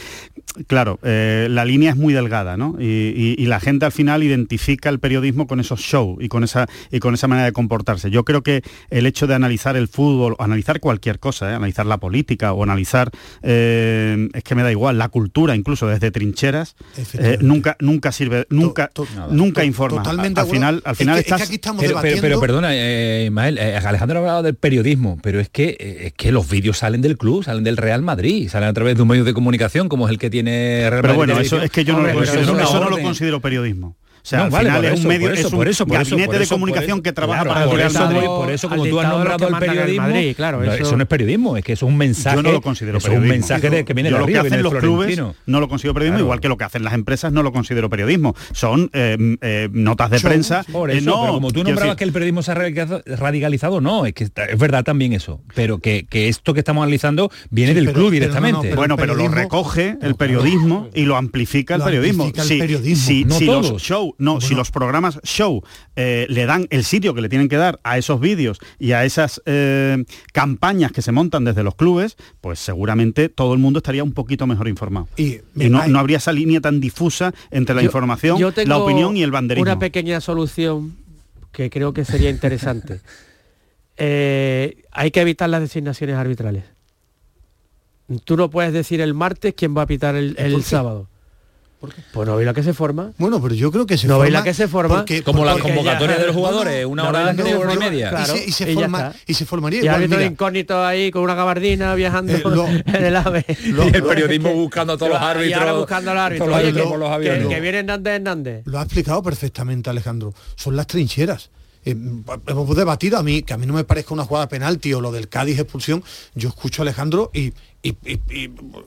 Speaker 2: claro, eh, la línea es muy delgada, ¿no? Y, la gente al final identifica el periodismo con esos shows y con esa y con esa manera de comportarse comportarse. Yo creo que el hecho de analizar el fútbol, analizar cualquier cosa, ¿eh? analizar la política o analizar, eh, es que me da igual, la cultura, incluso desde trincheras, eh, nunca, nunca sirve, nunca, nunca informa.
Speaker 3: Totalmente
Speaker 2: al final, al final estás...
Speaker 1: pero, pero, pero, perdona, eh, Ismael, eh, Alejandro ha hablado del periodismo, pero es que, eh, es que los vídeos salen del club, salen del Real Madrid, salen a través de un medio de comunicación como es el que tiene Real
Speaker 2: Pero
Speaker 1: Madrid
Speaker 2: bueno, eso es que yo no,
Speaker 1: una
Speaker 2: eso no lo considero periodismo. O sea,
Speaker 1: No,
Speaker 2: al
Speaker 1: vale,
Speaker 2: final
Speaker 1: por
Speaker 2: es
Speaker 1: eso,
Speaker 2: un medio,
Speaker 1: por eso,
Speaker 2: es un
Speaker 1: por eso, por eso,
Speaker 2: gabinete
Speaker 1: por
Speaker 2: de comunicación que trabaja
Speaker 1: Claro,
Speaker 2: para el
Speaker 1: por
Speaker 2: Real
Speaker 1: eso,
Speaker 2: Madrid.
Speaker 1: por eso, como
Speaker 4: al
Speaker 1: tú has nombrado el
Speaker 4: el
Speaker 1: periodismo,
Speaker 4: Madrid, claro,
Speaker 1: no,
Speaker 4: eso-
Speaker 1: no es periodismo, es que eso es un mensaje.
Speaker 2: Yo no lo considero
Speaker 1: es un
Speaker 2: periodismo.
Speaker 1: mensaje de, que viene
Speaker 2: Yo
Speaker 1: de
Speaker 2: lo que hacen los clubes no lo considero periodismo,
Speaker 1: Claro.
Speaker 2: igual que lo que hacen las empresas no lo considero periodismo. Son eh, eh, notas de
Speaker 1: Show,
Speaker 2: prensa.
Speaker 1: Por
Speaker 2: eh,
Speaker 1: eso,
Speaker 2: no,
Speaker 1: pero como tú nombrabas
Speaker 2: decir,
Speaker 1: que el periodismo se ha radicalizado, no, es que es verdad también eso, pero que, que esto que estamos analizando viene del club directamente.
Speaker 2: bueno, pero lo recoge el periodismo y lo amplifica el periodismo.
Speaker 3: el
Speaker 2: Si-
Speaker 3: periodismo.
Speaker 2: Si,
Speaker 3: No
Speaker 2: si los si programas show eh, le dan el sitio que le tienen que dar a esos vídeos y a esas eh, campañas que se montan desde los clubes, pues seguramente todo el mundo estaría un poquito mejor informado.
Speaker 3: Y,
Speaker 2: no, no habría esa línea tan difusa entre la
Speaker 4: Yo-
Speaker 2: información,
Speaker 4: yo tengo
Speaker 2: la opinión y el banderismo.
Speaker 4: Una pequeña solución que creo que sería interesante. Eh, hay que evitar las designaciones arbitrales. Tú no puedes decir el martes quién va a pitar el, el
Speaker 3: ¿Por qué?
Speaker 4: Pues no veis la que se forma.
Speaker 3: Bueno, pero yo creo que se
Speaker 4: ¿No
Speaker 3: forma...
Speaker 4: veis la que se forma?
Speaker 3: porque-
Speaker 1: Como la
Speaker 3: porque-
Speaker 1: convocatoria de los
Speaker 3: no,
Speaker 1: jugadores, una
Speaker 3: no,
Speaker 1: hora
Speaker 3: no,
Speaker 1: antes,
Speaker 3: no,
Speaker 1: hora y media.
Speaker 3: Y se, y se
Speaker 4: y ya
Speaker 3: forma, y se formaría
Speaker 4: Y árbitro incógnito ahí con una gabardina viajando
Speaker 3: Eh, lo-
Speaker 4: en el AVE.
Speaker 3: lo-
Speaker 1: y el periodismo buscando a todos los
Speaker 4: Y ahora
Speaker 1: árbitros.
Speaker 4: buscando al árbitro. Oye,
Speaker 1: árbitros
Speaker 4: que, que-
Speaker 1: aviones.
Speaker 4: que viene Hernández Hernández.
Speaker 3: Lo ha explicado perfectamente Alejandro. Son las trincheras. Eh, hemos debatido a mí, que a mí no me parezca una jugada penalti o lo del Cádiz expulsión, yo escucho a Alejandro y,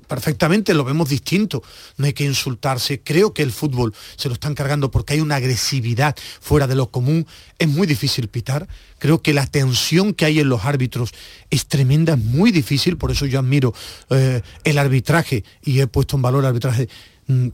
Speaker 3: perfectamente lo vemos distinto. No hay que insultarse. Creo que el fútbol se lo están cargando porque hay una agresividad fuera de lo común. Es muy difícil pitar. Creo que la tensión que hay en los árbitros es tremenda, es muy difícil. Por eso yo admiro eh, el arbitraje y he puesto en valor el arbitraje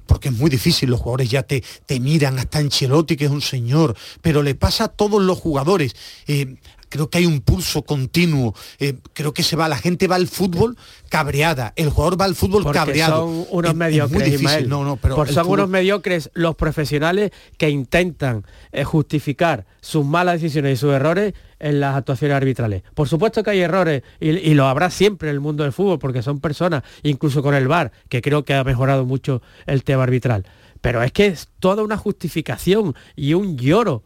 Speaker 3: porque es muy difícil, los jugadores ya te, te miran, hasta Ancelotti, que es un señor, pero le pasa a todos los jugadores. Eh, creo que hay un pulso continuo, eh, creo que se va, la gente va al fútbol cabreada, el jugador va al fútbol
Speaker 4: Porque
Speaker 3: cabreado.
Speaker 4: son
Speaker 3: Es-
Speaker 4: unos
Speaker 3: es muy
Speaker 4: mediocres,
Speaker 3: difícil,
Speaker 4: Ismael.
Speaker 3: no, no, pero
Speaker 4: Por son
Speaker 3: fútbol-
Speaker 4: unos mediocres los profesionales que intentan eh, justificar sus malas decisiones y sus errores en las actuaciones arbitrales. Por supuesto que hay errores y, lo habrá siempre en el mundo del fútbol porque son personas, incluso con el VAR, que creo que ha mejorado mucho el tema arbitral. Pero es que es toda una justificación y un lloro.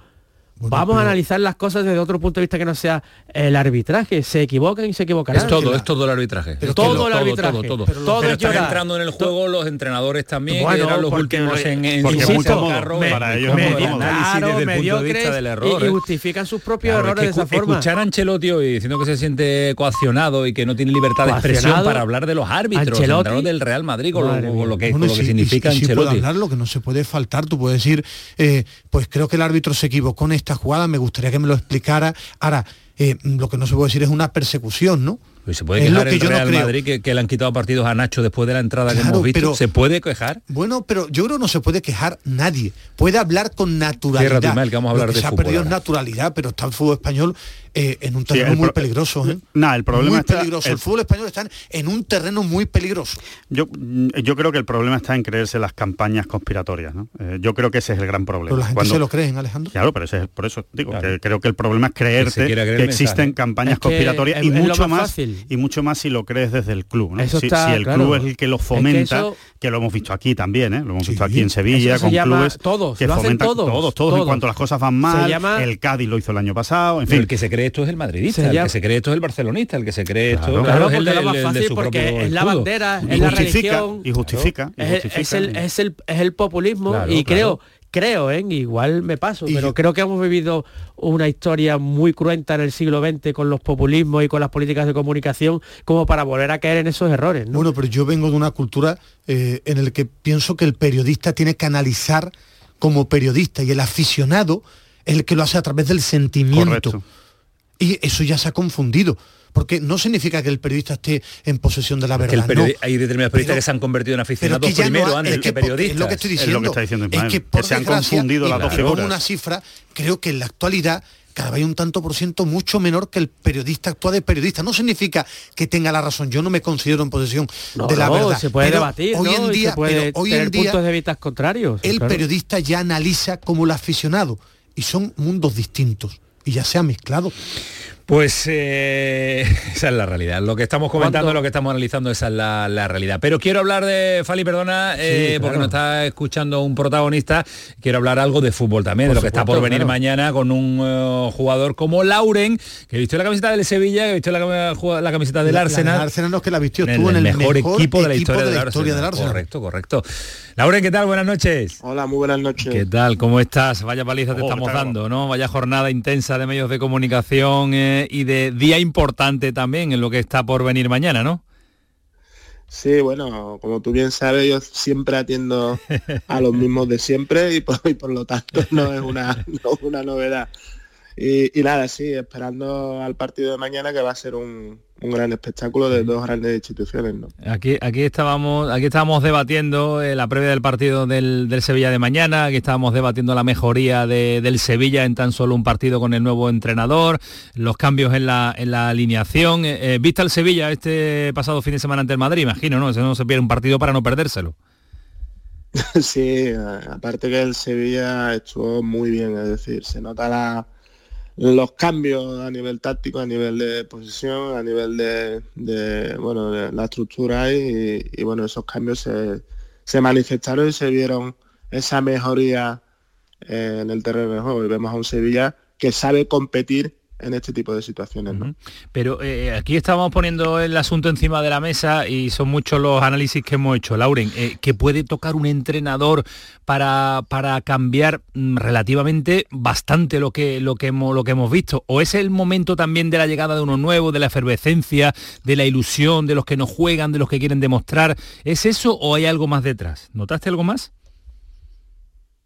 Speaker 4: Vamos a analizar las cosas desde otro punto de vista que no sea el arbitraje. Se equivocan y se equivocarán.
Speaker 1: Es todo, es todo el arbitraje.
Speaker 4: Pero todo
Speaker 1: todo,
Speaker 4: el arbitraje.
Speaker 1: todo, todo.
Speaker 4: Pero lo-
Speaker 1: Pero
Speaker 4: todo
Speaker 1: están
Speaker 4: llorar.
Speaker 1: entrando en el juego los entrenadores también,
Speaker 4: Bueno,
Speaker 1: que eran los
Speaker 4: porque
Speaker 1: últimos en, en
Speaker 2: porque
Speaker 1: insisto,
Speaker 2: para ellos
Speaker 4: Claro,
Speaker 1: desde el punto de vista del
Speaker 4: y-
Speaker 1: error.
Speaker 4: y,
Speaker 1: ¿eh?
Speaker 4: justifican sus propios
Speaker 1: Claro, es
Speaker 4: errores
Speaker 1: que
Speaker 4: de esa forma.
Speaker 1: Escuchar a Ancelotti hoy diciendo que se siente coaccionado y que no tiene libertad de expresión para hablar de los árbitros,
Speaker 4: Ancelotti.
Speaker 1: del Real Madrid, con lo, con que,
Speaker 3: Bueno,
Speaker 1: con lo que significa Ancelotti.
Speaker 3: hablar lo que no se puede faltar. Tú puedes decir, eh, pues creo que el árbitro se equivocó en esta jugada, me gustaría que me lo explicara. Ahora, eh, lo que no se puede decir es una persecución, ¿no?
Speaker 1: Pues se puede
Speaker 3: Es lo
Speaker 1: quejar
Speaker 3: que
Speaker 1: el
Speaker 3: yo no
Speaker 1: Real
Speaker 3: creo.
Speaker 1: Madrid que, que le han quitado partidos a Nacho después de la entrada que
Speaker 3: Claro,
Speaker 1: hemos visto.
Speaker 3: pero-
Speaker 1: ¿Se puede quejar?
Speaker 3: Bueno, pero yo creo que no se puede quejar nadie. Puede hablar con naturalidad.
Speaker 1: Email, que vamos a hablar
Speaker 3: Lo que
Speaker 1: de
Speaker 3: se ha
Speaker 1: fútbol
Speaker 3: perdido es
Speaker 1: ahora.
Speaker 3: naturalidad, pero está el fútbol español eh, en un terreno muy peligroso. ¿eh?
Speaker 2: Nada, el problema
Speaker 3: muy
Speaker 2: está-
Speaker 3: peligroso.
Speaker 2: el-
Speaker 3: El... fútbol español está en un terreno muy peligroso.
Speaker 2: Yo, mm, yo creo que el problema está en creerse las campañas conspiratorias. ¿no? Eh, yo creo que ese es el gran problema.
Speaker 3: Pero la gente
Speaker 2: Cuando-
Speaker 3: se lo creen, Alejandro.
Speaker 2: Claro, pero ese es, por eso digo
Speaker 1: Claro.
Speaker 2: que creo que el problema es creerte que, existen
Speaker 1: mensaje.
Speaker 2: campañas
Speaker 4: Es que
Speaker 2: conspiratorias
Speaker 4: es-
Speaker 2: y mucho
Speaker 4: más
Speaker 2: más
Speaker 4: fácil.
Speaker 2: y mucho más si lo crees desde el club. ¿no?
Speaker 4: Eso
Speaker 2: si,
Speaker 4: está
Speaker 2: si el
Speaker 4: claro.
Speaker 2: club es el que lo
Speaker 4: Es que
Speaker 2: fomenta,
Speaker 4: eso-
Speaker 2: que lo hemos visto aquí también, ¿eh? lo hemos visto aquí en Sevilla
Speaker 4: eso
Speaker 2: con clubes
Speaker 4: todos,
Speaker 2: que
Speaker 4: lo hacen
Speaker 2: fomentan
Speaker 4: todos,
Speaker 2: todos, todos, en cuanto las cosas van mal.
Speaker 4: llama-
Speaker 2: el Cádiz lo hizo el año pasado, en fin.
Speaker 1: el que se cree esto es el madridista,
Speaker 4: Se
Speaker 1: el que se cree esto es el barcelonista, el que se cree esto
Speaker 2: Claro.
Speaker 4: Claro,
Speaker 1: es el
Speaker 4: lo más
Speaker 1: de
Speaker 4: fácil
Speaker 1: su
Speaker 4: porque es la bandera,
Speaker 2: Y
Speaker 4: es la
Speaker 2: justifica,
Speaker 4: religión.
Speaker 2: y justifica, y
Speaker 4: Es, es
Speaker 2: justifica.
Speaker 4: el, es, el, es el populismo
Speaker 1: Claro,
Speaker 4: y
Speaker 1: claro.
Speaker 4: creo, creo, ¿eh? igual me paso,
Speaker 3: Y
Speaker 4: pero
Speaker 3: yo-
Speaker 4: creo que hemos vivido una historia muy cruenta en el siglo XX con los populismos y con las políticas de comunicación como para volver a caer en esos errores. ¿no?
Speaker 3: Bueno, pero yo vengo de una cultura eh, en el que pienso que el periodista tiene que analizar como periodista y el aficionado es el que lo hace a través del sentimiento.
Speaker 2: Correcto.
Speaker 3: Y eso ya se ha confundido. Porque no significa que el periodista esté en posesión de la
Speaker 1: el
Speaker 3: verdad. no.
Speaker 1: hay determinados periodistas
Speaker 3: Pero-
Speaker 1: que se han convertido en aficionados
Speaker 3: que no
Speaker 1: primero
Speaker 3: ha-
Speaker 1: antes
Speaker 3: es
Speaker 1: que,
Speaker 3: que
Speaker 1: periodistas.
Speaker 3: Es lo que estoy
Speaker 2: Es lo
Speaker 3: diciendo.
Speaker 2: que está diciendo Ismael,
Speaker 3: es que,
Speaker 2: que
Speaker 3: por
Speaker 2: se han confundido las dos figuras.
Speaker 3: una cifra, creo que en la actualidad cada vez hay un tanto por ciento mucho menor que el periodista actúa de periodista. No significa que tenga la razón. Yo no me considero en posesión
Speaker 4: No,
Speaker 3: de la
Speaker 4: no,
Speaker 3: verdad.
Speaker 4: se puede
Speaker 3: Pero
Speaker 4: debatir,
Speaker 3: hoy en día,
Speaker 4: se puede
Speaker 3: pero hoy
Speaker 4: tener
Speaker 3: en día
Speaker 4: puntos de vista contrarios.
Speaker 3: el
Speaker 4: claro.
Speaker 3: periodista ya analiza como el aficionado y son mundos distintos. Y ya se ha mezclado.
Speaker 1: Pues eh, esa es la realidad. Lo que estamos comentando, lo que estamos analizando, esa es la, realidad. Pero quiero hablar de Fali, perdona, eh, porque nos está escuchando un protagonista. Quiero hablar algo de fútbol también, de lo que está por venir mañana con un eh, jugador como Lauren, que vistió la camiseta del Sevilla, que vistió la, la camiseta del Arsenal.
Speaker 3: el Arsenal no es que la vistió,
Speaker 1: estuvo en el, mejor, equipo, de la historia, del, Arsenal. Correcto, correcto. Lauren, ¿qué tal? Buenas noches.
Speaker 21: Hola, muy buenas noches.
Speaker 1: ¿Qué tal? ¿Cómo estás? Vaya paliza te oh, estamos dando, ¿no? Vaya jornada intensa de medios de comunicación y de día importante también en lo que está por venir mañana, ¿no?
Speaker 21: Sí, bueno, como tú bien sabes, yo siempre atiendo a los mismos de siempre y por, por lo tanto no es una, una novedad. Y, nada, sí, esperando al partido de mañana que va a ser un, gran espectáculo de dos grandes instituciones. ¿no?
Speaker 1: Aquí, aquí estábamos, aquí estábamos debatiendo eh, la previa del partido del, Sevilla de mañana, aquí estábamos debatiendo la mejoría del Sevilla en tan solo un partido con el nuevo entrenador, los cambios en la, en la alineación. Eh, eh, vista el Sevilla este pasado fin de semana ante el Madrid, imagino, ¿no? no se pierde un partido para no perdérselo.
Speaker 21: Sí, aparte que el Sevilla estuvo muy bien, es decir, se nota la los cambios a nivel táctico, a nivel de posición, a nivel de, bueno, de la estructura y, y, bueno, esos cambios se, se, manifestaron y se vieron esa mejoría eh, en el terreno de juego. Y vemos a un Sevilla que sabe competir en este tipo de situaciones. ¿no?
Speaker 1: Pero eh, aquí estamos poniendo el asunto encima de la mesa y son muchos los análisis que hemos hecho. Lauren, eh, ¿qué puede tocar un entrenador para, para cambiar mm, relativamente bastante lo que, lo, que hemos, lo que hemos visto? ¿O es el momento también de la llegada de uno nuevo, de la efervescencia, de la ilusión, de los que no juegan, de los que quieren demostrar? ¿Es eso o hay algo más detrás? ¿Notaste algo más?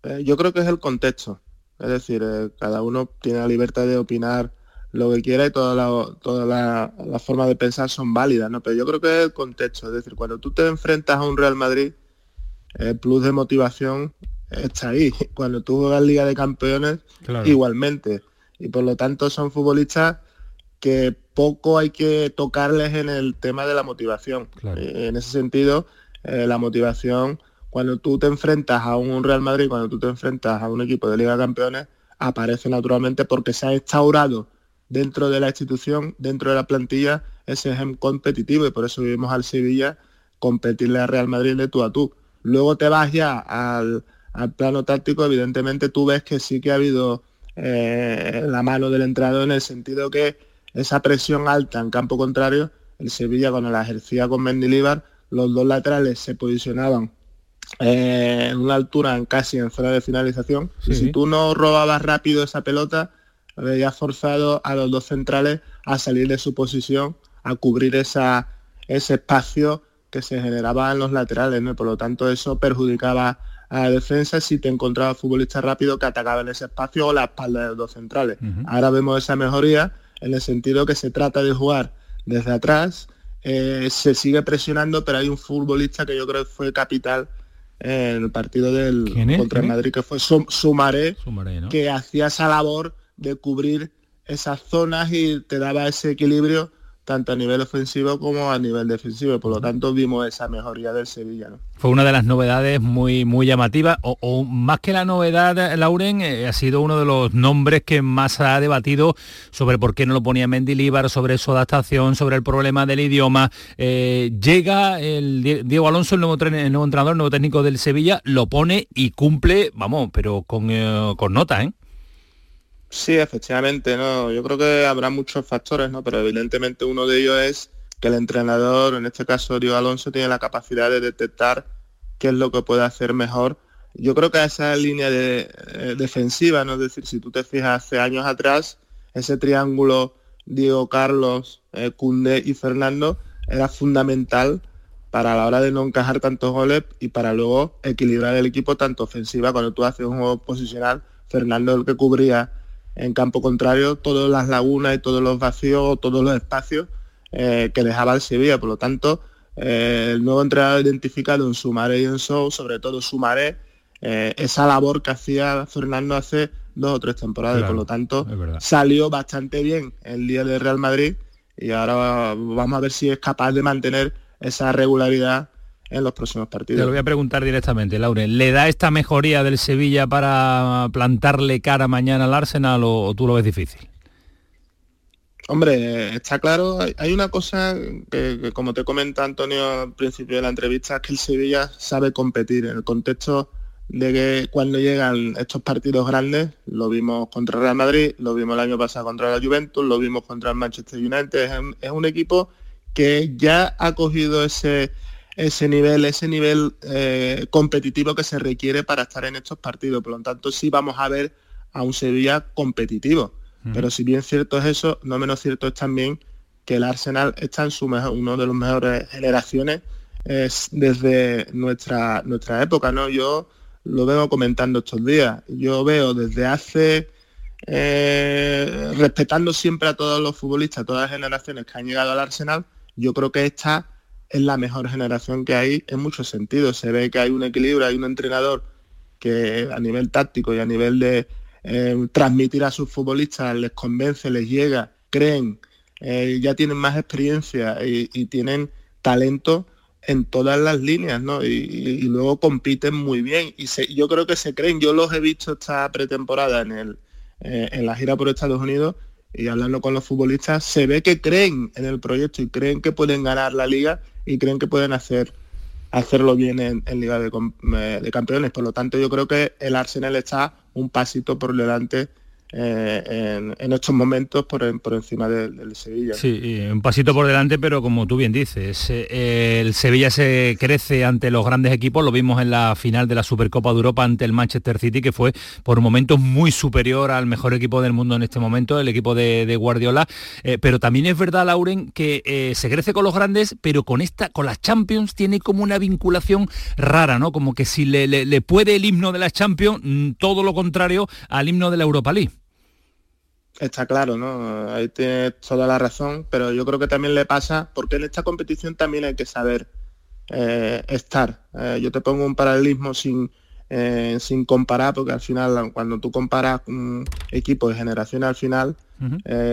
Speaker 21: Eh, yo creo que es el contexto. Es decir, cada uno tiene la libertad de opinar lo que quiera y todas las toda la, formas de pensar son válidas, ¿no? Pero yo creo que es el contexto, es decir, cuando tú te enfrentas a un Real Madrid, el plus de motivación está ahí. Cuando tú juegas Liga de Campeones, igualmente. Y por lo tanto son futbolistas que poco hay que tocarles en el tema de la motivación. Eh, en ese sentido, eh, la motivación, cuando tú te enfrentas a un Real Madrid, cuando tú te enfrentas a un equipo de Liga de Campeones, aparece naturalmente porque se ha instaurado dentro de la institución, dentro de la plantilla, ese gen competitivo y por eso vimos al Sevilla competirle al Real Madrid de tú a tú. Luego te vas ya al, plano táctico, evidentemente tú ves que sí que ha habido eh, la mano del entrenador en el sentido que esa presión alta en campo contrario, el Sevilla cuando la ejercía con Mendilibar, los dos laterales se posicionaban eh, en una altura en casi en zona de finalización. y si tú no robabas rápido esa pelota, había forzado a los dos centrales a salir de su posición, a cubrir esa, ese espacio que se generaba en los laterales, ¿no? por lo tanto eso perjudicaba a la defensa. Si te encontraba futbolistas rápidos que atacaban ese espacio o la espalda de los dos centrales. Ahora vemos esa mejoría en el sentido que se trata de jugar desde atrás, eh, se sigue presionando, pero hay un futbolista que yo creo que fue capital en el partido del contra el Madrid, que fue Sumaré, que hacía esa labor de cubrir esas zonas y te daba ese equilibrio tanto a nivel ofensivo como a nivel defensivo. Por lo tanto, vimos esa mejoría del Sevilla.
Speaker 1: Fue una de las novedades muy, muy llamativas, o, más que la novedad, Lauren, eh, ha sido uno de los nombres que más ha debatido sobre por qué no lo ponía Mendilibar, sobre su adaptación, sobre el problema del idioma. Eh, llega el Diego Alonso, el nuevo, entrenador, el nuevo técnico del Sevilla, lo pone y cumple, vamos, pero con, eh, con nota, ¿eh?
Speaker 21: Sí, efectivamente, no. Yo creo que habrá muchos factores, ¿no? Pero evidentemente uno de ellos es que el entrenador, en este caso Diego Alonso, tiene la capacidad de detectar qué es lo que puede hacer mejor. Yo creo que esa línea de, eh, defensiva, ¿no? Es decir, si tú te fijas hace años atrás, ese triángulo Diego Carlos, eh, Cunde y Fernando era fundamental para la hora de no encajar tantos goles y para luego equilibrar el equipo tanto ofensiva cuando tú haces un juego posicional. Fernando el que cubría en campo contrario todas las lagunas y todos los vacíos, todos los espacios eh, que dejaba el Sevilla. Por lo tanto, eh, el nuevo entrenador identificado en Sumaré y en Sou, sobre todo Sumaré, eh, esa labor que hacía Fernando hace dos o tres temporadas. por lo tanto, salió bastante bien el día de Real Madrid y ahora vamos a ver si es capaz de mantener esa regularidad en los próximos partidos.
Speaker 1: Te lo voy a preguntar directamente, Lauren. ¿Le da esta mejoría del Sevilla para plantarle cara mañana al Arsenal o, tú lo ves difícil?
Speaker 21: Hombre, está claro, hay una cosa que, como te comenta Antonio al principio de la entrevista, es que el Sevilla sabe competir en el contexto de que cuando llegan estos partidos grandes, lo vimos contra Real Madrid, lo vimos el año pasado contra la Juventus, lo vimos contra el Manchester United, es un, equipo que ya ha cogido ese, ese nivel, ese nivel eh, competitivo que se requiere para estar en estos partidos. Por lo tanto, sí vamos a ver a un Sevilla competitivo. Pero si bien cierto es eso, no menos cierto es también que el Arsenal está en su mejor, uno de los mejores generaciones es desde nuestra, nuestra época. ¿no? Yo lo vengo comentando estos días. Yo veo desde hace, eh, respetando siempre a todos los futbolistas, todas las generaciones que han llegado al Arsenal, yo creo que esta es la mejor generación que hay en muchos sentidos. Se ve que hay un equilibrio, hay un entrenador que a nivel táctico y a nivel de eh, transmitir a sus futbolistas les convence, les llega, creen, eh, ya tienen más experiencia y tienen talento en todas las líneas, ¿no? Y, luego compiten muy bien. Y yo creo que se creen, yo los he visto esta pretemporada en, el, eh, en la gira por Estados Unidos y hablando con los futbolistas, se ve que creen en el proyecto y creen que pueden ganar la liga y creen que pueden hacer hacerlo bien en, Liga de, eh, de Campeones. Por lo tanto, yo creo que el Arsenal está un pasito por delante eh, en, estos momentos por, encima del, Sevilla.
Speaker 1: Sí, un pasito por delante, pero como tú bien dices, eh, el Sevilla se crece ante los grandes equipos, lo vimos en la final de la Supercopa de Europa ante el Manchester City, que fue por momentos muy superior al mejor equipo del mundo en este momento, el equipo de, Guardiola. Eh, pero también es verdad, Lauren, que se crece con los grandes, pero con esta, con las Champions tiene como una vinculación rara, ¿no? Como que si le, le puede el himno de las Champions, mm, todo lo contrario al himno de la Europa League.
Speaker 21: Está claro, ¿no? Ahí tienes toda la razón, pero yo creo que también le pasa, porque en esta competición también hay que saber eh, estar. Eh, yo te pongo un paralelismo sin, eh, sin comparar, porque al final cuando tú comparas un equipo de generación al final,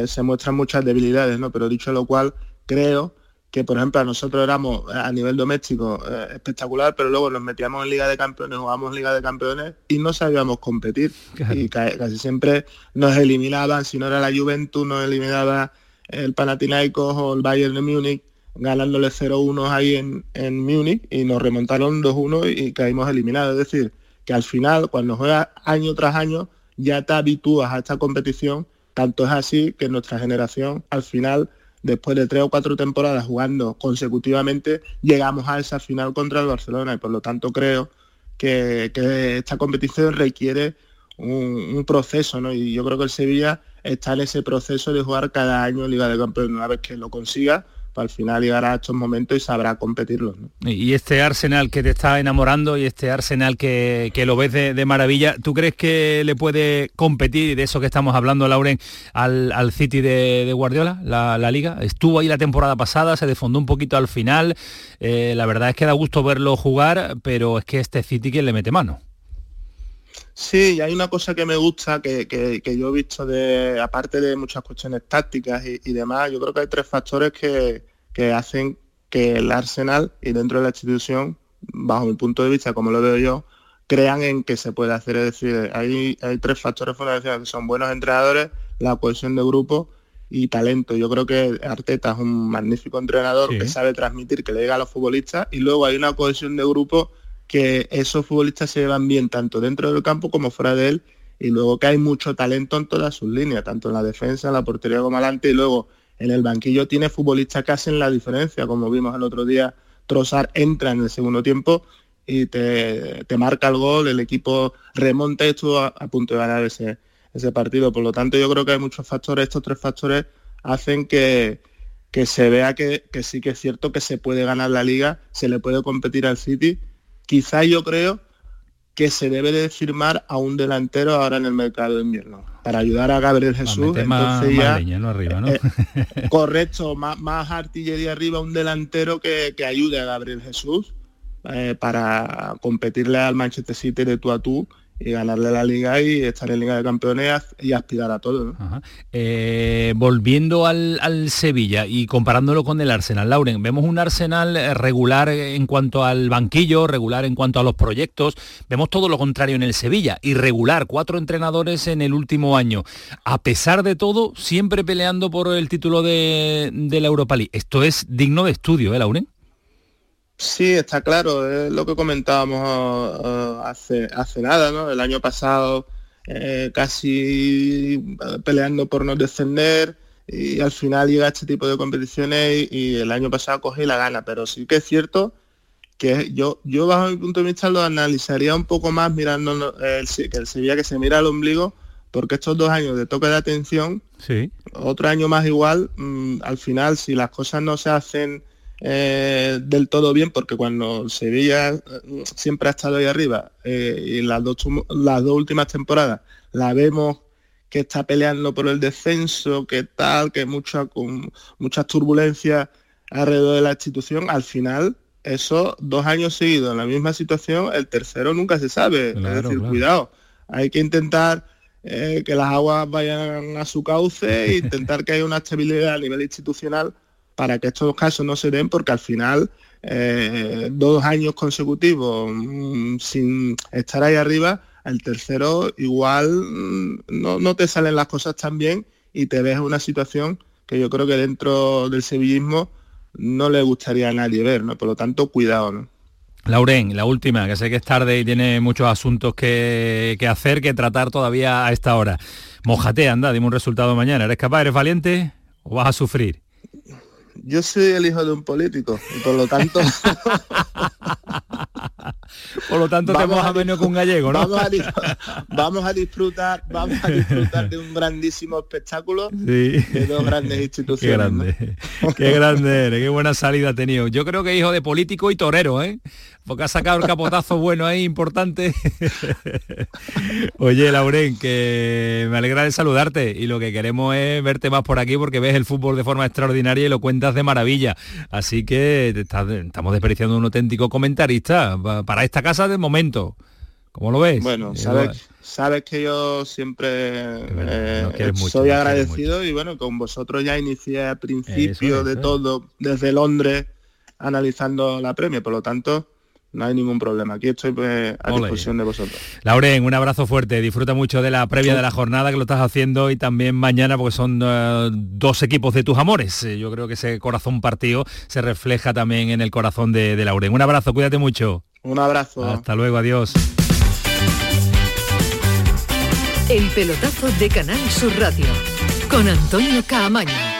Speaker 21: se muestran muchas debilidades, ¿no? Pero dicho lo cual, creo que por ejemplo a nosotros éramos eh, a nivel doméstico eh, espectacular, pero luego nos metíamos en Liga de Campeones, jugábamos Liga de Campeones y no sabíamos competir. Y casi siempre nos eliminaban, si no era la Juventus, nos eliminaba el Panathinaikos o el Bayern de Múnich, ganándole 0-1 ahí en, en Múnich y nos remontaron 2-1 y, caímos eliminados. Es decir, que al final, cuando juegas año tras año, ya te habitúas a esta competición, tanto es así que nuestra generación al final después de tres o cuatro temporadas jugando consecutivamente, llegamos a esa final contra el Barcelona y por lo tanto creo que, esta competición requiere un, proceso, ¿no? Y yo creo que el Sevilla está en ese proceso de jugar cada año Liga de Campeones. Una vez que lo consiga, al final llegará a estos momentos y sabrá competirlos.
Speaker 1: Y este Arsenal que te está enamorando y este Arsenal que, lo ves de, maravilla, ¿tú crees que le puede competir, de eso que estamos hablando, Lauren, al, City de, Guardiola, la, liga? Estuvo ahí la temporada pasada, se defondó un poquito al final, eh, la verdad es que da gusto verlo jugar, pero es que este City que le mete mano.
Speaker 21: Sí, y hay una cosa que me gusta, que, yo he visto de, aparte de muchas cuestiones tácticas y, demás, yo creo que hay tres factores que, hacen que el Arsenal y dentro de la institución, bajo mi punto de vista, como lo veo yo, crean en que se puede hacer. Es decir, hay, hay tres factores fundamentales que son buenos entrenadores, la cohesión de grupo y talento. Yo creo que Arteta es un magnífico entrenador que sabe transmitir, que le llega a los futbolistas y luego hay una cohesión de grupo que esos futbolistas se llevan bien tanto dentro del campo como fuera de él y luego que hay mucho talento en todas sus líneas, tanto en la defensa, en la portería como adelante y luego en el banquillo tiene futbolistas que hacen la diferencia, como vimos el otro día, Trozar entra en el segundo tiempo y te, marca el gol, el equipo remonta y estuvo a, punto de ganar ese, ese partido. Por lo tanto, yo creo que hay muchos factores, estos tres factores hacen que, que se vea que, que sí que es cierto que se puede ganar la liga, se le puede competir al City Quizá yo creo que se debe de firmar a un delantero ahora en el mercado de invierno para ayudar a Gabriel Jesús.
Speaker 1: Entonces ya, arriba, ¿no?
Speaker 21: Eh, correcto, más, artillería arriba, un delantero que, ayude a Gabriel Jesús eh, para competirle al Manchester City de tú a tú y ganarle la liga y estar en Liga de Campeones y aspirar a todo.
Speaker 1: Eh, volviendo al, Sevilla y comparándolo con el Arsenal, Lauren, vemos un Arsenal eh, regular en cuanto al banquillo, regular en cuanto a los proyectos, vemos todo lo contrario en el Sevilla, irregular, cuatro entrenadores en el último año. A pesar de todo, siempre peleando por el título de, de la Europa League. Esto es digno de estudio, ¿eh, Lauren?
Speaker 21: Sí, está claro, es lo que comentábamos eh, hace, hace nada, ¿no? El año pasado eh, casi peleando por no descender y al final llega a este tipo de competiciones y, el año pasado cogí la gana, pero sí que es cierto que yo, yo bajo mi punto de vista lo analizaría un poco más mirando el, que el Sevilla que se mira al ombligo, porque estos dos años de toque de atención,
Speaker 1: sí.
Speaker 21: otro año más igual, mm, al final si las cosas no se hacen eh, del todo bien porque cuando Sevilla eh, siempre ha estado ahí arriba eh, y las dos, las dos últimas temporadas la vemos que está peleando por el descenso, que tal, que mucha, con muchas turbulencias alrededor de la institución, al final, esos dos años seguidos en la misma situación, el tercero nunca se sabe. es decir, cuidado, hay que intentar que las aguas vayan a su cauce e intentar que haya una estabilidad a nivel institucional para que estos casos no se den porque al final eh, dos años consecutivos mm, sin estar ahí arriba, el tercero igual mm, no, te salen las cosas tan bien y te ves una situación que yo creo que dentro del sevillismo no le gustaría a nadie ver, ¿no? Por lo tanto, cuidado, ¿no?
Speaker 1: Lauren, la última, que sé que es tarde y tiene muchos asuntos que, que hacer, que tratar todavía a esta hora. Mojate, anda, dime un resultado mañana. ¿Eres capaz, eres valiente o vas a sufrir?
Speaker 21: Yo soy el hijo de un político y por lo tanto
Speaker 1: por lo tanto te a menos con un gallego ¿no?
Speaker 21: vamos a, disfrutar vamos a disfrutar de un grandísimo espectáculo de dos grandes instituciones
Speaker 1: qué grande qué grande eres, qué buena salida ha tenido yo creo que hijo de político y torero ¿eh? Porque ha sacado el capotazo bueno ahí importante oye Lauren que me alegra de saludarte y lo que queremos es verte más por aquí porque ves el fútbol de forma extraordinaria y lo cuentas de maravilla. Así que estamos desperdiciando un auténtico comentarista para esta casa de momento. ¿Cómo lo ves?
Speaker 21: Bueno, sabes, sabes que yo siempre eh, soy agradecido y bueno, con vosotros ya inicié al principio de todo, desde Londres, analizando la premia, por lo tanto, no hay ningún problema. Aquí estoy pues, a disposición de vosotros.
Speaker 1: Lauren, un abrazo fuerte. Disfruta mucho de la previa de la jornada que lo estás haciendo y también mañana porque son eh, dos equipos de tus amores. Eh, yo creo que ese corazón partido se refleja también en el corazón de, de Lauren. Un abrazo, cuídate mucho.
Speaker 21: Un abrazo.
Speaker 1: Hasta luego, adiós.
Speaker 8: El pelotazo de Canal Sur Radio con Antonio Caamaño.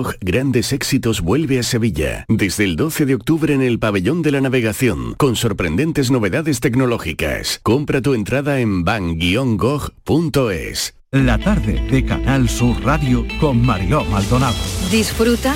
Speaker 18: Grandes Éxitos vuelve a Sevilla. Desde el 12 de octubre en el Pabellón de la Navegación, con sorprendentes novedades tecnológicas. Compra tu entrada en van-gogh.es.
Speaker 17: La tarde de Canal Sur Radio con Mariló Maldonado.
Speaker 22: Disfruta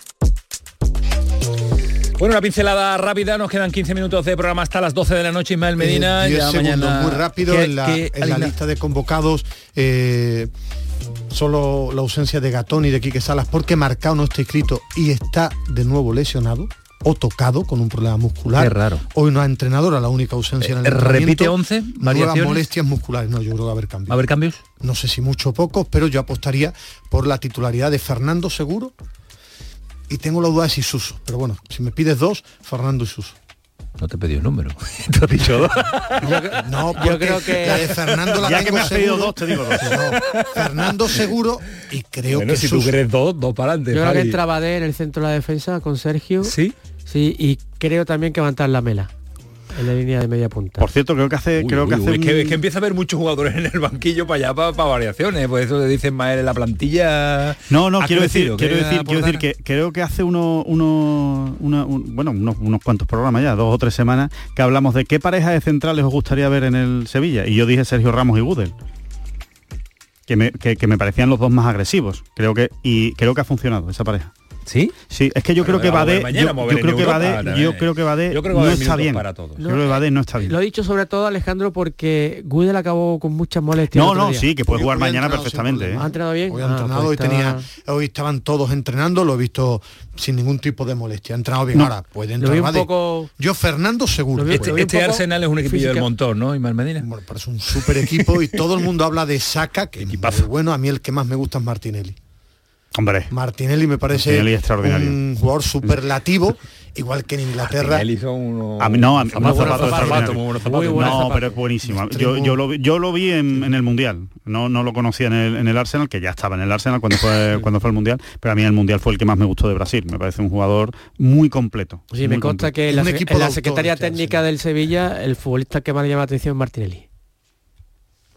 Speaker 1: Bueno, una pincelada rápida, nos quedan 15 minutos de programa hasta las 12 de la noche, Ismael Medina.
Speaker 3: Eh, ya mañana... muy rápido en la, lista de convocados. Eh, solo la ausencia de Gatón y de Quique Salas porque Marcao no está inscrito y está de nuevo lesionado o tocado con un problema muscular.
Speaker 23: Qué raro.
Speaker 3: Hoy no ha entrenado, era la única ausencia en el
Speaker 23: Eh, ¿repite
Speaker 3: entrenamiento.
Speaker 23: 11
Speaker 3: Nuevas
Speaker 23: variaciones?
Speaker 3: molestias musculares. No, yo creo que va a haber cambios.
Speaker 23: ¿Va a haber cambios?
Speaker 3: No sé si mucho o poco, pero yo apostaría por la titularidad de Fernando Seguro y tengo la duda de si Suso. Pero bueno, si me pides dos, Fernando y Suso.
Speaker 23: No te he pedido el número. te has dicho dos.
Speaker 3: No,
Speaker 4: Yo
Speaker 3: porque
Speaker 4: creo que-
Speaker 3: la de Fernando la
Speaker 2: Ya que
Speaker 3: tengo
Speaker 2: me has pedido
Speaker 3: seguro.
Speaker 2: dos, te digo dos.
Speaker 3: No, Fernando seguro y creo
Speaker 1: Bueno,
Speaker 3: que
Speaker 1: si tú quieres dos, dos para adelante.
Speaker 4: Yo creo que
Speaker 1: Javi.
Speaker 4: entra Badé en el centro de la defensa con Sergio.
Speaker 1: ¿Sí?
Speaker 4: Sí, y creo también que va a entrar la Mela en la línea de media punta.
Speaker 2: Por cierto, creo que hace,
Speaker 1: Uy,
Speaker 2: creo que hace
Speaker 1: uy, es, que,
Speaker 2: un-
Speaker 1: es que empieza a haber muchos jugadores en el banquillo para allá, para, para variaciones. Por eso le dicen más en la plantilla.
Speaker 2: No, no, quiero decir, quiero
Speaker 1: que
Speaker 2: decir, quiero decir que creo que hace uno, uno, una- un- bueno, unos, unos cuantos programas ya, dos o tres semanas, que hablamos de qué pareja de centrales os gustaría ver en el Sevilla. Y yo dije Sergio Ramos y Gudel. Que me, que, que me parecían los dos más agresivos. Creo que, y creo que ha funcionado esa pareja.
Speaker 1: ¿Sí?
Speaker 2: Sí, es que yo creo que Badé, yo, yo creo que Badé, yo creo que Badé
Speaker 1: Yo creo que
Speaker 2: no está bien.
Speaker 1: para todos.
Speaker 2: Yo creo que Badé no está bien.
Speaker 4: Lo he dicho sobre todo Alejandro porque Gudel acabó con muchas molestias.
Speaker 2: No, no,
Speaker 4: día.
Speaker 2: sí, que puede jugar mañana perfectamente.
Speaker 3: problema.
Speaker 4: ¿Ha
Speaker 2: ¿eh?
Speaker 4: entrenado bien?
Speaker 3: Hoy ha
Speaker 4: Ah,
Speaker 3: entrenado,
Speaker 4: pues
Speaker 3: hoy,
Speaker 4: está-
Speaker 3: tenía, hoy estaban todos entrenando, lo he visto sin ningún tipo de molestia. Ha entrenado bien.
Speaker 2: No.
Speaker 3: Ahora puede entrar
Speaker 4: vi un
Speaker 3: Badé.
Speaker 4: poco...
Speaker 3: Yo, Fernando, seguro.
Speaker 4: Vi-
Speaker 1: Este, este Arsenal es un equipillo del
Speaker 4: física-
Speaker 1: montón, ¿no? Ismael Medina.
Speaker 3: Bueno, pero es un súper equipo y todo el mundo habla de Saca, que es muy bueno. A mí el que más me gusta es Martinelli.
Speaker 2: Hombre,
Speaker 3: Martinelli me parece
Speaker 2: Martinelli extraordinario.
Speaker 3: un jugador superlativo, igual que en Inglaterra.
Speaker 1: Martinelli
Speaker 2: A mí no, a mí
Speaker 1: Muy
Speaker 2: unos
Speaker 1: buenos
Speaker 2: zapatos
Speaker 1: zapatos,
Speaker 2: extraordinarios.
Speaker 1: muy buenos zapatos.
Speaker 4: Muy buenos
Speaker 2: no, pero es buenísimo. Yo, lo, vi- yo lo vi en, en el Mundial. No, no lo conocía en el, en el Arsenal, que ya estaba en el Arsenal cuando fue, cuando fue el Mundial, pero a mí el Mundial fue el que más me gustó de Brasil. Me parece un jugador muy completo.
Speaker 4: Sí, me consta
Speaker 2: completo.
Speaker 4: que en la, en la
Speaker 3: este
Speaker 4: Técnica del Sevilla, el futbolista que más le llama la atención es Martinelli.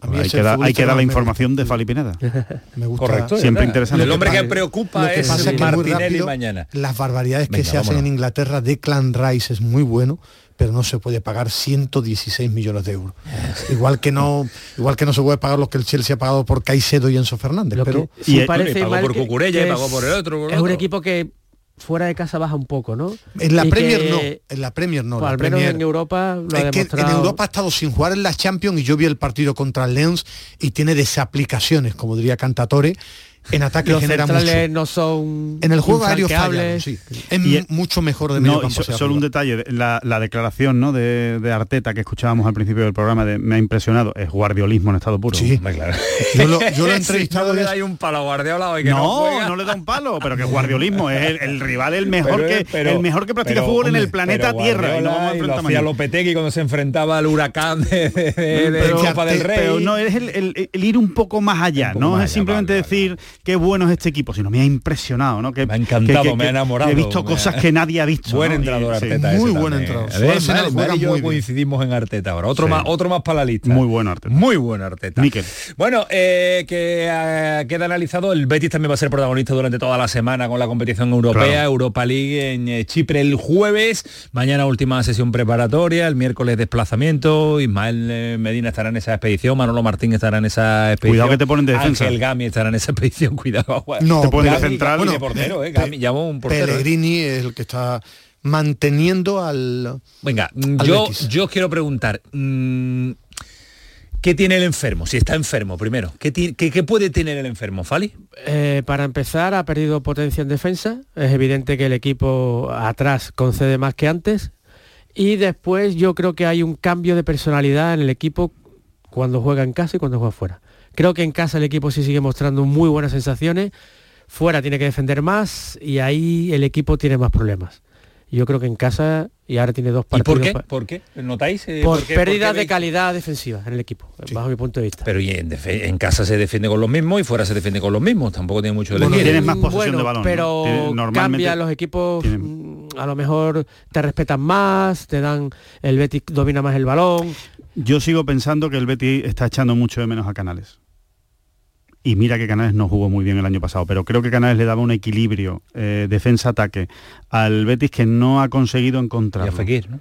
Speaker 3: A mí
Speaker 2: Hay que, dar, hay
Speaker 3: futbolista
Speaker 2: que dar la información de Fali Pineda.
Speaker 3: Me gusta.
Speaker 1: Correcto.
Speaker 2: Siempre
Speaker 1: ¿verdad?
Speaker 2: interesante.
Speaker 1: El hombre
Speaker 3: Lo
Speaker 1: que
Speaker 3: que
Speaker 1: preocupa
Speaker 3: Lo que
Speaker 1: es
Speaker 3: pasa es que muy
Speaker 1: Martinelli
Speaker 3: rápido,
Speaker 1: mañana.
Speaker 3: Las barbaridades que
Speaker 1: Venga,
Speaker 3: se hacen en Inglaterra, Declan Rice es muy bueno, pero no se puede pagar 116 millones de euros. igual que no, igual que no se puede pagar los que el Chelsea ha pagado por Caicedo y Enzo Fernández.
Speaker 4: Lo
Speaker 3: pero
Speaker 4: que sí
Speaker 2: y- y
Speaker 4: parece
Speaker 1: pagó
Speaker 4: mal
Speaker 1: por Cucurella y pagó
Speaker 4: es-
Speaker 1: por el otro, por
Speaker 4: es un equipo que fuera de casa baja un poco, ¿no?
Speaker 3: en la
Speaker 4: Y
Speaker 3: Premier
Speaker 4: que,
Speaker 3: no, en la Premier no.
Speaker 4: pues,
Speaker 3: la
Speaker 4: al menos
Speaker 3: Premier-
Speaker 4: en Europa lo ha
Speaker 3: es que en. Europa ha estado sin jugar en la Champions y yo vi el partido contra el Lens y tiene desaplicaciones, como diría Cantatore, en ataque
Speaker 4: los
Speaker 3: genera
Speaker 4: centrales
Speaker 3: mucho.
Speaker 4: no son
Speaker 3: En el juego aéreo falla, sí. Es
Speaker 2: Y-
Speaker 3: mucho mejor de medio
Speaker 2: No,
Speaker 3: campo
Speaker 2: solo un detalle, la, la declaración ¿no? de, de Arteta que escuchábamos al principio del programa de, me ha impresionado, es guardiolismo en estado puro.
Speaker 3: Sí.
Speaker 1: Claro.
Speaker 3: Yo lo, yo lo he
Speaker 1: Si no
Speaker 3: entrevistado
Speaker 1: le
Speaker 3: en
Speaker 1: dais un palo a Guardiola y que no,
Speaker 2: No, no, le da un palo, pero que guardiolismo es el, el rival el mejor
Speaker 1: Pero,
Speaker 2: que
Speaker 1: pero-
Speaker 2: el mejor que practica
Speaker 1: pero,
Speaker 2: fútbol en el planeta Tierra. Y no vamos a
Speaker 1: y lo
Speaker 2: enfrentar
Speaker 1: hacía. Lopetegui cuando se enfrentaba al huracán de, de, de- de
Speaker 2: pero,
Speaker 1: Copa del Rey.
Speaker 2: pero no es el, el- el ir un poco más allá,
Speaker 1: Un
Speaker 2: no
Speaker 1: más
Speaker 2: es simplemente
Speaker 1: vale, vale,
Speaker 2: decir qué bueno es este equipo, sino me ha impresionado, ¿no? Que,
Speaker 1: Me ha encantado,
Speaker 2: que- que-
Speaker 1: me ha enamorado,
Speaker 2: He visto cosas que nadie ha visto.
Speaker 1: Buen
Speaker 2: ¿no?
Speaker 1: entrenador
Speaker 2: Y- sí,
Speaker 3: muy buen
Speaker 1: Mar y yo coincidimos en Arteta ahora. Otro
Speaker 2: Sí.
Speaker 1: más, otro más para la lista.
Speaker 2: Muy bueno Arteta.
Speaker 1: Muy buen Arteta.
Speaker 2: Mikel.
Speaker 1: Bueno, eh, que eh, queda analizado. El Betis también va a ser protagonista durante toda la semana con la competición europea,
Speaker 2: Claro.
Speaker 1: Europa League en eh, Chipre el jueves. Mañana última sesión preparatoria, el miércoles desplazamiento. Ismael Medina estará en esa expedición, Manolo Martín estará en esa expedición.
Speaker 2: Cuidado que te ponen de defensa.
Speaker 1: Ángel Gami estará en esa expedición, cuidado.
Speaker 3: No,
Speaker 2: Te central.
Speaker 1: De
Speaker 3: Bueno,
Speaker 1: portero, eh, llamó un portero. eh.
Speaker 3: Pellegrini es el que está manteniendo al
Speaker 1: Venga, mm,
Speaker 3: Al
Speaker 1: yo,
Speaker 3: Betis.
Speaker 1: yo os quiero preguntar, mm, ¿qué tiene el enfermo? Si está enfermo, primero. ¿Qué, ti- qué- qué puede tener el enfermo, Fali?
Speaker 4: Eh, para empezar, ha perdido potencia en defensa. Es evidente que el equipo atrás concede más que antes. Y después yo creo que hay un cambio de personalidad en el equipo cuando juega en casa y cuando juega fuera. Creo que en casa el equipo sí sigue mostrando muy buenas sensaciones. Fuera tiene que defender más y ahí el equipo tiene más problemas. Yo creo que en casa y ahora tiene dos
Speaker 1: ¿Y
Speaker 4: partidos.
Speaker 1: por qué? ¿Por qué? ¿Notáis? eh,
Speaker 4: Por
Speaker 1: qué-
Speaker 4: pérdida
Speaker 1: por qué
Speaker 4: de calidad defensiva en el equipo, bajo mi punto de vista.
Speaker 1: Pero y en, casa se defiende con los mismos y fuera se defiende con los mismos. Tampoco tiene mucho de
Speaker 2: Bueno,
Speaker 1: elegir.
Speaker 2: tienes más posesión
Speaker 4: bueno,
Speaker 2: de balón, ¿no?
Speaker 4: Pero
Speaker 2: normalmente
Speaker 4: cambia, los equipos
Speaker 2: tienen-
Speaker 4: mm, a lo mejor te respetan más, te dan, el Betis domina más el balón.
Speaker 2: Yo sigo pensando que el Betis está echando mucho de menos a Canales. Y mira que Canales no jugó muy bien el año pasado, pero creo que Canales le daba un equilibrio eh, defensa-ataque al Betis que no ha conseguido
Speaker 1: Y
Speaker 2: encontrar.
Speaker 1: a Fekir, ¿no?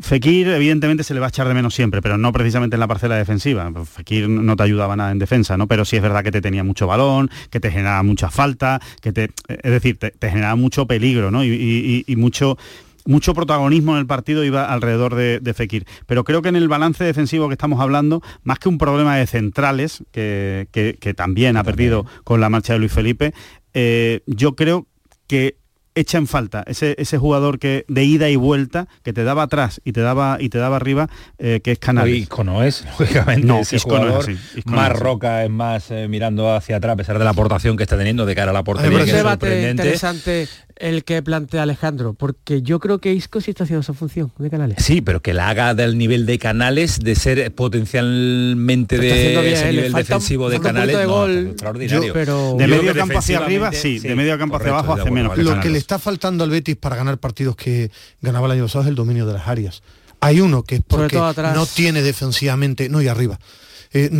Speaker 2: Fekir evidentemente se le va a echar de menos siempre, pero no precisamente en la parcela defensiva. Fekir no te ayudaba nada en defensa, ¿no? Pero sí es verdad que te tenía mucho balón, que te generaba mucha falta, que te, es decir, te, te generaba mucho peligro, ¿no? Y, y- y mucho mucho protagonismo en el partido iba alrededor de, Fekir. Pero creo que en el balance defensivo que estamos hablando, más que un problema de centrales, que, también ha perdido con la marcha de Luis Felipe, eh, yo creo que echa en falta ese, ese jugador que de ida y vuelta que te daba atrás y te daba y te daba arriba que es Canales.
Speaker 1: Isco no es lógicamente no, ese jugador más roca es más eh, mirando hacia atrás a pesar de la aportación que está teniendo de cara a la portería
Speaker 4: que es interesante el que plantea Alejandro, porque yo creo que Isco sí está haciendo esa función de canales.
Speaker 1: Sí, pero que la haga del nivel de canales, de ser potencialmente de ese nivel defensivo de canales,
Speaker 4: de gol,
Speaker 1: extraordinario.
Speaker 2: pero de medio campo hacia arriba, sí, de medio campo hacia abajo hace menos.
Speaker 3: Lo que le está faltando al Betis para ganar partidos que ganaba el año pasado es el dominio de las áreas. Hay uno que es porque no tiene defensivamente, no y arriba. Eh,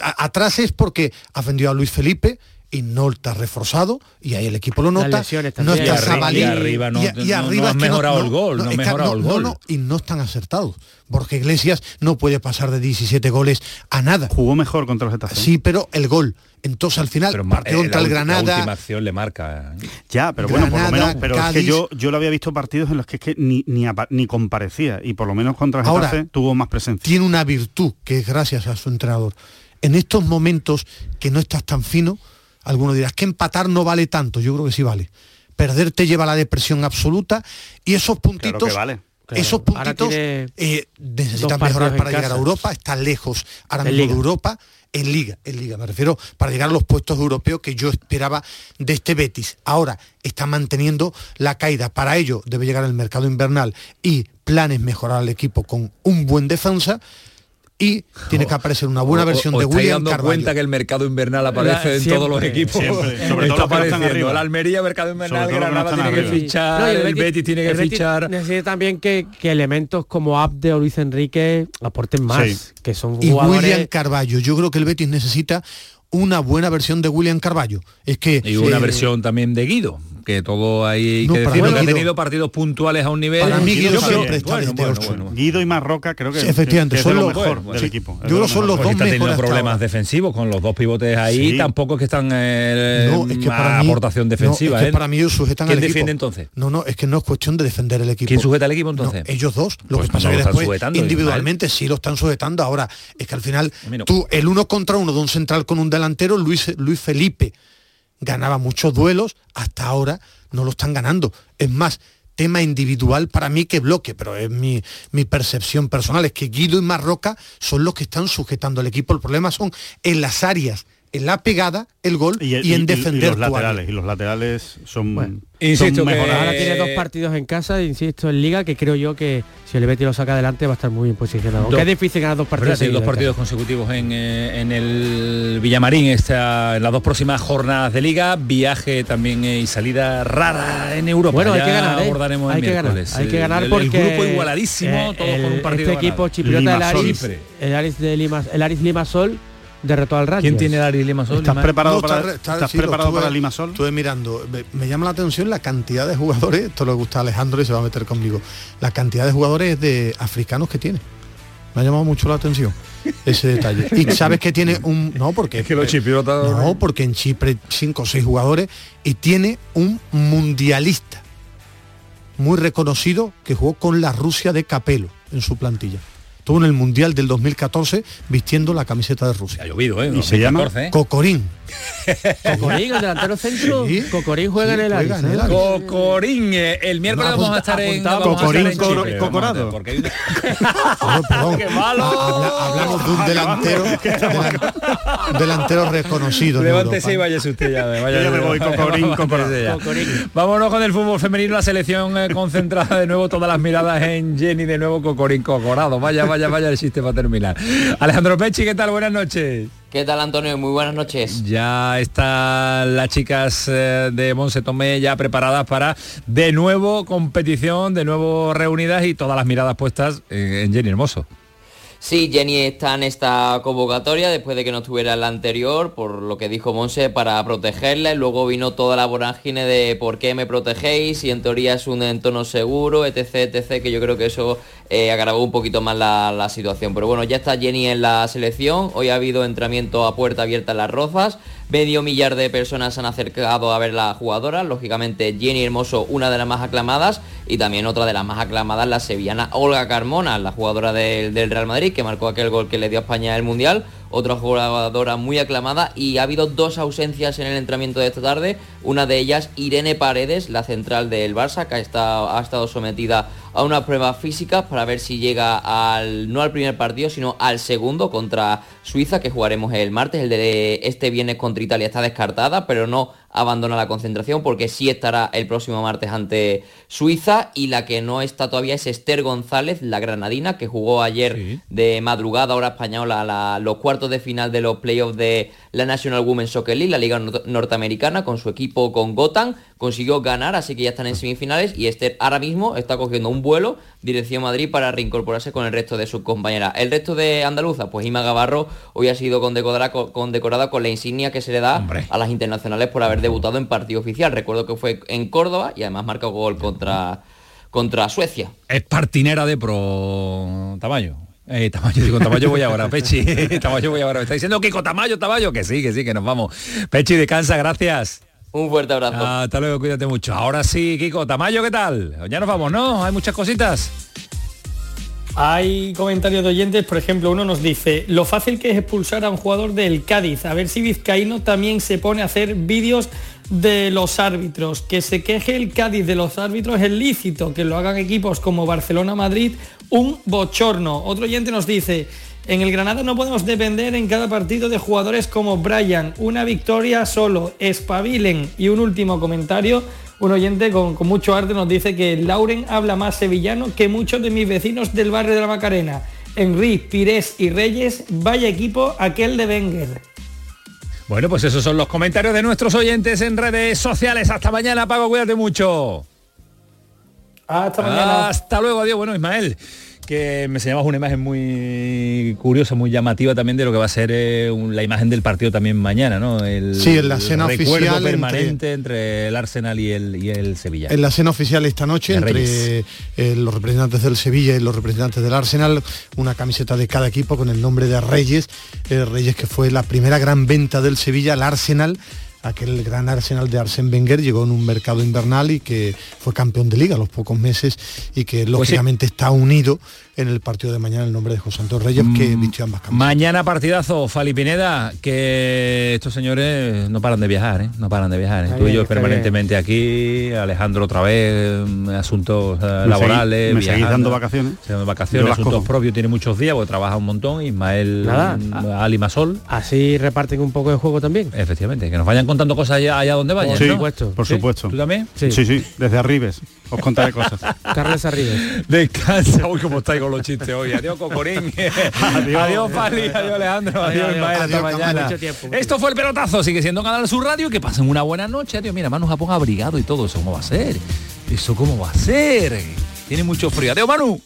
Speaker 3: atrás es porque afendió a Luis Felipe, y no está reforzado y ahí el equipo lo nota no está
Speaker 1: Sabalí y arriba no, y, arriba no, mejorado el gol no, mejorado el gol.
Speaker 3: y no están acertados porque Iglesias no puede pasar de 17 goles a nada.
Speaker 2: Jugó mejor contra los Getafe.
Speaker 3: Sí pero el gol. Entonces al final pero, partido contra el Granada la
Speaker 1: última acción le marca
Speaker 2: ya pero bueno por lo menos pero es que yo yo lo había visto partidos en los que es que ni, ni, ni comparecía y por lo menos contra el Getafe tuvo más presencia.
Speaker 3: tiene una virtud que es gracias a su entrenador. En estos momentos que no estás tan fino Alguno dirás que empatar no vale tanto, yo creo que sí vale. Perder te lleva a la depresión absoluta y esos puntitos...
Speaker 2: vale.
Speaker 3: Esos puntitos eh, necesitan mejorar para llegar a Europa, está lejos ahora mismo de Europa, en Liga, en Liga, me refiero para llegar a los puestos europeos que yo esperaba de este Betis. Ahora está manteniendo la caída. Para ello debe llegar el mercado invernal y planes mejorar al equipo con un buen defensa y tiene que aparecer una buena versión de William
Speaker 1: dando cuenta que el mercado invernal aparece en todos los equipos. sobre todo apareciendo. la Almería mercado invernal Granada tiene que fichar el, Betis, tiene que fichar.
Speaker 4: necesita también que, elementos como Abde o Luis Enrique aporten más que son
Speaker 3: y William Carballo yo creo que el Betis necesita una buena versión de William Carballo. Es que
Speaker 1: y una versión también de Guido que todo que decir, que ha tenido partidos puntuales a un nivel.
Speaker 3: Para mí Guido siempre
Speaker 2: está Guido y Marroca creo que,
Speaker 3: efectivamente
Speaker 2: son lo mejor del equipo.
Speaker 3: Yo creo son los dos
Speaker 1: está teniendo problemas defensivos con los dos pivotes ahí, tampoco es que están eh, no, es que para aportación defensiva.
Speaker 3: es que ¿eh? para mí ellos sujetan
Speaker 1: ¿Quién
Speaker 3: al
Speaker 1: defiende entonces?
Speaker 3: No, no, es que no es cuestión de defender el equipo.
Speaker 1: ¿Quién sujeta el equipo entonces?
Speaker 3: ellos dos. Lo pues que pasa es que después individualmente sí lo están sujetando. Ahora, es que al final tú, el uno contra uno de un central con un delantero, Luis, Luis Felipe ganaba muchos duelos, hasta ahora no lo están ganando. Es más, tema individual para mí que bloque, pero es mi, mi, percepción personal, es que Guido y Marroca son los que están sujetando al equipo. El problema son en las áreas en la pegada, el gol y, en defender.
Speaker 2: los laterales, y los laterales son, bueno,
Speaker 4: insisto que ahora tiene dos partidos en casa, insisto, en Liga, que creo yo que si el Betis lo saca adelante va a estar muy bien posicionado. es difícil ganar dos partidos.
Speaker 1: dos partidos consecutivos en, eh, en, el Villamarín esta, en las dos próximas jornadas de Liga, viaje también eh, y salida rara en Europa.
Speaker 4: Bueno, hay que ganar,
Speaker 1: ¿eh? abordaremos
Speaker 4: hay, que ganar hay que ganar porque
Speaker 1: el grupo igualadísimo, todos con un partido
Speaker 4: Este equipo chipriota, el Aris, el Aris de Lima, el Aris Limasol derrotó al Rayo.
Speaker 1: ¿Quién tiene Ari Limasol?
Speaker 2: ¿Estás preparado, para, ¿estás preparado para Limasol?
Speaker 3: Estuve mirando, me, llama la atención la cantidad de jugadores, esto le gusta a Alejandro y se va a meter conmigo, la cantidad de jugadores de africanos que tiene. Me ha llamado mucho la atención ese detalle. Y sabes que tiene un... No, porque...
Speaker 1: Es que los
Speaker 3: No, porque en Chipre cinco o seis jugadores y tiene un mundialista muy reconocido que jugó con la Rusia de Capelo en su plantilla estuvo en el Mundial del 2014 vistiendo la camiseta de Rusia.
Speaker 1: Ha llovido, ¿eh?
Speaker 3: Y se llama ¿eh? Cocorín.
Speaker 4: Cocorín, el delantero centro. Cocorín juega en el área.
Speaker 1: Cocorín, eh, el miércoles vamos a estar en
Speaker 2: Cocorín Cocorado.
Speaker 1: Porque ¡Qué malo!
Speaker 3: hablamos de un delantero delantero reconocido.
Speaker 1: Levántese y váyase usted ya. Vaya,
Speaker 2: yo me voy, Cocorín, Cocorado.
Speaker 1: Vámonos con el fútbol femenino, la selección eh, concentrada de nuevo, todas las miradas en Jenny, de nuevo Cocorín Cocorado. Vaya, vaya, vaya el sistema terminar. Alejandro Pechi, ¿qué tal? Buenas noches.
Speaker 24: ¿Qué tal Antonio? Muy buenas noches.
Speaker 1: Ya están las chicas eh, de Monse Tomé ya preparadas para de nuevo competición, de nuevo reunidas y todas las miradas puestas en Jenny Hermoso.
Speaker 24: Sí, Jenny está en esta convocatoria después de que no estuviera en la anterior, por lo que dijo Monse, para protegerla. Luego vino toda la vorágine de por qué me protegéis, y en teoría es un entorno seguro, etc, etc, que yo creo que eso eh, agravó un poquito más la, situación. Pero bueno, ya está Jenny en la selección. Hoy ha habido entrenamiento a puerta abierta en las Rozas. Medio millar de personas se han acercado a ver la jugadora. Lógicamente Jenny Hermoso, una de las más aclamadas, y también otra de las más aclamadas, la sevillana Olga Carmona, la jugadora del, del Real Madrid, que marcó aquel gol que le dio a España el Mundial otra jugadora muy aclamada y ha habido dos ausencias en el entrenamiento de esta tarde, una de ellas Irene Paredes, la central del Barça, que ha estado, ha estado sometida a una prueba física para ver si llega al no al primer partido, sino al segundo contra Suiza, que jugaremos el martes, el de este viernes contra Italia está descartada, pero no abandona la concentración porque sí estará el próximo martes ante Suiza. Y la que no está todavía es Esther González, la granadina, que jugó ayer de madrugada hora española los cuartos de final de los playoffs de la National Women's Soccer League, la liga norteamericana, con su equipo con Gotham, consiguió ganar, así que ya están en semifinales y Esther ahora mismo está cogiendo un vuelo dirección Madrid para reincorporarse con el resto de sus compañeras. El resto de andaluza, pues Ima Gavarro hoy ha sido condecorada, condecorada con la insignia que se le da a las internacionales por haber debutado en partido oficial. Recuerdo que fue en Córdoba y además marcó gol contra, contra Suecia.
Speaker 1: Es partinera de pro Tamayo. Eh, Tamayo, digo, Tamayo voy ahora, Pechi. Tamayo voy ahora. Me está diciendo Kiko Tamayo, Tamayo, que sí, que sí, que nos vamos. Pechi, descansa, gracias.
Speaker 24: Un fuerte abrazo.
Speaker 1: hasta luego, cuídate mucho. Ahora sí, Kiko, Tamayo, ¿qué tal? Ya nos vamos, ¿no? Hay muchas cositas.
Speaker 7: Hay comentarios de oyentes, por ejemplo, uno nos dice, lo fácil que es expulsar a un jugador del Cádiz, a ver si Vizcaíno también se pone a hacer vídeos de los árbitros, que se queje el Cádiz de los árbitros es lícito, que lo hagan equipos como Barcelona-Madrid, un bochorno. Otro oyente nos dice, en el Granada no podemos depender en cada partido de jugadores como Brian, una victoria solo, espabilen. Y un último comentario un oyente con, mucho arte nos dice que Lauren habla más sevillano que muchos de mis vecinos del barrio de la Macarena. Enrique, Pires y Reyes, vaya equipo aquel de Wenger.
Speaker 1: Bueno, pues esos son los comentarios de nuestros oyentes en redes sociales. Hasta mañana, Pago, cuídate mucho.
Speaker 7: Hasta mañana.
Speaker 1: Hasta luego, adiós. Bueno, Ismael que me enseñabas una imagen muy curiosa, muy llamativa también de lo que va a ser eh, la imagen del partido también mañana, ¿no? El,
Speaker 3: sí, en la escena oficial
Speaker 1: permanente entre, el Arsenal y el, y el Sevilla.
Speaker 3: En la escena oficial esta noche entre eh, los representantes del Sevilla y los representantes del Arsenal, una camiseta de cada equipo con el nombre de Reyes, eh, Reyes que fue la primera gran venta del Sevilla al Arsenal aquel gran Arsenal de Arsène Wenger llegó en un mercado invernal y que fue campeón de liga a los pocos meses y que pues lógicamente está unido en el partido de mañana el nombre de José Antonio Reyes que mm, vistió ambas camisas.
Speaker 1: Mañana partidazo, Fali Pineda, que estos señores no paran de viajar, ¿eh? no paran de viajar. ¿eh? Tú y yo permanentemente aquí, Alejandro otra vez, mm, asuntos eh, laborales,
Speaker 2: me seguís dando vacaciones.
Speaker 1: vacaciones, asuntos propios, tiene muchos días porque trabaja un montón, Ismael mm, Ali Masol.
Speaker 4: Así reparten un poco de juego también.
Speaker 1: Efectivamente, que nos vayan contando cosas allá, allá donde vayan.
Speaker 2: Por supuesto. Por supuesto.
Speaker 1: ¿Tú también?
Speaker 2: Sí, sí, desde Arribes. Os contaré cosas.
Speaker 4: Carles Arribes.
Speaker 1: Descansa. Uy, cómo estáis con los chistes hoy. Adiós, Cocorín. adiós, adiós Pali. Adiós, Alejandro. Adiós, Ismael. Hasta mañana. Esto fue el pelotazo. Sigue siendo Canal Sur Radio. Que pasen una buena noche. Adiós. Mira, Manu Japón abrigado y todo. ¿Eso cómo va a ser? ¿Eso cómo va a ser? Tiene mucho frío. Adiós, Manu.